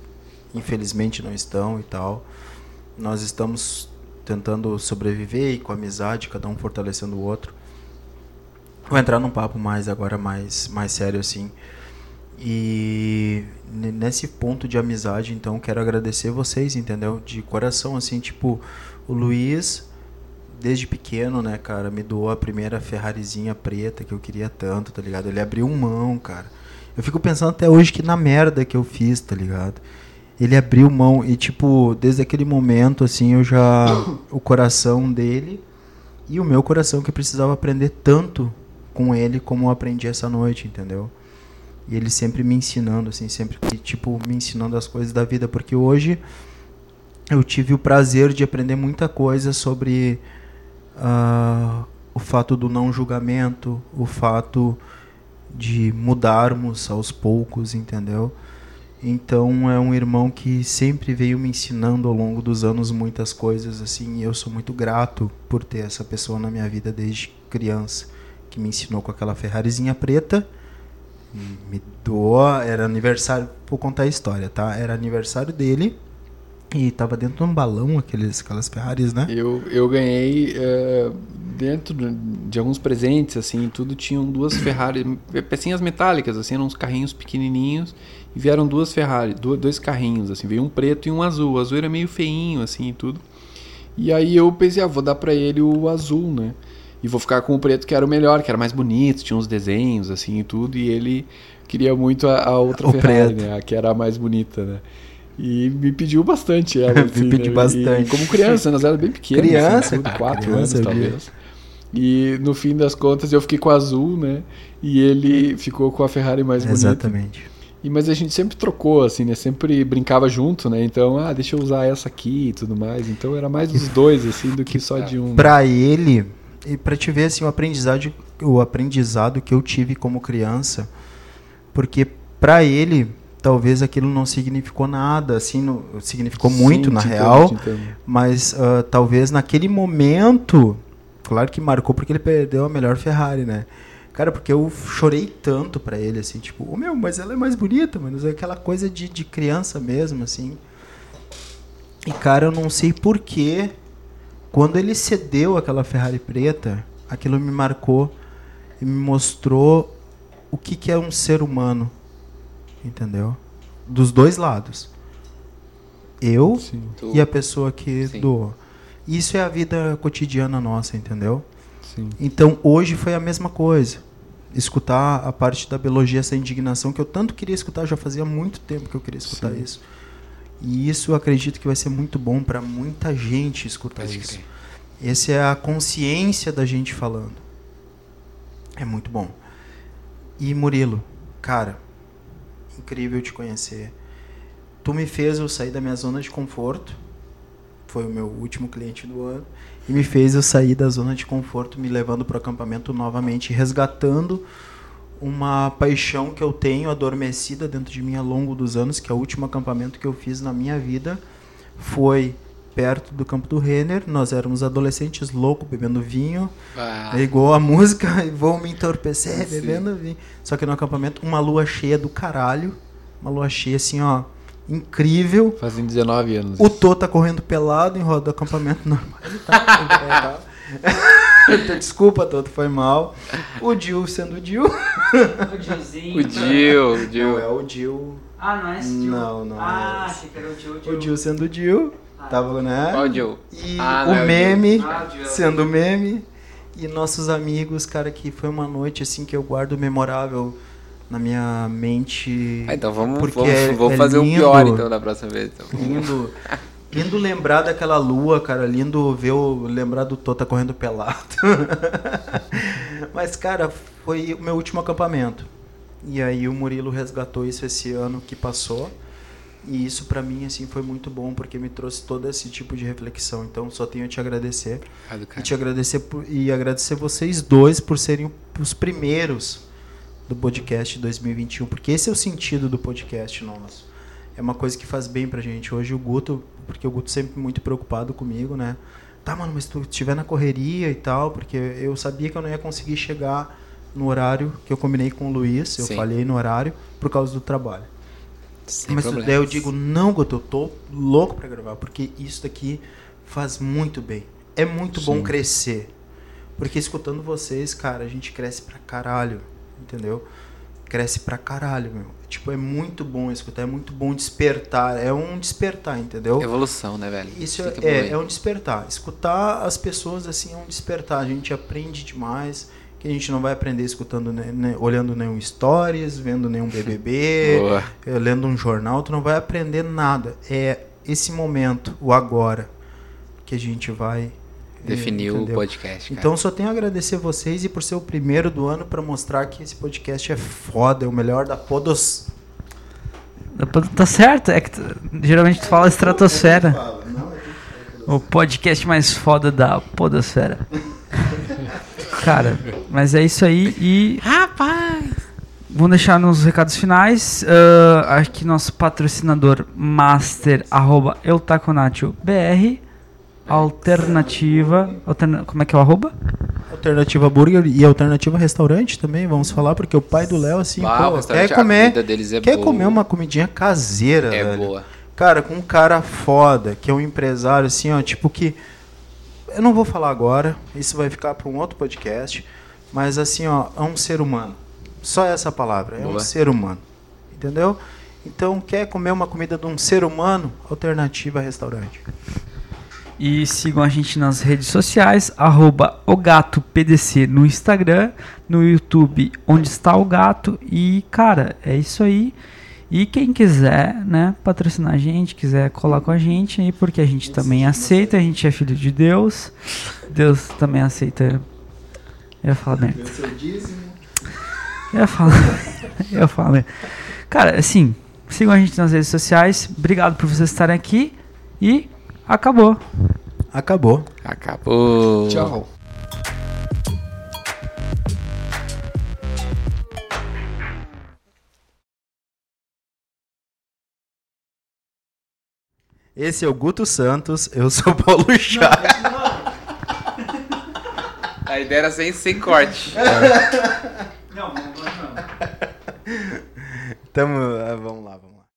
infelizmente, não estão e tal. Nós estamos tentando sobreviver e com amizade, cada um fortalecendo o outro. Vou entrar num papo mais agora, mais, mais sério, assim. E nesse ponto de amizade, então, quero agradecer vocês, entendeu? De coração, assim, tipo, o Luiz, desde pequeno, né, cara, me doou a primeira Ferrarizinha preta que eu queria tanto, tá ligado? Ele abriu mão, cara. Eu fico pensando até hoje que na merda que eu fiz, tá ligado? Ele abriu mão e, tipo, desde aquele momento, assim, eu já. O coração dele e o meu coração que precisava aprender tanto com ele como eu aprendi essa noite, entendeu? E ele sempre me ensinando, assim, sempre, tipo, me ensinando as coisas da vida, porque hoje eu tive o prazer de aprender muita coisa sobre ah, o fato do não julgamento, o fato de mudarmos aos poucos, entendeu? Então é um irmão que sempre veio me ensinando ao longo dos anos muitas coisas assim, e eu sou muito grato por ter essa pessoa na minha vida desde criança, que me ensinou com aquela Ferrarizinha preta, me doou, era aniversário, vou contar a história, tá? Era aniversário dele e tava dentro de um balão aqueles aquelas Ferraris, né? Eu, eu ganhei eh, dentro de alguns presentes, assim, tudo tinham duas Ferrari, pecinhas metálicas, assim, eram uns carrinhos pequenininhos e vieram duas Ferrari, du- dois carrinhos, assim, veio um preto e um azul. O azul era meio feinho, assim, e tudo. E aí eu pensei, ah, vou dar pra ele o azul, né? E vou ficar com o preto que era o melhor, que era mais bonito, tinha uns desenhos, assim, e tudo. E ele queria muito a, a outra O Ferrari, né? A que era a mais bonita, né? E me pediu bastante ela, Me assim, pediu né? bastante. E, como criança, nós éramos bem pequenos, Criança, assim, tudo, ah, quatro criança, anos talvez. E no fim das contas eu fiquei com a azul, né? E ele ficou com a Ferrari mais bonita. Exatamente. E, mas a gente sempre trocou, assim, né? Sempre brincava junto, né? Então, ah, deixa eu usar essa aqui e tudo mais. Então era mais os dois, assim, do que só de um. Pra ele, e pra te ver assim, o aprendizado, o aprendizado que eu tive como criança, porque pra ele talvez aquilo não significou nada, assim, não, significou muito Sim, na te entendo, real, mas ah, talvez naquele momento, claro que marcou porque ele perdeu a melhor Ferrari, né? Cara, porque eu chorei tanto pra ele, assim, tipo, ô meu, mas ela é mais bonita, mano. É aquela coisa de, de criança mesmo, assim. E, cara, eu não sei porquê, quando ele cedeu aquela Ferrari preta, aquilo me marcou e me mostrou o que, que é um ser humano. Entendeu? Dos dois lados. Eu Sim. E a pessoa que Sim. doou. Isso é a vida cotidiana nossa, entendeu? Sim. Então hoje foi a mesma coisa. Escutar a parte da biologia, essa indignação que eu tanto queria escutar, já fazia muito tempo que eu queria escutar Sim. isso. E isso eu acredito que vai ser muito bom para muita gente escutar Pode isso. crer. Essa é a consciência da gente falando. É muito bom. E Murilo, cara, incrível te conhecer. Tu me fez eu sair da minha zona de conforto. Foi o meu último cliente do ano. E me fez eu sair da zona de conforto, me levando para o acampamento novamente, resgatando uma paixão que eu tenho adormecida dentro de mim ao longo dos anos, que é o último acampamento que eu fiz na minha vida foi perto do campo do Renner. Nós éramos adolescentes loucos, bebendo vinho. Ah, Ligou a música e vou me entorpecer Sim. bebendo vinho. Só que no acampamento, uma lua cheia do caralho. Uma lua cheia assim, ó, incrível. Fazem 19 anos. O Tô tá correndo pelado em roda do acampamento normal. Ele tá, ele tá- Desculpa, Toto, foi mal. O Dil sendo o Dil. O Gilzinho. o Gil, o Não, é o Dil. Ah, não é esse Gil? Não, não Ah, é esse. achei que era o Gil. O Dil sendo o Dil. Tava, né? Qual o Gil? E Ah, é o o meme. Ah, o Gil. sendo meme. E nossos amigos, cara, que foi uma noite assim que eu guardo memorável na minha mente. Ah, então vamos, Porque vamos, é- vamos é fazer o lindo. pior então da próxima vez. Então. Lindo. Lindo lembrar daquela lua, cara. Lindo ver o lembrar do Tota correndo pelado. Mas, cara, foi o meu último acampamento. E aí o Murilo resgatou isso esse ano que passou. E isso pra mim assim foi muito bom porque me trouxe todo esse tipo de reflexão. Então só tenho a te agradecer Ah, do e te agradecer por- e agradecer vocês dois por serem os primeiros do podcast 2021, porque esse é o sentido do podcast nosso. É uma coisa que faz bem pra gente. Hoje o Guto, porque o Guto sempre muito preocupado comigo, né? Tá, mano, mas tu estiver na correria e tal, porque eu sabia que eu não ia conseguir chegar no horário que eu combinei com o Luiz, eu Sim. falhei no horário por causa do trabalho. Sem Mas problemas. daí eu digo, não, Guto, eu tô louco pra gravar, porque isso daqui faz muito bem. É muito bom Sim. crescer. Porque escutando vocês, cara, a gente cresce pra caralho, entendeu? Cresce pra caralho, meu. Tipo, é muito bom escutar, é muito bom despertar. É um despertar, entendeu? Evolução, né, velho? Isso é, evoluir. é um despertar. Escutar as pessoas assim é um despertar. A gente aprende demais. Que a gente não vai aprender escutando, ne- ne- olhando nenhum stories, vendo nenhum BBB, eh, lendo um jornal. Tu não vai aprender nada. É esse momento, o agora, que a gente vai Definiu o entendeu? podcast, cara. Então só tenho a agradecer vocês e por ser o primeiro do ano para mostrar que esse podcast é foda, é o melhor da Podos. Tá certo, é que geralmente tu fala estratosfera. Não, é O podcast mais foda da podosfera. Cara, mas é isso aí e Rapaz! vamos deixar nos recados finais. ah, aqui nosso patrocinador master arroba eutaconatio BR alternativa alterna- como é que é o arroba? Alternativa Burger e Alternativa Restaurante também, vamos falar, porque o pai do Léo, assim, Bah, pô, quer comer, comida deles é quer boa. comer uma comidinha caseira, É velho. boa. Cara, com um cara foda, que é um empresário, assim, ó, tipo que. Eu não vou falar agora, isso vai ficar para um outro podcast, mas assim, ó, é um ser humano. Só essa palavra, é um Boa. ser humano. Entendeu? Então, quer comer uma comida de um ser humano? Alternativa Restaurante. E sigam a gente nas redes sociais, arroba o gato PDC no Instagram, no YouTube, onde está o gato. E, cara, é isso aí. E quem quiser, né, patrocinar a gente, quiser colar com a gente aí, porque a gente também aceita, a gente é filho de Deus. Deus também aceita. Eu ia falar merda. Eu ia falar. Eu merda. Cara, assim, sigam a gente nas redes sociais. Obrigado por vocês estarem aqui. E Acabou. Acabou. Acabou. Tchau. Esse é o Guto Santos, eu sou o Paulo Chá. A ideia era sem, sem corte. Não, não, não. Tamo, ah, vamos lá, vamos.